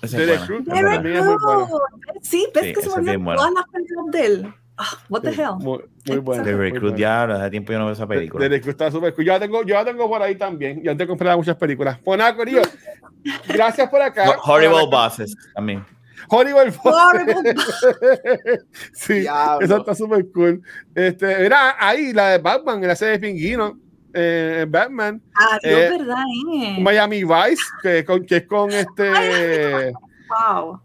Speaker 1: The Recruit.
Speaker 4: Sí, ves
Speaker 3: Sí,
Speaker 4: que se volvieron todas las películas de él. Ah, what the hell?
Speaker 1: Muy, muy bueno.
Speaker 3: The Recruit
Speaker 1: bueno.
Speaker 3: ya, hace tiempo yo no veo esa
Speaker 1: The
Speaker 3: película.
Speaker 1: Recruit está súper cool. Yo la tengo, yo la tengo por ahí también. Yo antes de comprar muchas películas. Pues nada, Corillo. Gracias por acá.
Speaker 3: Ho- Horrible
Speaker 1: Por acá.
Speaker 3: Bosses también.
Speaker 1: Horrible
Speaker 4: Horrible
Speaker 1: sí,
Speaker 2: Diablo.
Speaker 1: eso está súper cool. Este, mira, ahí la de Batman, la serie de Pingüino, eh, Batman,
Speaker 4: Ah, Dios,
Speaker 1: Eh,
Speaker 4: verdad, eh.
Speaker 1: Miami Vice, que, con, que es con este,
Speaker 4: Wow.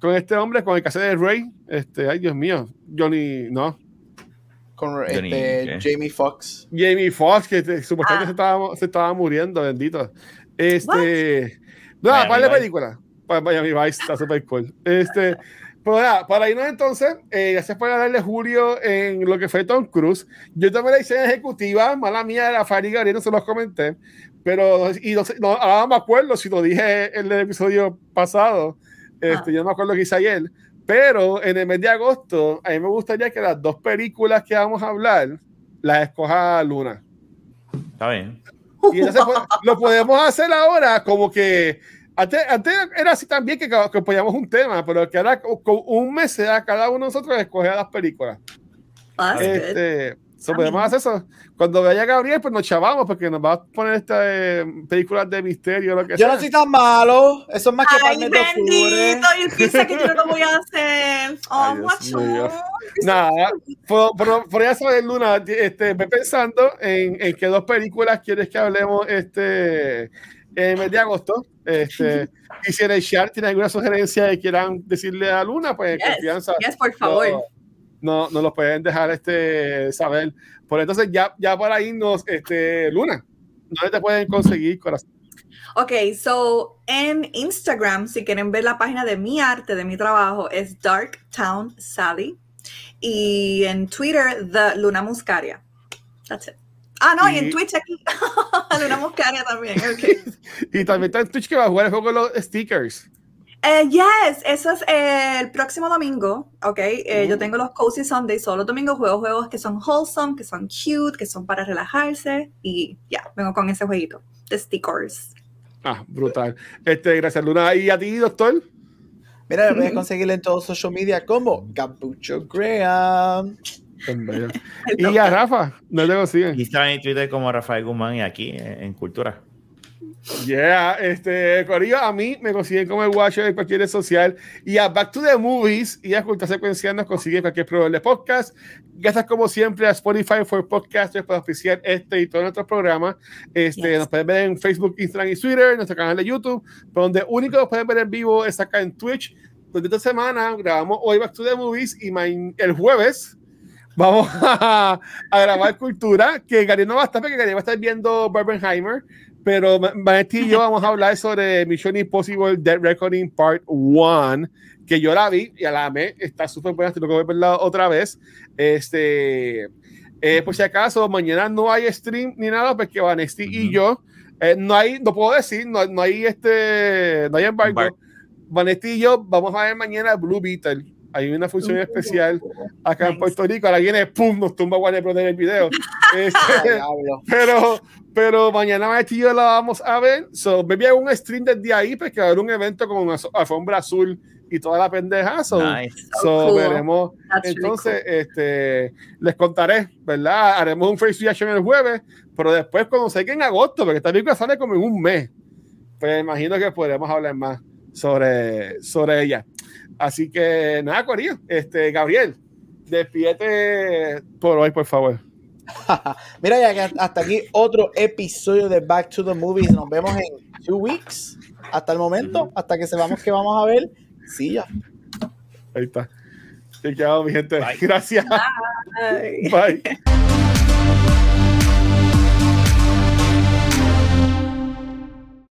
Speaker 1: Con este hombre, con el que hace de Rey, este, ay Dios mío, Johnny, no,
Speaker 2: Con
Speaker 3: Johnny,
Speaker 2: este,
Speaker 3: ¿qué?
Speaker 2: Jamie Foxx.
Speaker 1: Jamie Foxx, que te- supuestamente
Speaker 4: Ah.
Speaker 1: se, estaba, se estaba muriendo, bendito. Este, no,
Speaker 3: Miami
Speaker 1: para la película, para Miami Vice, está súper cool. Este, pero nada, para irnos entonces, eh, gracias por darle Julio en lo que fue Tom Cruise. Yo tomé la decisión ejecutiva, mala mía, de la Fari Gabriel, no se los comenté, pero y no, sé- no, ahora no me acuerdo si lo dije en el episodio pasado, este,
Speaker 4: Ah.
Speaker 1: yo no me acuerdo que hice ayer, pero en el mes de agosto, a mí me gustaría que las dos películas que vamos a hablar las escoja Luna.
Speaker 3: Está bien.
Speaker 1: Y entonces pues, lo podemos hacer ahora como que antes, antes era así también que, que poníamos un tema, pero que ahora con un mes sea cada uno de nosotros escoger las películas.
Speaker 4: Good.
Speaker 1: Este, so podemos
Speaker 4: mira.
Speaker 1: hacer eso. Cuando vaya Gabriel, pues nos chavamos porque nos va a poner estas películas de misterio lo que
Speaker 2: Yo
Speaker 1: sea.
Speaker 2: no soy tan malo. Eso es más que
Speaker 4: Ay, bendito, y él piensa que yo no lo voy a hacer. Oh,
Speaker 1: Ay, Dios
Speaker 4: macho.
Speaker 1: mío. Nada, por, por, por ya saber, Luna, este, ve pensando en, en qué dos películas quieres que hablemos este, en el mes de agosto. Este, y si en el chat tiene alguna sugerencia que quieran decirle a Luna, pues
Speaker 4: Yes,
Speaker 1: confianza.
Speaker 4: yes, por favor.
Speaker 1: No, no lo pueden dejar este, saber. Por entonces, ya, ya para irnos, este, Luna, ¿dónde te pueden conseguir, corazón?
Speaker 4: Ok, so en Instagram, si quieren ver la página de mi arte, de mi trabajo, es Dark Town Sally. Y en Twitter, The Luna Muscaria. That's it. Ah, no, y,
Speaker 1: Y-
Speaker 4: en Twitch aquí, Luna Muscaria también. ok.
Speaker 1: Y también está en Twitch que va a jugar el juego de los stickers.
Speaker 4: Eh, yes, eso es eh, el próximo domingo, ¿ok? Eh, Yo
Speaker 1: Mm.
Speaker 4: tengo los Cozy Sundays, solo los domingos juego juegos que son wholesome, que son cute, que son para relajarse y ya, vengo con ese jueguito de stickers.
Speaker 1: Ah, brutal. Este, gracias, Luna. ¿Y a ti, doctor?
Speaker 2: Mira, lo puedes conseguirle en todos social media como Gabucho Graham.
Speaker 1: Y a Rafa, no te consiguen.
Speaker 3: Aquí está en Twitter como Rafael Guzmán y aquí en Cultura.
Speaker 1: Yeah, este, Corillo, a mí me consiguen como el Watcher en cualquier red social y a Back to the Movies y a Cultura Secuencial nos consiguen cualquier programa de podcast. Gracias como siempre a Spotify for Podcasters para oficiar este y todos nuestros programas. Este, Nos pueden ver en Facebook, Instagram y Twitter, nuestro canal de YouTube, donde único nos pueden ver en vivo es acá en Twitch. Donde esta semana grabamos hoy Back to the Movies y el jueves vamos a, a, grabar Cultura, que Gary no va a estar porque Gary va a estar viendo Barbenheimer. Pero Vanetti y yo vamos a hablar sobre Mission Impossible Dead Reckoning Part 1, que yo la vi y a la amé, está súper buena, tengo que verla otra vez. Este, eh, por si acaso, mañana no hay stream ni nada, porque Vanetti y yo, eh, no hay, no puedo decir, no, no hay este, no hay embargo. Vanetti y yo vamos a ver mañana Blue Beetle hay una función especial acá en Puerto Rico. Ahora viene, pum, nos tumba Warner Bros. en el video. Este, pero, pero mañana y yo la vamos a ver. So, maybe hay un stream desde ahí, porque va a haber un evento con una alfombra azul y toda la pendeja. So, so, veremos. Entonces, este, les contaré, ¿verdad? Haremos un face reaction el jueves, pero después, cuando se en agosto, porque esta película sale como en un mes, pues imagino que podremos hablar más sobre, sobre ella. Así que nada, Corillo. Este, Gabriel, despídete por hoy, por favor.
Speaker 2: Mira, ya que hasta aquí otro episodio de Back to the Movies. Nos vemos en two weeks. Hasta el momento, hasta que sepamos que vamos a ver. Sí, ya.
Speaker 1: Ahí está. Te mi gente. Gracias. Bye.